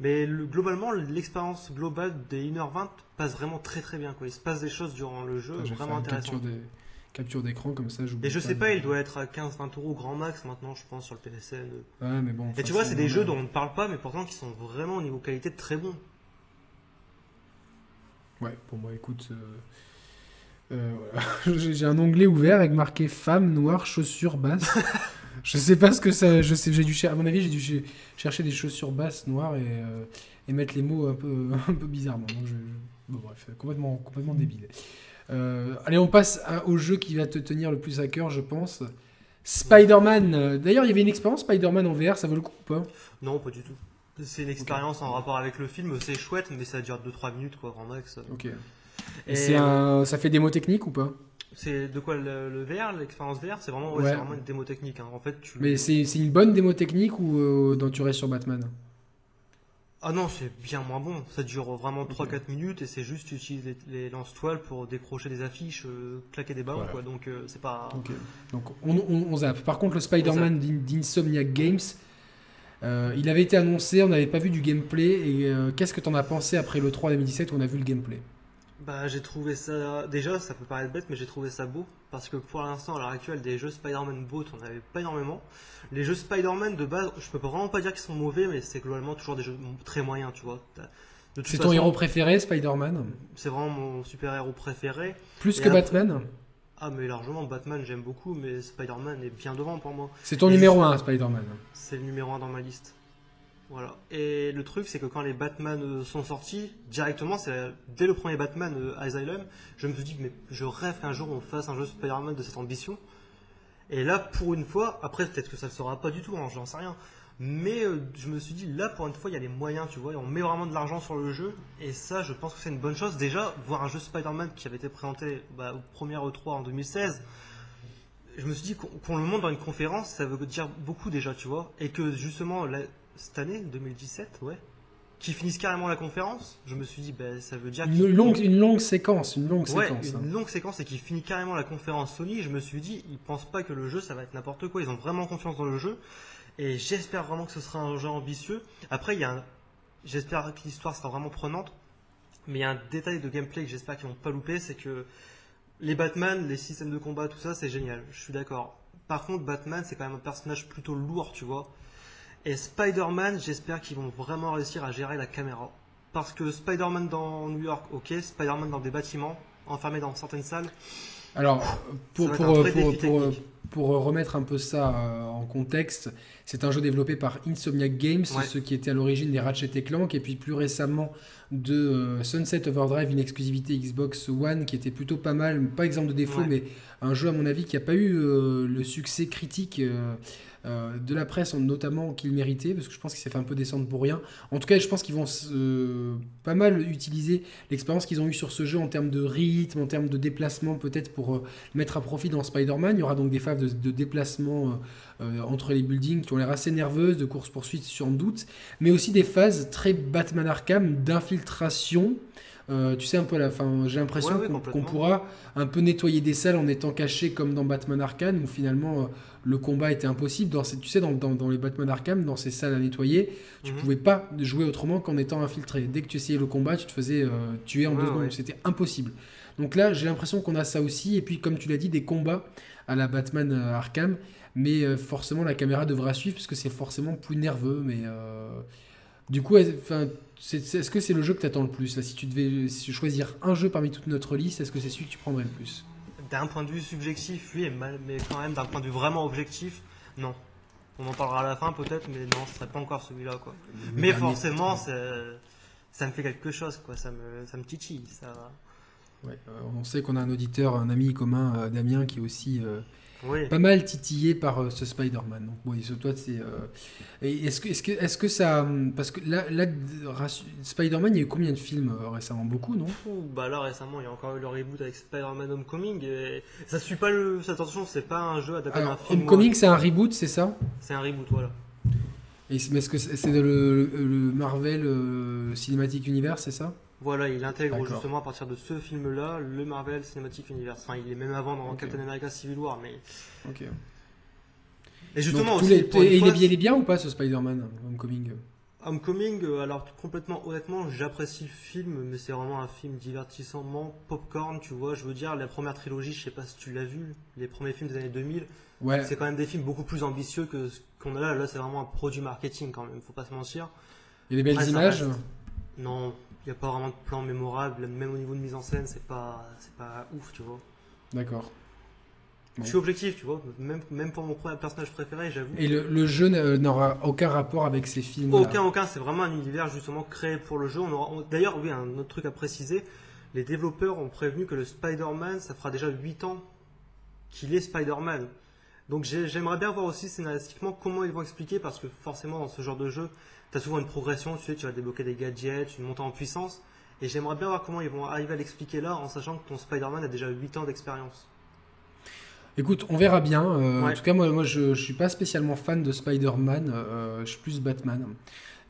Mais le- globalement, l'expérience globale des 1h20 passe vraiment très très bien. Quoi. Il se passe des choses durant le jeu vraiment intéressantes. des- capture d'écran comme ça. Et je sais de- pas, il doit être à 15-20 euros grand max maintenant, je pense, sur le PSN. Ouais, mais bon. Et enfin, tu vois, c'est des jeux dont on ne parle pas, mais pourtant qui sont vraiment au niveau qualité très bons. Ouais, pour moi, écoute. euh, euh, voilà. [LAUGHS] J'ai un onglet ouvert avec marqué femme noire chaussures basses. [LAUGHS] je sais pas ce que ça. Je sais, j'ai dû à mon avis, j'ai dû cher- chercher des chaussures basses noires et, euh, et mettre les mots un peu, [LAUGHS] un peu bizarrement. Donc je, je- bon, bref, complètement, complètement débile. Euh, allez, on passe à- au jeu qui va te tenir le plus à cœur, je pense. Spider-Man. D'ailleurs, il y avait une expérience Spider-Man en VR, ça vaut le coup ou pas? Non, pas du tout. C'est une expérience en rapport avec le film, c'est chouette, mais ça dure 2-3 minutes, quoi, grand max. Ok. Et, Et c'est un, ça fait démo technique ou pas? C'est de quoi le, le VR, l'expérience VR C'est vraiment, ouais, Ouais. c'est vraiment une démo technique. hein. En fait, tu... Mais c'est une bonne démo technique ou euh, dans tu restes sur Batman? Ah non, c'est bien moins bon. Ça dure vraiment 3-4 minutes et c'est juste tu utilises les, les lance-toiles pour décrocher des affiches, euh, claquer des ballons, Voilà. quoi. Donc euh, c'est pas. Donc on, on, on zappe. Par contre, le Spider-Man d'In- d'Insomniac Games, euh, il avait été annoncé, on n'avait pas vu du gameplay. Et qu'est-ce que t'en as pensé après le 3 2017 où on a vu le gameplay? Bah, j'ai trouvé ça. Déjà, ça peut paraître bête, mais j'ai trouvé ça beau. Parce que pour l'instant, à l'heure actuelle, des jeux Spider-Man beaux, on avait pas énormément. Les jeux Spider-Man de base, je peux vraiment pas dire qu'ils sont mauvais, mais c'est globalement toujours des jeux très moyens, tu vois. C'est ton héros préféré, Spider-Man? C'est vraiment mon super-héros préféré. Plus Et que après- Batman? Ah, mais largement, Batman, j'aime beaucoup, mais Spider-Man est bien devant pour moi. C'est ton Et numéro je- 1, Spider-Man. C'est le numéro 1 dans ma liste. Et le truc, c'est que quand les Batman euh, sont sortis, directement, c'est dès le premier Batman euh, Asylum, je me suis dit, mais je rêve qu'un jour on fasse un jeu Spider-Man de cette ambition. Et là, pour une fois, après, peut-être que ça ne sera pas du tout, hein, j'en sais rien. Mais euh, je me suis dit, là, pour une fois, il y a les moyens, tu vois, et on met vraiment de l'argent sur le jeu. Et ça, je pense que c'est une bonne chose. Déjà, voir un jeu Spider-Man qui avait été présenté bah, au premier E3 en 2016, je me suis dit qu'on le montre dans une conférence, ça veut dire beaucoup déjà, tu vois. Et que justement, cette année, 2017, ouais, qui finissent carrément la conférence, je me suis dit, bah, ça veut dire Une longue, une longue séquence, une longue Ouais, séquence. hein. une longue séquence et qui finit carrément la conférence Sony. Je me suis dit, ils pensent pas que le jeu ça va être n'importe quoi. Ils ont vraiment confiance dans le jeu et j'espère vraiment que ce sera un jeu ambitieux. Après, il y a, un- j'espère que l'histoire sera vraiment prenante. Mais il y a un détail de gameplay que j'espère qu'ils vont pas louper, c'est que les Batman, les systèmes de combat, tout ça, c'est génial. Je suis d'accord. Par contre, Batman, c'est quand même un personnage plutôt lourd, tu vois. Et Spider-Man, j'espère qu'ils vont vraiment réussir à gérer la caméra. Parce que Spider-Man dans New York, ok. Spider-Man dans des bâtiments, enfermé dans certaines salles. Alors, pour, pour, pour, pour, remettre un peu ça euh, en contexte, c'est un jeu développé par Insomniac Games, Ouais. ceux qui étaient à l'origine des Ratchet et Clank, et puis plus récemment de euh, Sunset Overdrive, une exclusivité Xbox One qui était plutôt pas mal, pas exemple de défaut, Ouais. mais un jeu à mon avis qui n'a pas eu euh, le succès critique euh, euh, de la presse, notamment qu'il méritait, parce que je pense qu'il s'est fait un peu descendre pour rien. En tout cas, je pense qu'ils vont euh, pas mal utiliser l'expérience qu'ils ont eue sur ce jeu en termes de rythme, en termes de déplacement, peut-être pour euh, mettre à profit dans Spider-Man. Il y aura donc des phases de, de déplacement entre les buildings qui ont l'air assez nerveuses, de course-poursuite sans doute, mais aussi des phases très Batman Arkham d'infiltration. Euh, tu sais un peu à la fin, j'ai l'impression Ouais, ouais, qu'on pourra un peu nettoyer des salles en étant caché comme dans Batman Arkham où finalement le combat était impossible. Dans ces, tu sais, dans, dans- dans les Batman Arkham, dans ces salles à nettoyer, tu Mhm. pouvais pas jouer autrement qu'en étant infiltré. Dès que tu essayais le combat, tu te faisais euh, tuer en Ouais, deux secondes. ouais. C'était impossible. Donc là, j'ai l'impression qu'on a ça aussi. Et puis, comme tu l'as dit, des combats à la Batman euh, Arkham. Mais euh, forcément, la caméra devra suivre parce que c'est forcément plus nerveux. Mais euh, du coup, enfin, est-ce que c'est le jeu que tu attends le plus là? Si tu devais si- choisir un jeu parmi toute notre liste, est-ce que c'est celui que tu prendrais le plus? D'un point de vue subjectif, oui, mais mais quand même d'un point de vue vraiment objectif, non. On en parlera à la fin peut-être, mais non, ce serait pas encore celui-là, quoi. Mais dernier, forcément, ça me fait quelque chose, quoi. Ça me, ça me titille. Ça... Ouais, euh, on sait qu'on a un auditeur, un ami commun, euh, Damien, qui est aussi euh, Oui. pas mal titillé par euh, ce Spider-Man. Donc, bon, ce- toi, c'est. euh, Est-ce que, est-ce que, est-ce que ça. hum, Parce que là, là Spider-Man, il y a eu combien de films euh, récemment? Beaucoup, non? Ouh, bah là récemment, il y a encore eu le reboot avec Spider-Man Homecoming. Et ça suit pas le. Attention, c'est pas un jeu adapté d'un Alors, film. Homecoming, c'est un reboot, c'est ça? C'est un reboot, voilà. Et mais est-ce que c'est c'est le, le- le Marvel euh, Cinematic Universe, c'est ça? Voilà, il intègre justement à partir de ce film-là le Marvel Cinematic Universe. Enfin, il est même avant dans Ok. Captain America Civil War, mais. Ok. Et justement Donc, aussi. les- il, est, il est bien ou pas ce Spider-Man Homecoming? Homecoming, euh, alors complètement honnêtement, j'apprécie le film, mais c'est vraiment un film divertissement, popcorn, tu vois. Je veux dire, la première trilogie, je sais pas si tu l'as vu, les premiers films des années 2000, Ouais. c'est quand même des films beaucoup plus ambitieux que ce qu'on a là. Là, c'est vraiment un produit marketing quand même, faut pas se mentir. Il y a des belles images? reste. Non, il n'y a pas vraiment de plan mémorable, même au niveau de mise en scène, c'est pas, c'est pas ouf, tu vois. D'accord. Je suis objectif, tu vois. Même, même pour mon personnage préféré, j'avoue. Et le, le jeu n'a- n'aura aucun rapport avec ces films. Aucun, aucun, c'est vraiment un univers justement créé pour le jeu. On aura, on- D'ailleurs, oui, un autre truc à préciser, les développeurs ont prévenu que le Spider-Man, ça fera déjà 8 ans qu'il est Spider-Man. Donc j'ai- j'aimerais bien voir aussi scénaristiquement comment ils vont expliquer, parce que forcément dans ce genre de jeu, tu as souvent une progression, tu sais, tu vas débloquer des gadgets, une montée en puissance, et j'aimerais bien voir comment ils vont arriver à l'expliquer là, en sachant que ton Spider-Man a déjà 8 ans d'expérience. Écoute, on verra bien. Euh, En tout cas, moi, moi je, je suis pas spécialement fan de Spider-Man. euh, je suis plus Batman.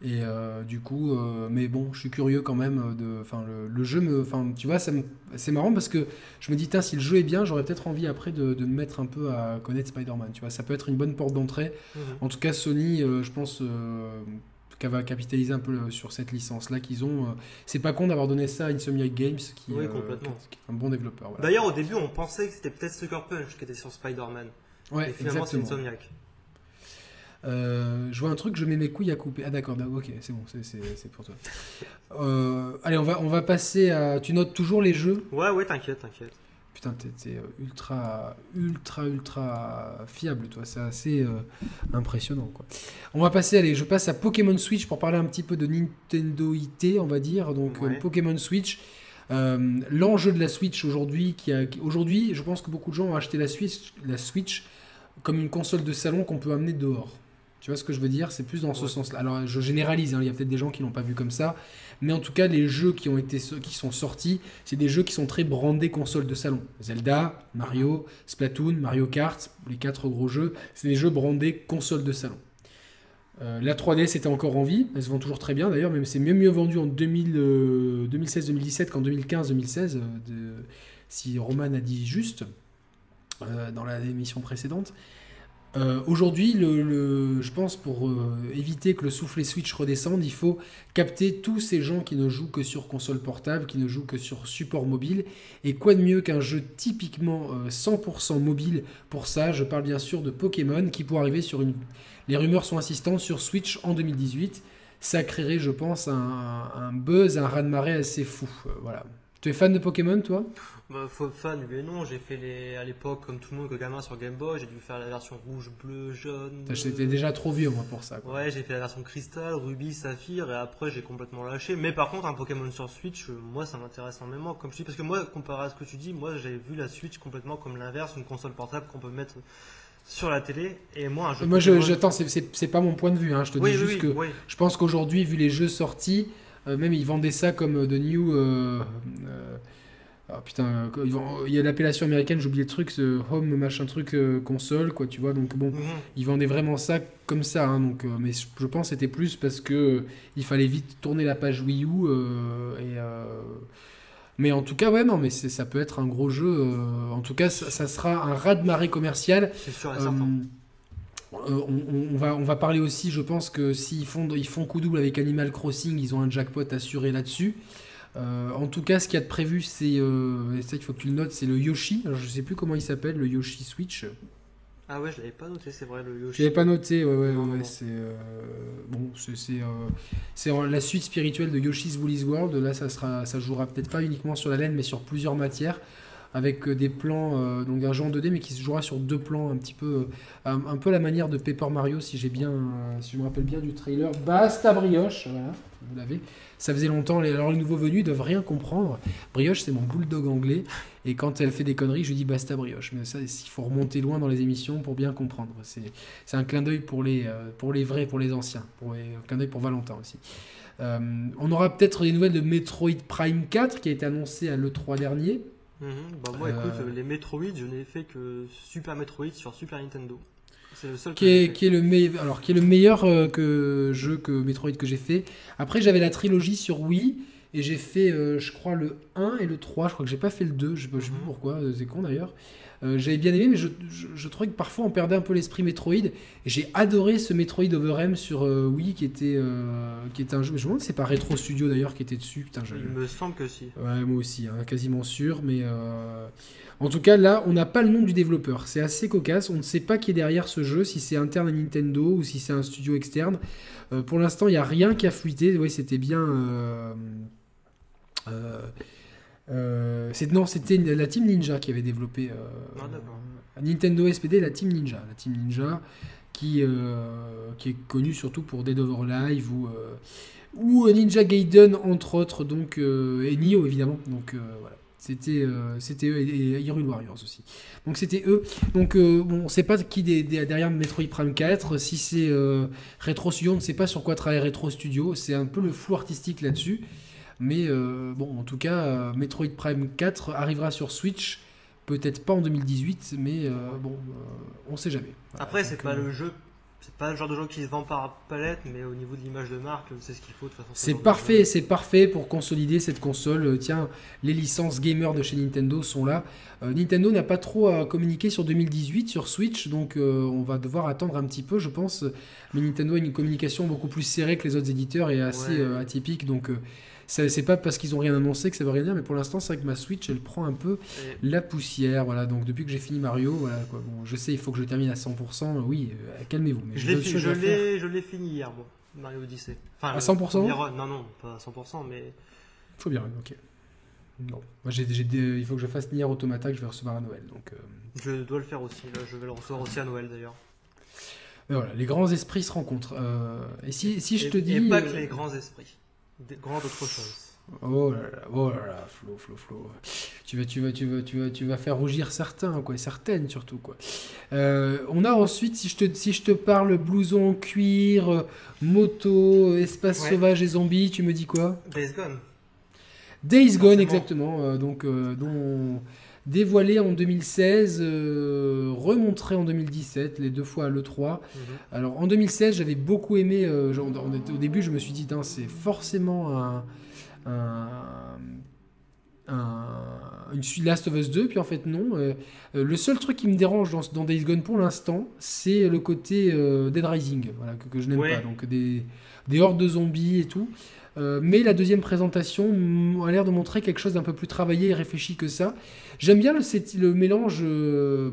Et euh, du coup, mais bon, je suis curieux quand même de. Le, le jeu me. Tu vois, c'est marrant parce que je me dis, tiens, si le jeu est bien, j'aurais peut-être envie après de, de me mettre un peu à connaître Spider-Man. Tu vois, ça peut être une bonne porte d'entrée. Mhm. En tout cas, Sony, je pense va capitaliser un peu euh, sur cette licence-là qu'ils ont. euh, c'est pas con d'avoir donné ça à Insomniac Games, qui, Oui, euh, qui est un bon développeur. Voilà. D'ailleurs, au début, on pensait que c'était peut-être Sucker Punch qui était sur Spider-Man. Ouais, et finalement, c'est. Insomniac. Euh, je vois un truc, je mets mes couilles à couper. Ah d'accord, ok, c'est bon, c'est- pour toi. Euh, allez, on va, on va passer à... Tu notes toujours les jeux? Ouais, ouais, t'inquiète, t'inquiète. Putain, t'es euh, ultra, ultra, ultra fiable, toi. C'est assez euh, impressionnant, quoi. On va passer, allez, je passe à Pokémon Switch pour parler un petit peu de Nintendo IT, on va dire. Donc, euh. Pokémon Switch. Euh, L'enjeu de la Switch aujourd'hui, qui a, aujourd'hui, je pense que beaucoup de gens ont acheté la Switch, la Switch comme une console de salon qu'on peut amener dehors. Tu vois ce que je veux dire? C'est plus dans ce Ouais. sens-là. Alors, je généralise, hein, il y a peut-être des gens qui l'ont pas vu comme ça, mais en tout cas, les jeux qui ont été, qui sont sortis, c'est des jeux qui sont très brandés console de salon. Zelda, Mario, Splatoon, Mario Kart, les quatre gros jeux, c'est des jeux brandés console de salon. Euh, la 3DS était encore en vie, elle se vend toujours très bien d'ailleurs, même c'est mieux mieux vendu en 2000, euh, 2016-2017 qu'en 2015-2016, euh, si Roman a dit juste dans la émission précédente. Euh, Aujourd'hui, je pense pour euh, éviter que le soufflet Switch redescende, il faut capter tous ces gens qui ne jouent que sur console portable, qui ne jouent que sur support mobile. Et quoi de mieux qu'un jeu typiquement euh, 100% mobile pour ça? Je parle bien sûr de Pokémon qui pourrait arriver sur une. Les rumeurs sont insistantes sur Switch en 2018. Ça créerait, je pense, un, un buzz, un raz-de-marée assez fou. Euh, voilà. Tu es fan de Pokémon, toi? Bah, fan, oui et non. J'ai fait les, à l'époque, comme tout le monde, que gamin sur Game Boy, j'ai dû faire la version rouge, bleu, jaune. J'étais déjà trop vieux, moi, pour ça. quoi. Ouais, j'ai fait la version cristal, rubis, saphir, et après j'ai complètement lâché. Mais par contre, un Pokémon sur Switch, euh, moi ça m'intéresse énormément. Comme je dis, parce que moi, comparé à ce que tu dis, moi j'avais vu la Switch complètement comme l'inverse, une console portable qu'on peut mettre sur la télé. Et moi, un jeu. Moi, Pokémon- j'attends, c'est- pas mon point de vue. hein, Je te Oui, dis oui, juste oui, que je pense qu'aujourd'hui, vu les jeux sortis, euh, même ils vendaient ça comme euh, de new. euh, ah, putain, euh, vend- il y a l'appellation américaine, j'ai oublié le truc, ce home machin truc euh, console, quoi, tu vois. Donc bon, Mhm. ils vendaient vraiment ça comme ça. hein, donc, euh, mais je pense que c'était plus parce que euh, il fallait vite tourner la page Wii U. euh, et, euh, mais en tout cas, ouais, non, mais ça peut être un gros jeu. euh, en tout cas, ça, ça sera un raz-de-marée commercial. C'est sûr et Euh, certain. euh, on, on- on va, on va parler aussi, je pense que s'ils font, ils font coup double avec Animal Crossing, ils ont un jackpot assuré là-dessus. Euh, en tout cas, ce qu'il y a de prévu, c'est, euh, ça il faut que tu le notes, c'est le Yoshi. Alors, je sais plus comment il s'appelle, le Yoshi Switch. Ah ouais, je l'avais pas noté, c'est vrai, le Yoshi. Je l'avais pas noté, ouais, ouais, Non, ouais, c'est euh, bon, c'est la suite spirituelle de Yoshi's Woolly's World. Là, ça sera, ça jouera peut-être pas uniquement sur la laine, mais sur plusieurs matières, avec des plans, donc un jeu en 2D, mais qui se jouera sur deux plans, un petit peu, un, un peu la manière de Paper Mario, si j'ai bien, si je me rappelle bien du trailer. Basta brioche, voilà, vous l'avez. Ça faisait longtemps. Alors les nouveaux venus doivent rien comprendre. Brioche, c'est mon bulldog anglais. Et quand elle fait des conneries, je lui dis basta brioche. Mais ça, il faut remonter loin dans les émissions pour bien comprendre. C'est un clin d'œil pour les, euh, pour les vrais, pour les anciens. Pour les- un clin d'œil pour Valentin aussi. Euh, on aura peut-être des nouvelles de Metroid Prime 4 qui a été annoncé à l'E3 dernier. Mhm. Bah, moi, Euh, écoute, les Metroid, je n'ai fait que Super Metroid sur Super Nintendo. Qui est, qui le, meille- alors, qui est le meilleur euh, que, jeu que Metroid que j'ai fait. Après, j'avais la trilogie sur Wii. Et j'ai fait, euh, je crois, le 1 et le 3. Je crois que j'ai pas fait le 2. Je sais, pas- je sais plus Mhm. pourquoi, euh, c'est con d'ailleurs. Euh, J'avais bien aimé, mais je, je, je trouvais que parfois on perdait un peu l'esprit Metroid. Et J'ai adoré ce Metroid Overem sur euh, Wii qui était, euh, qui était un jeu. Mais je me demande si c'est pas Retro Studio d'ailleurs qui était dessus. Putain, je- Il me semble que si. Ouais, moi aussi, hein, quasiment sûr. Mais en tout cas, là, on n'a pas le nom du développeur. C'est assez cocasse. On ne sait pas qui est derrière ce jeu, si c'est interne à Nintendo ou si c'est un studio externe. Pour l'instant, il n'y a rien qui a fuité. Oui, c'était bien. euh, euh, non, c'était la Team Ninja qui avait développé euh, Ah. Nintendo SPD, la Team Ninja. La Team Ninja qui, euh, qui est connue surtout pour Dead or Alive ou, ou Ninja Gaiden, entre autres, donc, et Nioh évidemment. Donc voilà. C'était c'était eux et, et Hyrule Warriors aussi. Donc c'était eux. Donc bon, on ne sait pas qui des- des- derrière Metroid Prime 4. Si c'est Retro Studio, on ne sait pas sur quoi travaille Retro Studio. C'est un peu le flou artistique là-dessus. Mais euh, bon, en tout cas, euh, Metroid Prime 4 arrivera sur Switch. Peut-être pas en 2018, mais euh, bon, on sait jamais. Voilà, Après, c'est pas le jeu. C'est pas le genre de jeu qui se vend par palette, mais au niveau de l'image de marque, c'est ce qu'il faut de toute façon. ce C'est parfait, c'est parfait pour consolider cette console. Tiens, les licences gamers de chez Nintendo sont là. Euh, Nintendo n'a pas trop à communiquer sur 2018 sur Switch, donc euh, on va devoir attendre un petit peu, je pense. Mais Nintendo a une communication beaucoup plus serrée que les autres éditeurs et assez Ouais. euh, atypique, donc c'est pas parce qu'ils ont rien annoncé que ça veut rien dire. Mais pour l'instant, c'est vrai que ma Switch, elle prend un peu la poussière. Voilà, donc depuis que j'ai fini Mario, voilà quoi. Bon, je sais, il faut que je termine à 100%. Oui, euh, calmez-vous. Mais Je l'ai je fini hier, moi, Mario Odyssey. Enfin, À le 100% premier run. Non, non, pas à 100%, mais Faut bien, ok. Bon, moi j'ai des- il faut que je fasse Nier Automata que je vais recevoir à Noël. Donc euh, je dois le faire aussi. Là, je vais le recevoir aussi à Noël d'ailleurs. voilà, les grands esprits se rencontrent. Euh, et si, si je Et- te dis, Et pas que les grands esprits. Des grands d'autres choses. oh là là, oh là là, Flo, Flo, Flo, tu vas, tu vas, tu vas, tu vas, tu vas faire rougir certains, quoi, certaines surtout, quoi. Euh, on a ensuite, si je te, si je te parle blouson en cuir, moto, espace Ouais. sauvage et zombies, tu me dis quoi? Days Gone. Days Gone, exactement. euh, donc, euh, dont- dévoilé en 2016, euh, remontré en 2017, les deux fois à l'E3. Mhm. Alors, en 2016, j'avais beaucoup aimé. euh, genre, au début, je me suis dit, c'est forcément un. un un- une suite Last of Us 2, puis en fait non. Euh, euh, le seul truc qui me dérange dans, dans Days Gone pour l'instant, c'est le côté Dead Rising, voilà, que, que je n'aime Ouais. pas. Donc des, des hordes de zombies et tout. Euh, mais la deuxième présentation a l'air de montrer quelque chose d'un peu plus travaillé et réfléchi que ça. J'aime bien le, le mélange euh,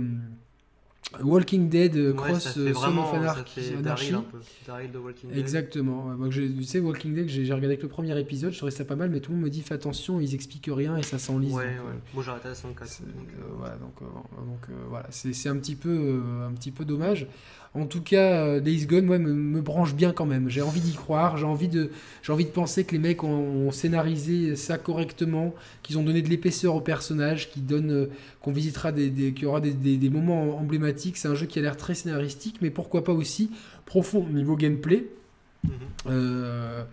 Walking Dead euh, Ouais, cross euh, Son vraiment. of Anarchy. Daryl un peu. Daryl de Walking Dead. Exactement. Moi, tu sais, Walking Dead, j'ai regardé que le premier épisode, je trouvais ça pas mal, mais tout le monde me dit fais attention, ils expliquent rien et ça s'enlise. Ouais, ouais. euh, Moi j'ai arrêté à 104. c'est- donc, euh, euh, voilà, donc, donc, voilà, c'est un petit peu, un petit peu dommage. En tout cas, euh, Days Gone, ouais, me, me branche bien quand même. J'ai envie d'y croire, j'ai envie de, j'ai envie de penser que les mecs ont, ont scénarisé ça correctement, qu'ils ont donné de l'épaisseur au personnage, qui donne, euh, qu'on visitera des, des- qu'il y aura des, des- des moments emblématiques. C'est un jeu qui a l'air très scénaristique, mais pourquoi pas aussi profond au niveau gameplay. mhm. Euh,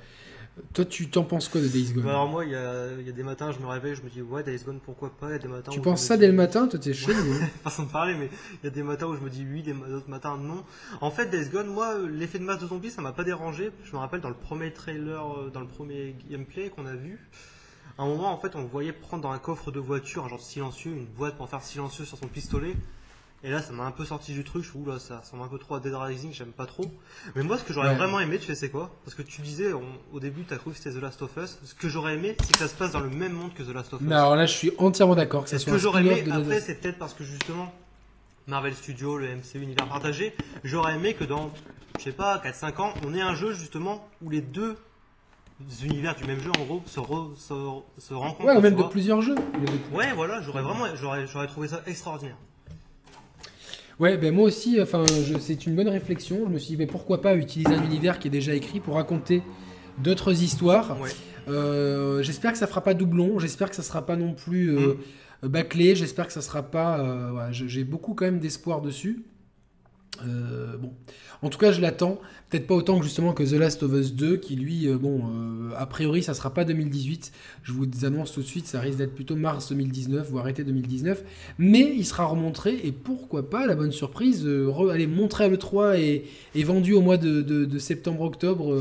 toi, tu t'en penses quoi de Days Gone Bah, alors moi, il y a, il y a des matins, je me réveille, je me dis ouais, Days Gone, pourquoi pas. A des matins Tu penses ça dès le matin Toi, t'es chelou. hein [LAUGHS] façon de parler, mais il y a des matins où je me dis oui, des d'autres matins non. En fait, Days Gone, moi, euh, l'effet de masse de zombies, ça m'a pas dérangé. Je me rappelle dans le premier trailer, euh, dans le premier gameplay qu'on a vu, à un moment, en fait, on voyait prendre dans un coffre de voiture, un genre silencieux, une boîte pour faire silencieux sur son pistolet. Et là, ça m'a un peu sorti du truc. Je trouve là, ça ressemble un peu trop à Dead Rising. J'aime pas trop. Mais moi, ce que j'aurais Ouais. vraiment aimé, tu sais, c'est quoi? Parce que tu disais on- au début, t'as cru que c'était The Last of Us. Ce que j'aurais aimé, c'est que ça se passe dans le même monde que The Last of Us. Mais alors là, je suis entièrement d'accord que ça C'est ce soit que j'aurais aimé. de Après, c'est peut-être parce que justement, Marvel Studios, le MCU, univers partagé, j'aurais aimé que dans, je sais pas, 4-5 ans, on ait un jeu justement où les deux univers du même jeu, en gros, se, re- se, se rencontrent. Ouais, ou même de plusieurs jeux. Ouais, voilà, j'aurais vraiment, j'aurais, j'aurais trouvé ça extraordinaire. Ouais, ben moi aussi, enfin, c'est une bonne réflexion. Je me suis dit, mais pourquoi pas utiliser un univers qui est déjà écrit pour raconter d'autres histoires. Ouais. Euh, j'espère que ça fera pas doublon. J'espère que ça sera pas non plus euh, Mm. bâclé. J'espère que ça sera pas. euh, J'ai beaucoup quand même d'espoir dessus. Euh, bon, en tout cas, je l'attends. Peut-être pas autant que justement que The Last of Us 2, qui lui, euh, bon, euh, a priori, ça sera pas 2018. Je vous annonce tout de suite, ça risque d'être plutôt mars 2019, voire été 2019. Mais il sera remontré et pourquoi pas, la bonne surprise, re, aller montrer à l'E3 et, et, vendu au mois de, de, de septembre-octobre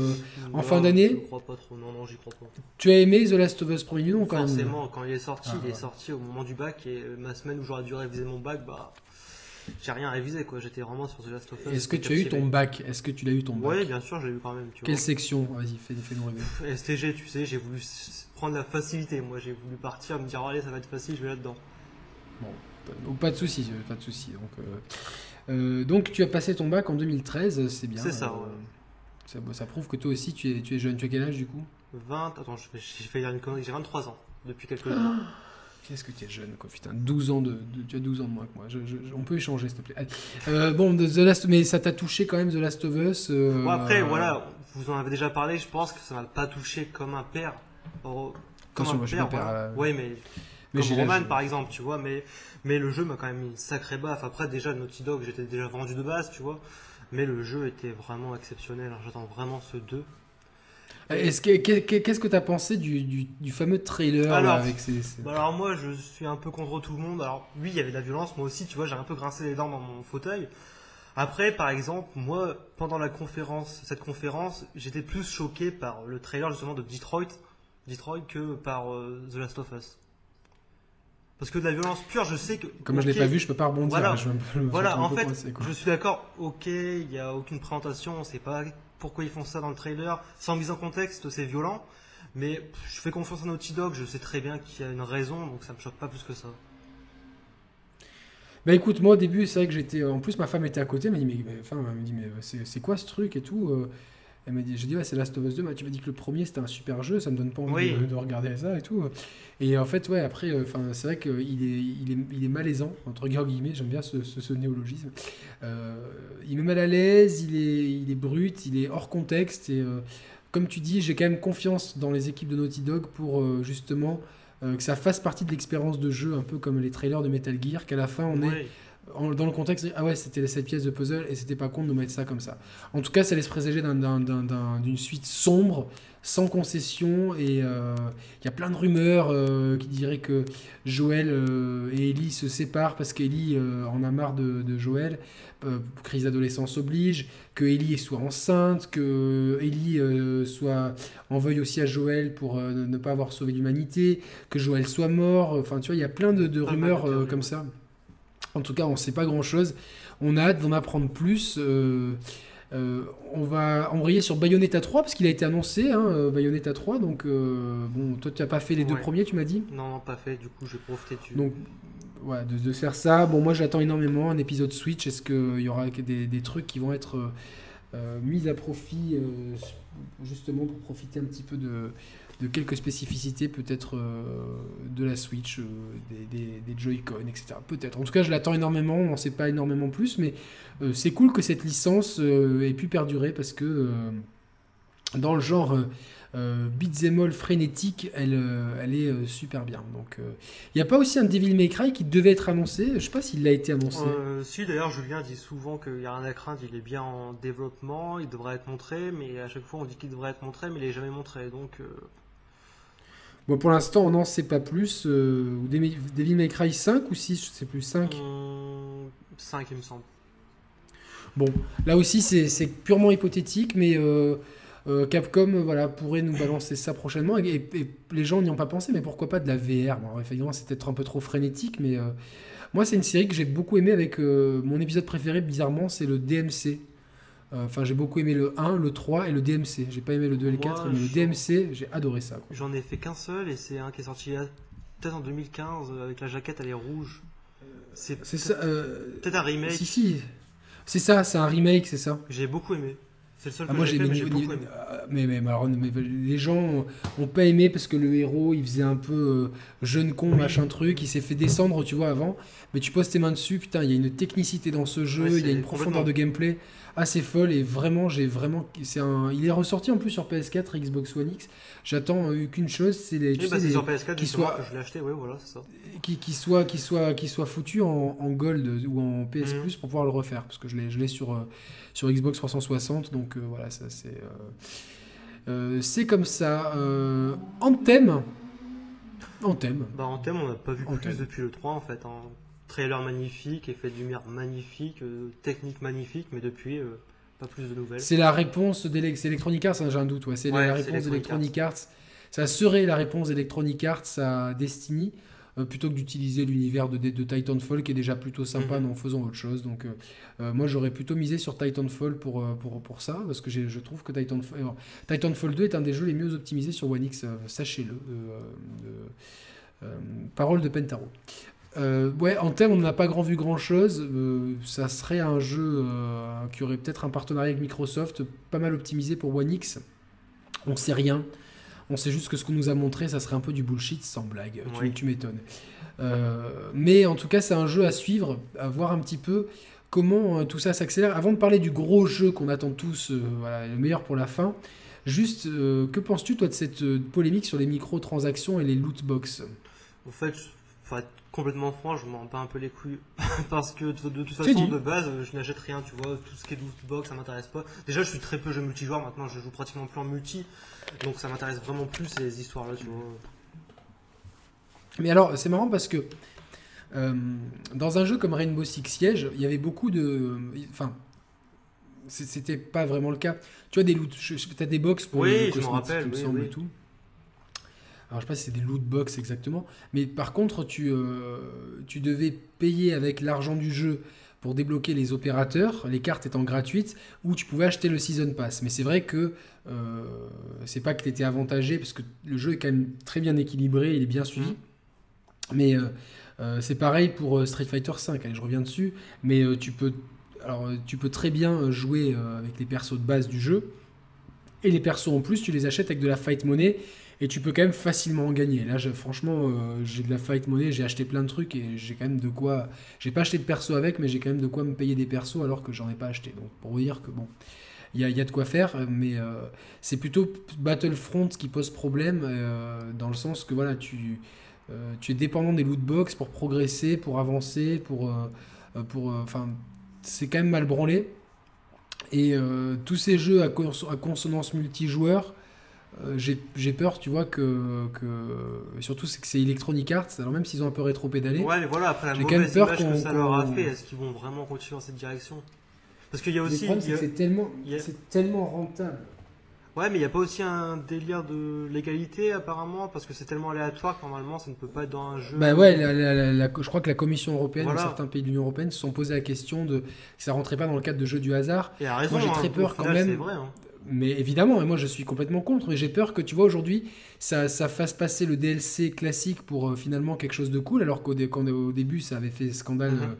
en fin d'année. Je crois pas trop, non, non, j'y crois pas. Tu as aimé The Last of Us premier quand Forcément, même quand il est sorti, ah, il est sorti au moment du bac et ma semaine où j'aurais dû réviser mon bac, bah j'ai rien révisé quoi, j'étais vraiment sur The Last of Us. Est-ce que tu as eu ton bac Est-ce que tu l'as eu ton bac Oui, bien sûr, j'ai eu quand même. Tu Quelle section? Vas-y, fais-nous rêver. STG, tu sais, j'ai voulu prendre la facilité. Moi, j'ai voulu partir, me dire, allez, ça va être facile, je vais là-dedans. Bon, pas de soucis, pas de soucis. Donc, euh, euh, donc, tu as passé ton bac en 2013, c'est bien. C'est ça, euh, ça, ça, prouve que toi aussi, tu es, tu es jeune. Tu as quel âge du coup? 20, attends, j'ai fait une connerie, j'ai 23 ans depuis quelques [GASPS] jours. Qu'est-ce que tu es jeune, quoi, putain, 12 ans de, tu as 12 ans de moins que moi. on peut échanger, s'il te plaît. Euh, bon, The Last, mais ça t'a touché quand même, The Last of Us. Euh, après, voilà, vous en avez déjà parlé. Je pense que ça m'a pas touché comme un père. comme un père. père Oui, mais, mais comme Roman, par exemple, tu vois. Mais, mais le jeu m'a quand même mis une sacrée baffe. Après, déjà, Naughty Dog, j'étais déjà vendu de base, tu vois. Mais le jeu était vraiment exceptionnel. J'attends vraiment ce 2. Est-ce que, qu'est-ce que tu as pensé du, du, fameux trailer alors, avec ces, bah alors moi je suis un peu contre tout le monde. Alors oui il y avait de la violence, moi aussi tu vois j'ai un peu grincé les dents dans mon fauteuil. Après par exemple moi pendant la conférence, cette conférence, j'étais plus choqué par le trailer justement de Detroit, Detroit que par euh, The Last of Us. Parce que de la violence pure, je sais que. Comme je l'ai pas vu, je peux pas rebondir. Voilà, voilà en fait, je suis d'accord. Ok, il n'y a aucune présentation, on sait pas pourquoi ils font ça dans le trailer. Sans mise en contexte, c'est violent. Mais je fais confiance à Naughty Dog, je sais très bien qu'il y a une raison, donc ça me choque pas plus que ça. Bah écoute, moi au début, c'est vrai que j'étais. En plus, ma femme était à côté, elle m'a dit, mais, enfin, dit, mais c'est quoi ce truc et tout euh. Elle m'a dit, j'ai dit, ouais, c'est Last of Us 2. tu m'as dit que le premier c'était un super jeu, ça me donne pas envie de, regarder ça et tout. Et en fait, ouais, après, euh, c'est vrai qu'il est, il est, il est malaisant, entre guillemets, j'aime bien ce, ce, néologisme. Euh, il met mal à l'aise, il est, il est brut, il est hors contexte. Et euh, comme tu dis, j'ai quand même confiance dans les équipes de Naughty Dog pour justement que ça fasse partie de l'expérience de jeu, un peu comme les trailers de Metal Gear, qu'à la fin on est dans le contexte, ah ouais, c'était cette pièce de puzzle et c'était pas con de nous mettre ça comme ça. En tout cas, ça laisse présager d'une suite sombre, sans concession, et euh, il y a plein de rumeurs euh, qui diraient que Joël euh, et Ellie se séparent parce qu'Ellie en a marre de, de Joël, crise d'adolescence oblige, que Ellie soit enceinte, que Ellie soit en veuille aussi à Joël pour ne pas avoir sauvé l'humanité, que Joël soit mort, enfin tu vois, il y a plein de, de rumeurs comme ça. En tout cas, on ne sait pas grand-chose. On a hâte d'en apprendre plus. Euh, euh, on va embrayer sur Bayonetta 3 parce qu'il a été annoncé, hein, euh, Bayonetta 3. Donc, bon, toi, tu n'as pas fait les deux premiers, tu m'as dit? Non, non, pas fait. Du coup, je vais profiter dessus. Donc, ouais, de, faire ça. Bon, moi, j'attends énormément un épisode Switch. Est-ce qu'il y aura des, des, trucs qui vont être mis à profit justement pour profiter un petit peu de, de quelques spécificités peut-être euh, de la Switch, euh, des, Joy-Con, etc. Peut-être. En tout cas, je l'attends énormément, on n'en sait pas énormément plus, mais euh, c'est cool que cette licence ait pu perdurer parce que dans le genre euh, beat'em frénétique, elle, elle est super bien. Donc, il n'y a pas aussi un Devil May Cry qui devait être annoncé? Je sais pas s'il a été annoncé. si, d'ailleurs, Julien dit souvent qu'il n'y a rien à craindre. Il est bien en développement, il devrait être montré, mais à chaque fois on dit qu'il devrait être montré, mais il n'est jamais montré. Donc, Bon, pour l'instant, on n'en sait pas plus. Euh, Devil May Cry 5 ou 6 Je sais plus. 5 5, il me semble. Bon, là aussi, c'est purement hypothétique, mais euh, euh, Capcom voilà, pourrait nous balancer ça prochainement. Et, les gens n'y ont pas pensé, mais pourquoi pas de la VR bon, Effectivement, c'est peut-être un peu trop frénétique, mais moi, c'est une série que j'ai beaucoup aimé avec mon épisode préféré, bizarrement, c'est le DMC. Euh, enfin, j'ai beaucoup aimé le 1, le 3 et le DMC. J'ai pas aimé le 2 et le 4, mais le DMC, j'ai adoré ça. J'en ai fait qu'un seul et c'est un qui est sorti peut-être en 2015 euh, avec la jaquette, elle est rouge. C'est ça. Euh, peut-être un remake. Si, si. C'est ça, c'est un remake, c'est ça. J'ai beaucoup aimé. C'est le seul Ah, que moi j'ai beaucoup aimé. euh, mais, mais, mais alors, mais les gens ont, ont pas aimé parce que le héros il faisait un peu euh, jeune con machin truc, il s'est fait descendre tu vois avant, mais tu poses tes mains dessus, putain il y a une technicité dans ce jeu, Ouais, il y a une profondeur de gameplay assez folle et vraiment j'ai vraiment c'est un il est ressorti en plus sur PS4 et Xbox One X. J'attends euh, qu'une chose, c'est les, Oui, bah, les- sur PS4 qui soit- que je l'ai acheté, ouais, voilà, c'est ça. qui, qui soit qui soit qui soit foutu en, en gold ou en PS Mhm. Plus pour pouvoir le refaire parce que je l'ai je l'ai sur euh, sur Xbox 360 donc euh, voilà ça c'est euh, c'est comme ça euh, Anthem Anthem Bah, en thème, on n'a pas vu En plus thème. depuis le 3 en fait. Un trailer magnifique, effet de lumière magnifique, euh, technique magnifique, mais depuis, euh, pas plus de nouvelles. c'est la réponse d'Elec- c'est Electronic Arts hein, j'ai un doute ouais c'est Ouais, la réponse Electronic d'Electronic Arts ça serait la réponse d'Electronic Arts à Destiny euh, plutôt que d'utiliser l'univers de, de Titanfall qui est déjà plutôt sympa Mhm. en faisant autre chose. Donc moi j'aurais plutôt misé sur Titanfall pour, pour, pour ça, parce que je trouve que Titanfall, alors, Titanfall 2 est un des jeux les mieux optimisés sur One X, sachez-le. euh, parole de Pentaro. Euh, ouais, en thème, on n'a pas grand vu grand chose. ça serait un jeu euh, qui aurait peut-être un partenariat avec Microsoft, pas mal optimisé pour One X. On sait rien. On sait juste que ce qu'on nous a montré, ça serait un peu du bullshit, sans blague. Tu- Oui. Tu, m'étonnes. Euh, mais en tout cas, c'est un jeu à suivre, à voir un petit peu comment euh, tout ça s'accélère. Avant de parler du gros jeu qu'on attend tous, euh, voilà, le meilleur pour la fin, juste, euh, que penses-tu, toi, de cette euh, polémique sur les microtransactions et les loot box? En fait, pour être complètement franc, je m'en bats un peu les couilles. [LAUGHS] Parce que de, de toute façon, de base, je n'achète rien, tu vois. Tout ce qui est lootbox, ça m'intéresse pas. Déjà, je suis très peu jeu multijoueur. Maintenant, je joue pratiquement plus en multi. Donc, ça m'intéresse vraiment plus ces histoires-là, tu vois. Mais alors, c'est marrant parce que euh, dans un jeu comme Rainbow Six Siege, il y avait beaucoup de. Enfin, c'était pas vraiment le cas. Tu as des loot, t'as des box pour Oui, les cosmétiques, rappelle, il me oui, semble oui. tout. Alors, je sais pas si c'est des loot box exactement, mais par contre, tu, euh, tu devais payer avec l'argent du jeu pour débloquer les opérateurs, les cartes étant gratuites, ou tu pouvais acheter le Season Pass. Mais c'est vrai que euh, c'est pas que tu étais avantagé, parce que le jeu est quand même très bien équilibré, il est bien suivi. Mhm. Mais euh, euh, c'est pareil pour Street Fighter V, allez, je reviens dessus, mais tu, peux, alors, tu peux très bien jouer avec les persos de base du jeu, et les persos en plus, tu les achètes avec de la fight money, et tu peux quand même facilement en gagner. Là, franchement, euh, j'ai de la fight money, j'ai acheté plein de trucs, et j'ai quand même de quoi... J'ai pas acheté de perso avec, mais j'ai quand même de quoi me payer des persos alors que j'en ai pas acheté. Donc pour vous dire que bon... Il y, y a de quoi faire, mais euh, c'est plutôt Battlefront qui pose problème, euh, dans le sens que voilà, tu, tu es dépendant des loot box pour progresser, pour avancer, pour. pour Enfin, c'est quand même mal branlé. Et tous ces jeux à, cons- à consonance multijoueur, j'ai j'ai peur, tu vois, que. que surtout, c'est que c'est Electronic Arts, alors même s'ils ont un peu rétro-pédalé. Ouais, mais voilà, après la mauvaise peur image que qu'on- ça leur a fait, est-ce qu'ils vont vraiment continuer dans cette direction? Parce qu'il y a Le aussi. problème, il c'est y a- que c'est tellement, a- c'est tellement rentable. Ouais, mais il n'y a pas aussi un délire de légalité apparemment, parce que c'est tellement aléatoire que normalement ça ne peut pas être dans un jeu. Bah ouais, la- la- la- la- je crois que la Commission européenne Voilà. et certains pays de l'Union européenne se sont posé la question de si ça rentrait pas dans le cadre de jeux du hasard. Et a raison, Moi, j'ai hein, très peur quand final, même. Vrai. hein. Mais évidemment, et moi je suis complètement contre, mais j'ai peur que tu vois aujourd'hui ça, ça fasse passer le DLC classique pour euh, finalement quelque chose de cool, alors qu'au dé- qu'en- au début ça avait fait scandale Mhm. euh,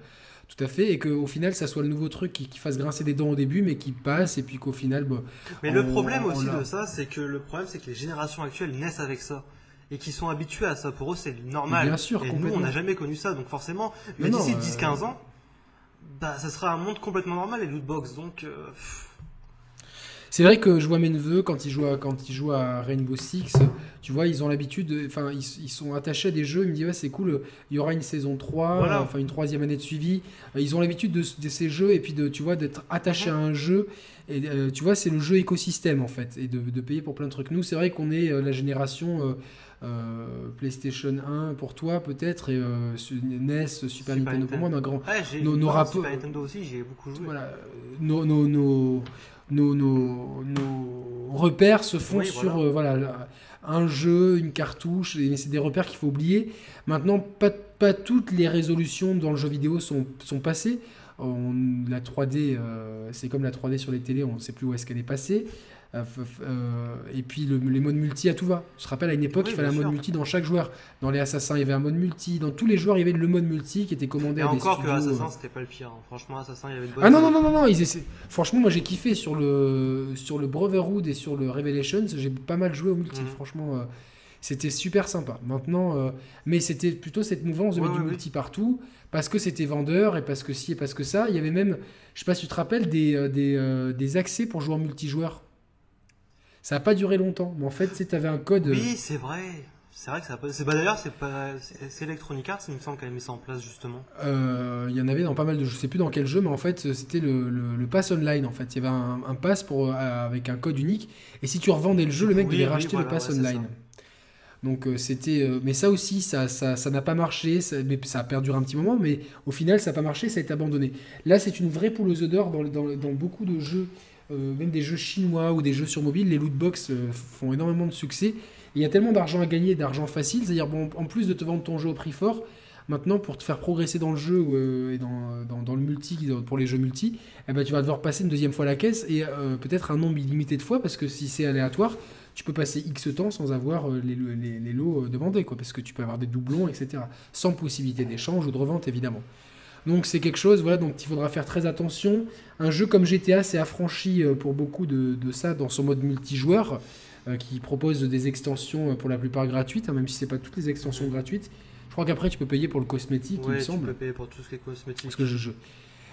tout à fait, et qu'au final ça soit le nouveau truc qui, qui fasse grincer des dents au début, mais qui passe, et puis qu'au final. bah, Mais le problème on aussi de ça, c'est que le problème, c'est que les générations actuelles naissent avec ça. Et qui sont habitués à ça. Pour eux, c'est normal. Bien sûr, et nous, on n'a jamais connu ça. Donc forcément, Mais d'ici euh, 10-15 ans, bah, ça sera un monde complètement normal, les lootbox. Donc, euh, pff, C'est vrai que je vois mes neveux quand ils jouent à, quand ils jouent à Rainbow Six, tu vois, ils ont l'habitude, de- enfin, ils, ils sont attachés à des jeux. Ils me disent, ouais, c'est cool, il y aura une saison 3, Voilà. enfin une troisième année de suivi. Euh, Ils ont l'habitude de, de ces jeux et puis de, tu vois, d'être attachés à un jeu. Et euh, tu vois, c'est le jeu écosystème en fait, et de, de payer pour plein de trucs. Nous, c'est vrai qu'on est euh, la génération euh, euh, PlayStation 1 pour toi peut-être et euh, NES, Super, Nintendo pour moi, a grand. ouais, j'ai Nos- nos Super Nintendo aussi, j'y ai beaucoup joué. Voilà, euh, nos, nos, nos, nos, nos- nos repères se font Oui, sur voilà. euh, voilà, la- un jeu, une cartouche, et c'est des repères qu'il faut oublier. Maintenant, pas, pas toutes les résolutions dans le jeu vidéo sont, sont passées. On- la 3D, euh, c'est comme la 3D sur les télés, on ne sait plus où est-ce qu'elle est passée. Euh, et puis les modes multi à tout va. Je te rappelle à une époque, il fallait un mode multi dans chaque joueur. Dans les assassins, il y avait un mode multi. Dans tous les joueurs, il y avait le mode multi qui était commandé. Et à encore que Assassin, c'était pas le pire. Hein. Franchement, Assassin, il y avait de Ah non non non non non. Ils Franchement, moi j'ai kiffé sur le sur le Brotherhood et sur le Revelations. J'ai pas mal joué au multi. Mhm. Franchement. C'était super sympa. Maintenant, euh, mais c'était plutôt cette mouvance de mettre du multi partout parce que c'était vendeur et parce que si et parce que ça. Il y avait même, je sais pas si tu te rappelles, des, euh, euh, des, accès pour jouer en multijoueur. Ça n'a pas duré longtemps, mais en fait, tu avais un code. Oui, c'est vrai. C'est vrai que ça. C'est bah, d'ailleurs, c'est pas. Electronic Arts, il me semble, qui a mis ça en place justement. Il y en avait dans pas mal de. Je sais plus dans quel jeu, mais en fait, c'était le, le, pass online. En fait, il y avait un, un pass pour avec un code unique. Et si tu revendais le jeu, le mec devait racheter le pass online. Donc euh, c'était, euh, mais ça aussi, ça, ça, ça n'a pas marché, ça, mais ça a perduré un petit moment, mais au final, ça n'a pas marché, ça a été abandonné. Là, c'est une vraie poule aux œufs d'or dans, dans, dans, beaucoup de jeux, euh, même des jeux chinois ou des jeux sur mobile, les loot box font énormément de succès. il y a tellement d'argent à gagner, d'argent facile, c'est-à-dire en plus de te vendre ton jeu au prix fort, maintenant pour te faire progresser dans le jeu et dans, le multi, pour les jeux multi, eh ben, tu vas devoir passer une deuxième fois la caisse et peut-être un nombre illimité de fois parce que si c'est aléatoire, tu peux passer X temps sans avoir euh, les, lots euh, demandés, quoi, parce que tu peux avoir des doublons, etc. Sans possibilité d'échange ou de revente, évidemment. Donc c'est quelque chose, voilà, donc il faudra faire très attention. Un jeu comme GTA s'est affranchi euh, pour beaucoup de, de, ça dans son mode multijoueur, qui propose des extensions pour la plupart gratuites, hein, même si c'est pas toutes les extensions gratuites. Je crois qu'après tu peux payer pour le cosmétique, il me semble. Tu peux payer pour tout ce qui est cosmétique. Parce que je, je,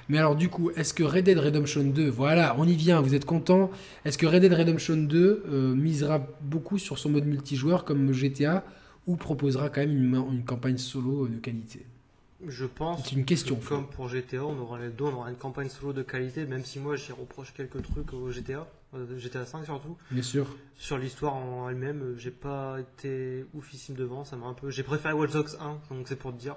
mais alors du coup, est-ce que Red Dead Redemption 2, voilà, on y vient, vous êtes content Est-ce que Red Dead Redemption 2 euh, misera beaucoup sur son mode multijoueur comme GTA ou proposera quand même une, campagne solo de qualité? Je pense c'est une question, que, comme pour GTA, on aura les deux, on aura une campagne solo de qualité, même si moi j'y reproche quelques trucs au GTA, euh, GTA 5 surtout. Bien sûr. Sur l'histoire en elle-même, euh, j'ai pas été oufissime devant, ça m'a un peu. J'ai préféré Watch Dogs 1, donc c'est pour te dire.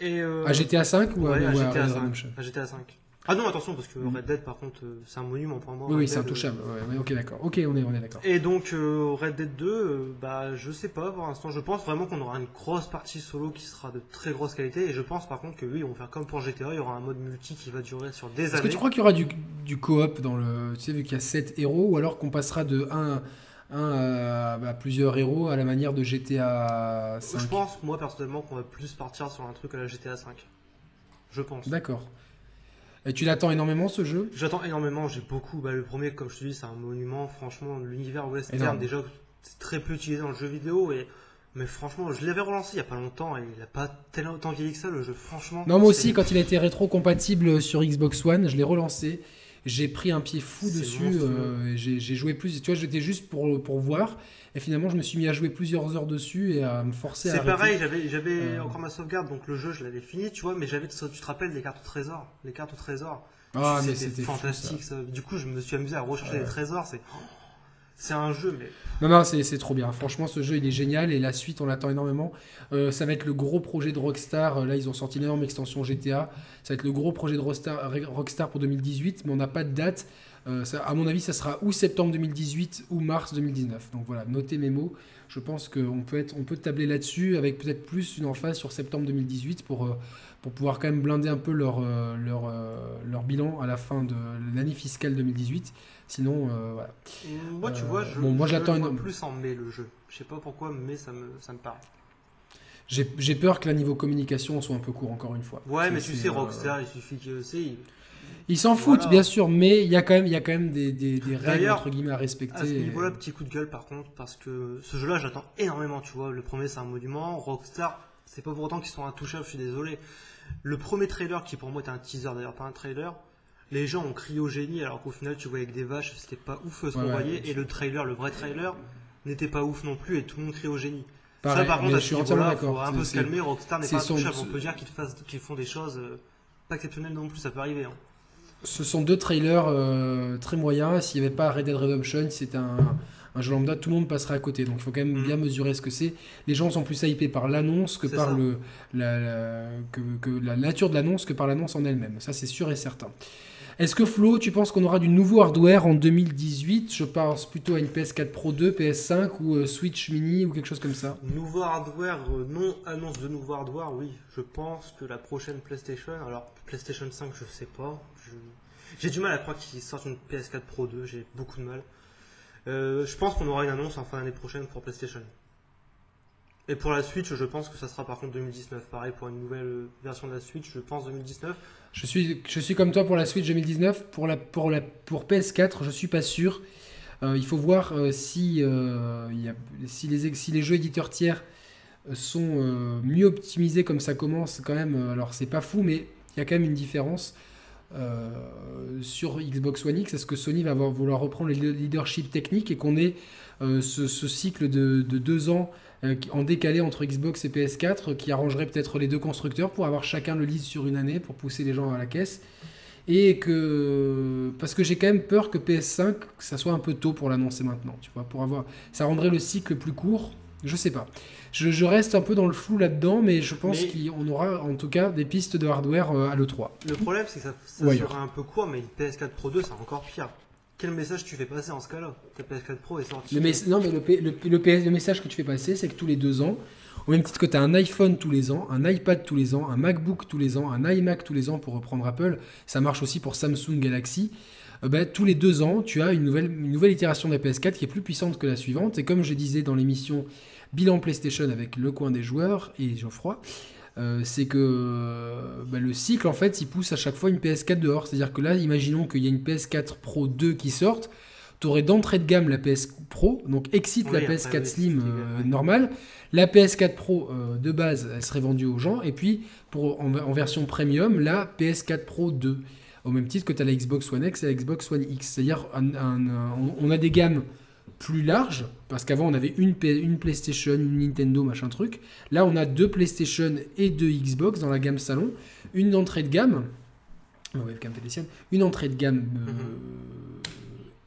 Et euh... À GTA 5 ou ouais, à, GTA 5. à GTA 5 Ah non, attention, parce que Red Dead, par contre, euh, c'est un monument pour moi. Oui, oui c'est intouchable. Euh... Ouais, ok, d'accord. Ok, on est, on est d'accord. Et donc, euh, Red Dead 2, euh, bah, je sais pas pour l'instant. Je pense vraiment qu'on aura une grosse partie solo qui sera de très grosse qualité. Et je pense par contre que oui, on va faire comme pour GTA, il y aura un mode multi qui va durer sur des années. Est-ce que tu crois qu'il y aura du, du coop dans le. Tu sais, vu qu'il y a 7 héros, ou alors qu'on passera de 1 un à, plusieurs héros à la manière de GTA 5 Je pense, moi personnellement, qu'on va plus partir sur un truc à la GTA 5. Je pense. D'accord. Et tu l'attends énormément ce jeu? J'attends énormément, j'ai beaucoup. Bah, le premier, comme je te dis, c'est un monument. Franchement, l'univers western, déjà, c'est très peu utilisé dans le jeu vidéo. Et... Mais franchement, je l'avais relancé il y a pas longtemps et il a pas tellement autant vieilli que ça le jeu. Franchement. Non, moi aussi, quand il a été rétro-compatible sur Xbox One, je l'ai relancé j'ai pris un pied fou dessus. Euh, j'ai joué plus. Tu vois, j'étais juste pour, pour voir. Et finalement, je me suis mis à jouer plusieurs heures dessus et à me forcer à. C'est pareil, j'avais euh. encore ma sauvegarde, donc le jeu, je l'avais fini, tu vois, mais j'avais. Tu te rappelles des cartes au trésor Les cartes au trésor. Ah, mais c'était fantastique. ça. Du coup, je me suis amusé à rechercher les trésors. C'est. C'est un jeu, mais. Non, non, c'est trop bien. Franchement, ce jeu, il est génial et la suite, on l'attend énormément. Euh, ça va être le gros projet de Rockstar. Là, ils ont sorti une énorme extension GTA. Ça va être le gros projet de Rockstar, Rockstar pour 2018, mais on n'a pas de date. Euh, ça, à mon avis, ça sera ou septembre 2018 ou mars 2019. Donc voilà, notez mes mots. Je pense qu'on peut, être, on peut tabler là-dessus avec peut-être plus une emphase sur septembre 2018 pour, euh, pour pouvoir quand même blinder un peu leur, leur, leur bilan à la fin de l'année fiscale 2018. Sinon, euh, voilà. Moi, tu vois, je, bon, moi, j'attends une... plus en mai le jeu. Je sais pas pourquoi, mais ça me, ça me parle. J'ai peur que la niveau communication soit un peu court, encore une fois. Ouais, mais tu sais, euh, Rockstar, il suffit que c'est. Ils s'en foutent, bien sûr, mais il y a quand même, il y a quand même des, des, des règles entre guillemets à respecter. À ce niveau-là, petit coup de gueule par contre, parce que ce jeu-là, j'attends énormément. Tu vois, le premier c'est un monument. Rockstar, c'est pas pour autant qu'ils sont intouchables. Je suis désolé. Le premier trailer, qui pour moi était un teaser d'ailleurs, pas un trailer, les gens ont crié au génie alors qu'au final tu voyais avec des vaches c'était pas ouf ce qu'on voyait et le trailer le vrai trailer n'était pas ouf non plus et tout le monde criait au génie ça par contre je suis entièrement d'accord un peu se calmer Rockstar n'est pas touchable on peut dire qu'ils font des choses euh, pas exceptionnelles non plus ça peut arriver hein. Ce sont deux trailers euh, très moyens s'il n'y avait pas Red Dead Redemption c'était un un jeu lambda, tout le monde passerait à côté. Donc il faut quand même bien mm. mesurer ce que c'est. Les gens sont plus hypés par l'annonce que par le, la, que, la nature de l'annonce que par l'annonce en elle-même. Ça c'est sûr et certain. Est-ce que Flo, tu penses qu'on aura du nouveau hardware en 2018 Je pense plutôt à une PS4 Pro 2, PS5 ou euh, Switch Mini ou quelque chose comme ça. Nouveau hardware, euh, non annonce de nouveau hardware, oui. Je pense que la prochaine PlayStation, alors PlayStation 5, je sais pas. J'ai du mal à croire qu'ils sortent une PS4 Pro 2, j'ai beaucoup de mal. Euh, je pense qu'on aura une annonce en fin d'année prochaine pour PlayStation. Et pour la Switch, je pense que ça sera par contre 2019. Pareil pour une nouvelle version de la Switch, je pense 2019. Je suis, je suis comme toi pour la Switch 2019. Pour, la, pour, la, pour PS4, je suis pas sûr. Euh, il faut voir euh, si, euh, si, les, si les jeux éditeurs tiers sont mieux optimisés comme ça commence quand même. Alors c'est pas fou, mais il y a quand même une différence. Sur Xbox One X, est-ce que Sony va vouloir reprendre le leadership technique et qu'on ait ce, ce, cycle de, de, deux ans en décalé entre Xbox et PS4 qui arrangerait peut-être les deux constructeurs pour avoir chacun le lead sur une année pour pousser les gens à la caisse? Et que parce que j'ai quand même peur que PS5 ça soit un peu tôt pour l'annoncer maintenant tu vois pour avoir ça rendrait le cycle plus court je sais pas je, reste un peu dans le flou là-dedans mais je pense qu'on aura en tout cas des pistes de hardware euh, à l'E3 le problème c'est que ça, ça sera un peu court mais une PS4 Pro 2 c'est encore pire quel message tu fais passer en ce cas-là? Ta PS4 Pro est sortie. Le non, mais le, le, le, message que tu fais passer, c'est que tous les deux ans, au même titre que tu as un iPhone tous les ans, un iPad tous les ans, un MacBook tous les ans, un iMac tous les ans pour reprendre Apple, ça marche aussi pour Samsung Galaxy. Euh, ben, tous les deux ans, tu as une nouvelle, une nouvelle itération de la PS4 qui est plus puissante que la suivante. Et comme je disais dans l'émission Bilan PlayStation avec Le Coin des Joueurs et Geoffroy, euh, c'est que ben, le cycle, en fait, il pousse à chaque fois une PS4 dehors. C'est-à-dire que là, imaginons qu'il y a une PS4 Pro 2 qui sorte tu aurais d'entrée de gamme la PS Pro, donc excite la PS4 Slim euh, normale. La PS4 Pro euh, de base, elle serait vendue aux gens. Et puis, pour, en, version premium, la PS4 Pro 2. Au même titre que tu as la Xbox One X et la Xbox One X. C'est-à-dire, on a des gammes plus larges, parce qu'avant on avait une, une PlayStation, une Nintendo, machin truc. Là, on a deux PlayStation et deux Xbox dans la gamme salon. Une entrée de gamme, une entrée de gamme euh, mm-hmm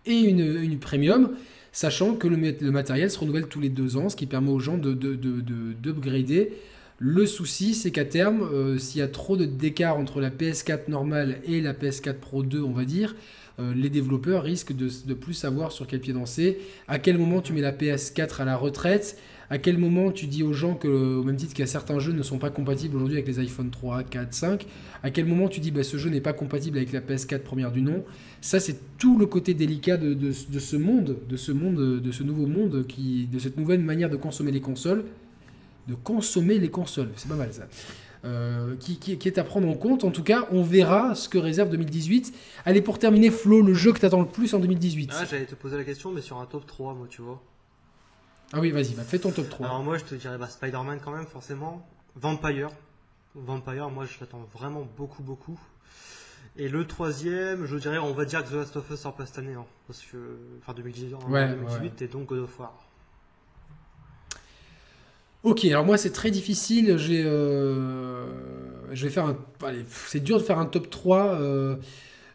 et une, premium, sachant que le, matériel se renouvelle tous les deux ans, ce qui permet aux gens de, d'upgrader. Le souci, c'est qu'à terme, euh, s'il y a trop d'écart entre la PS4 normale et la PS4 Pro 2, on va dire, euh, les développeurs risquent de, plus savoir sur quel pied danser, à quel moment tu mets la PS4 à la retraite, à quel moment tu dis aux gens que, au même titre qu'il y a certains jeux ne sont pas compatibles aujourd'hui avec les iPhone 3, 4, 5, à quel moment tu dis bah, ce jeu n'est pas compatible avec la PS4 première du nom? Ça, c'est tout le côté délicat de, de, ce monde, de ce monde, de ce nouveau monde, qui, de cette nouvelle manière de consommer les consoles, de consommer les consoles. C'est pas mal ça. Euh, qui, qui, est à prendre en compte. En tout cas, on verra ce que réserve 2018. Allez, pour terminer, Flo, le jeu que tu attends le plus en 2018. Ah, j'allais te poser la question, mais sur un top 3, moi, tu vois. Ah oui, vas-y, bah, fais ton top 3. Alors moi, je te dirais bah, Spider-Man quand même, forcément. Vampire. Vampire, moi, je l'attends vraiment beaucoup, beaucoup. Et le troisième, je dirais, on va dire que The Last of Us sort pas cette année, hein, parce que, enfin 2018, ouais, 2018 et donc God of War. Ok, alors moi c'est très difficile, j'ai, euh, je vais faire un, allez, c'est dur de faire un top 3. Euh,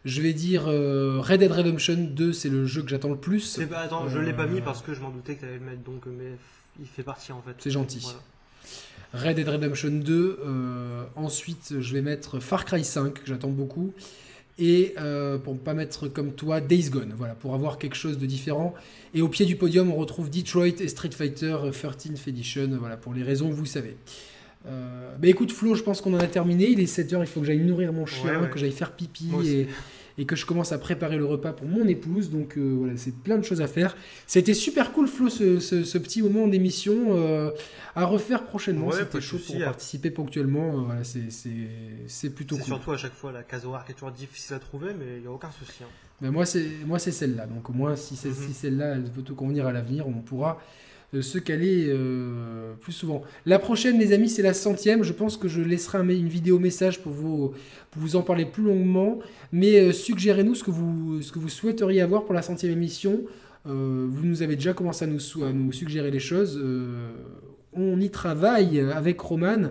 je vais dire euh, Red Dead Redemption 2, c'est le jeu que j'attends le plus. Pas, attends, je ne l'ai pas mis parce que je m'en doutais que tu allais le mettre, donc mais il fait partie en fait. C'est gentil. Red Dead Redemption 2. Euh, ensuite, je vais mettre Far Cry 5, que j'attends beaucoup. Et pour ne pas mettre comme toi, Days Gone, voilà, pour avoir quelque chose de différent. Et au pied du podium, on retrouve Detroit et Street Fighter 13th Edition, voilà, pour les raisons que vous savez. bah écoute Flo, je pense qu'on en a terminé. Il est 7h, il faut que j'aille nourrir mon chien, que j'aille faire pipi et, et que je commence à préparer le repas pour mon épouse. Donc euh, voilà, c'est plein de choses à faire. C'était super cool, Flo, ce, ce, petit moment d'émission euh, à refaire prochainement. C'était chaud pour participer ponctuellement. Euh, voilà, c'est plutôt cool. Surtout à chaque fois, la case horaire qui est toujours difficile à trouver, mais il n'y a aucun souci. Hein. Ben moi, c'est celle-là. Donc au moins, si, mm-hmm. si celle-là, elle peut te convenir à l'avenir, on pourra se caler euh, plus souvent. La prochaine, les amis, c'est la centième. Je pense que je laisserai une vidéo message pour vous, pour vous en parler plus longuement. Mais euh, suggérez-nous ce que, vous, ce que vous souhaiteriez avoir pour la centième émission. Euh, vous nous avez déjà commencé à nous, nous suggérer les choses. on y travaille avec Roman.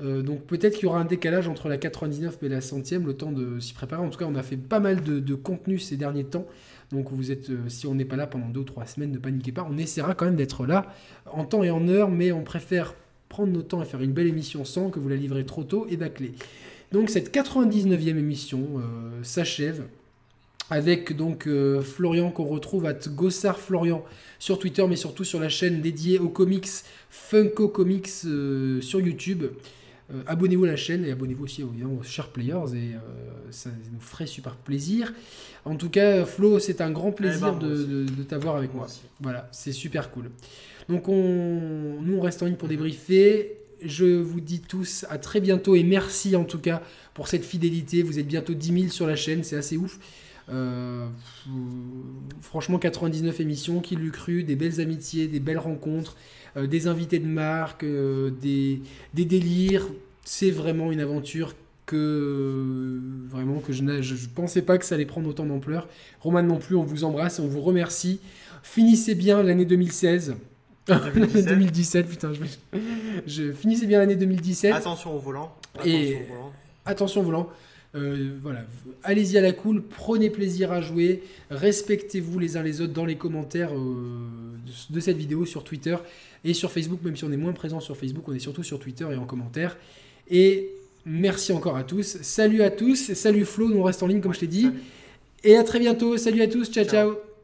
donc peut-être qu'il y aura un décalage entre la 99 et la centième, le temps de s'y préparer. En tout cas, on a fait pas mal de contenu ces derniers temps. Donc vous êtes, euh, si on n'est pas là pendant deux ou trois semaines, ne paniquez pas. On essaiera quand même d'être là en temps et en heure, mais on préfère prendre nos temps et faire une belle émission sans que vous la livrez trop tôt et bâclée. Donc cette 99e émission euh, s'achève avec donc euh, Florian qu'on retrouve à Gossard Florian sur Twitter, mais surtout sur la chaîne dédiée aux comics Funko Comics sur YouTube. Euh, abonnez-vous à la chaîne et abonnez-vous aussi évidemment aux Sharp Players et euh, ça nous ferait super plaisir. En tout cas, Flo, c'est un grand plaisir Eh ben, de, aussi. de- de t'avoir avec moi. Voilà, c'est super cool. Donc on, nous on reste en ligne pour débriefer. Je vous dis tous à très bientôt et merci en tout cas pour cette fidélité. Vous êtes bientôt 10 000 sur la chaîne, c'est assez ouf. Euh, franchement, 99 émissions, qui l'eût cru, des belles amitiés, des belles rencontres, euh, des invités de marque, euh, des, des délires. C'est vraiment une aventure que vraiment que je ne je, pensais pas que ça allait prendre autant d'ampleur. Roman non plus, on vous embrasse et on vous remercie. Finissez bien l'année 2016. [LAUGHS] L'année 2017. 2017, putain, je, bien l'année 2017. Attention au volant. Et- Attention au volant. Attention au volant. Euh, voilà, allez-y à la cool, prenez plaisir à jouer, respectez-vous les uns les autres dans les commentaires euh, de, cette vidéo sur Twitter et sur Facebook, même si on est moins présent sur Facebook, on est surtout sur Twitter et en commentaire. Et merci encore à tous. Salut à tous, salut Flo, nous on reste en ligne comme je t'ai dit. Salut. Et à très bientôt, salut à tous, ciao ciao. Ciao.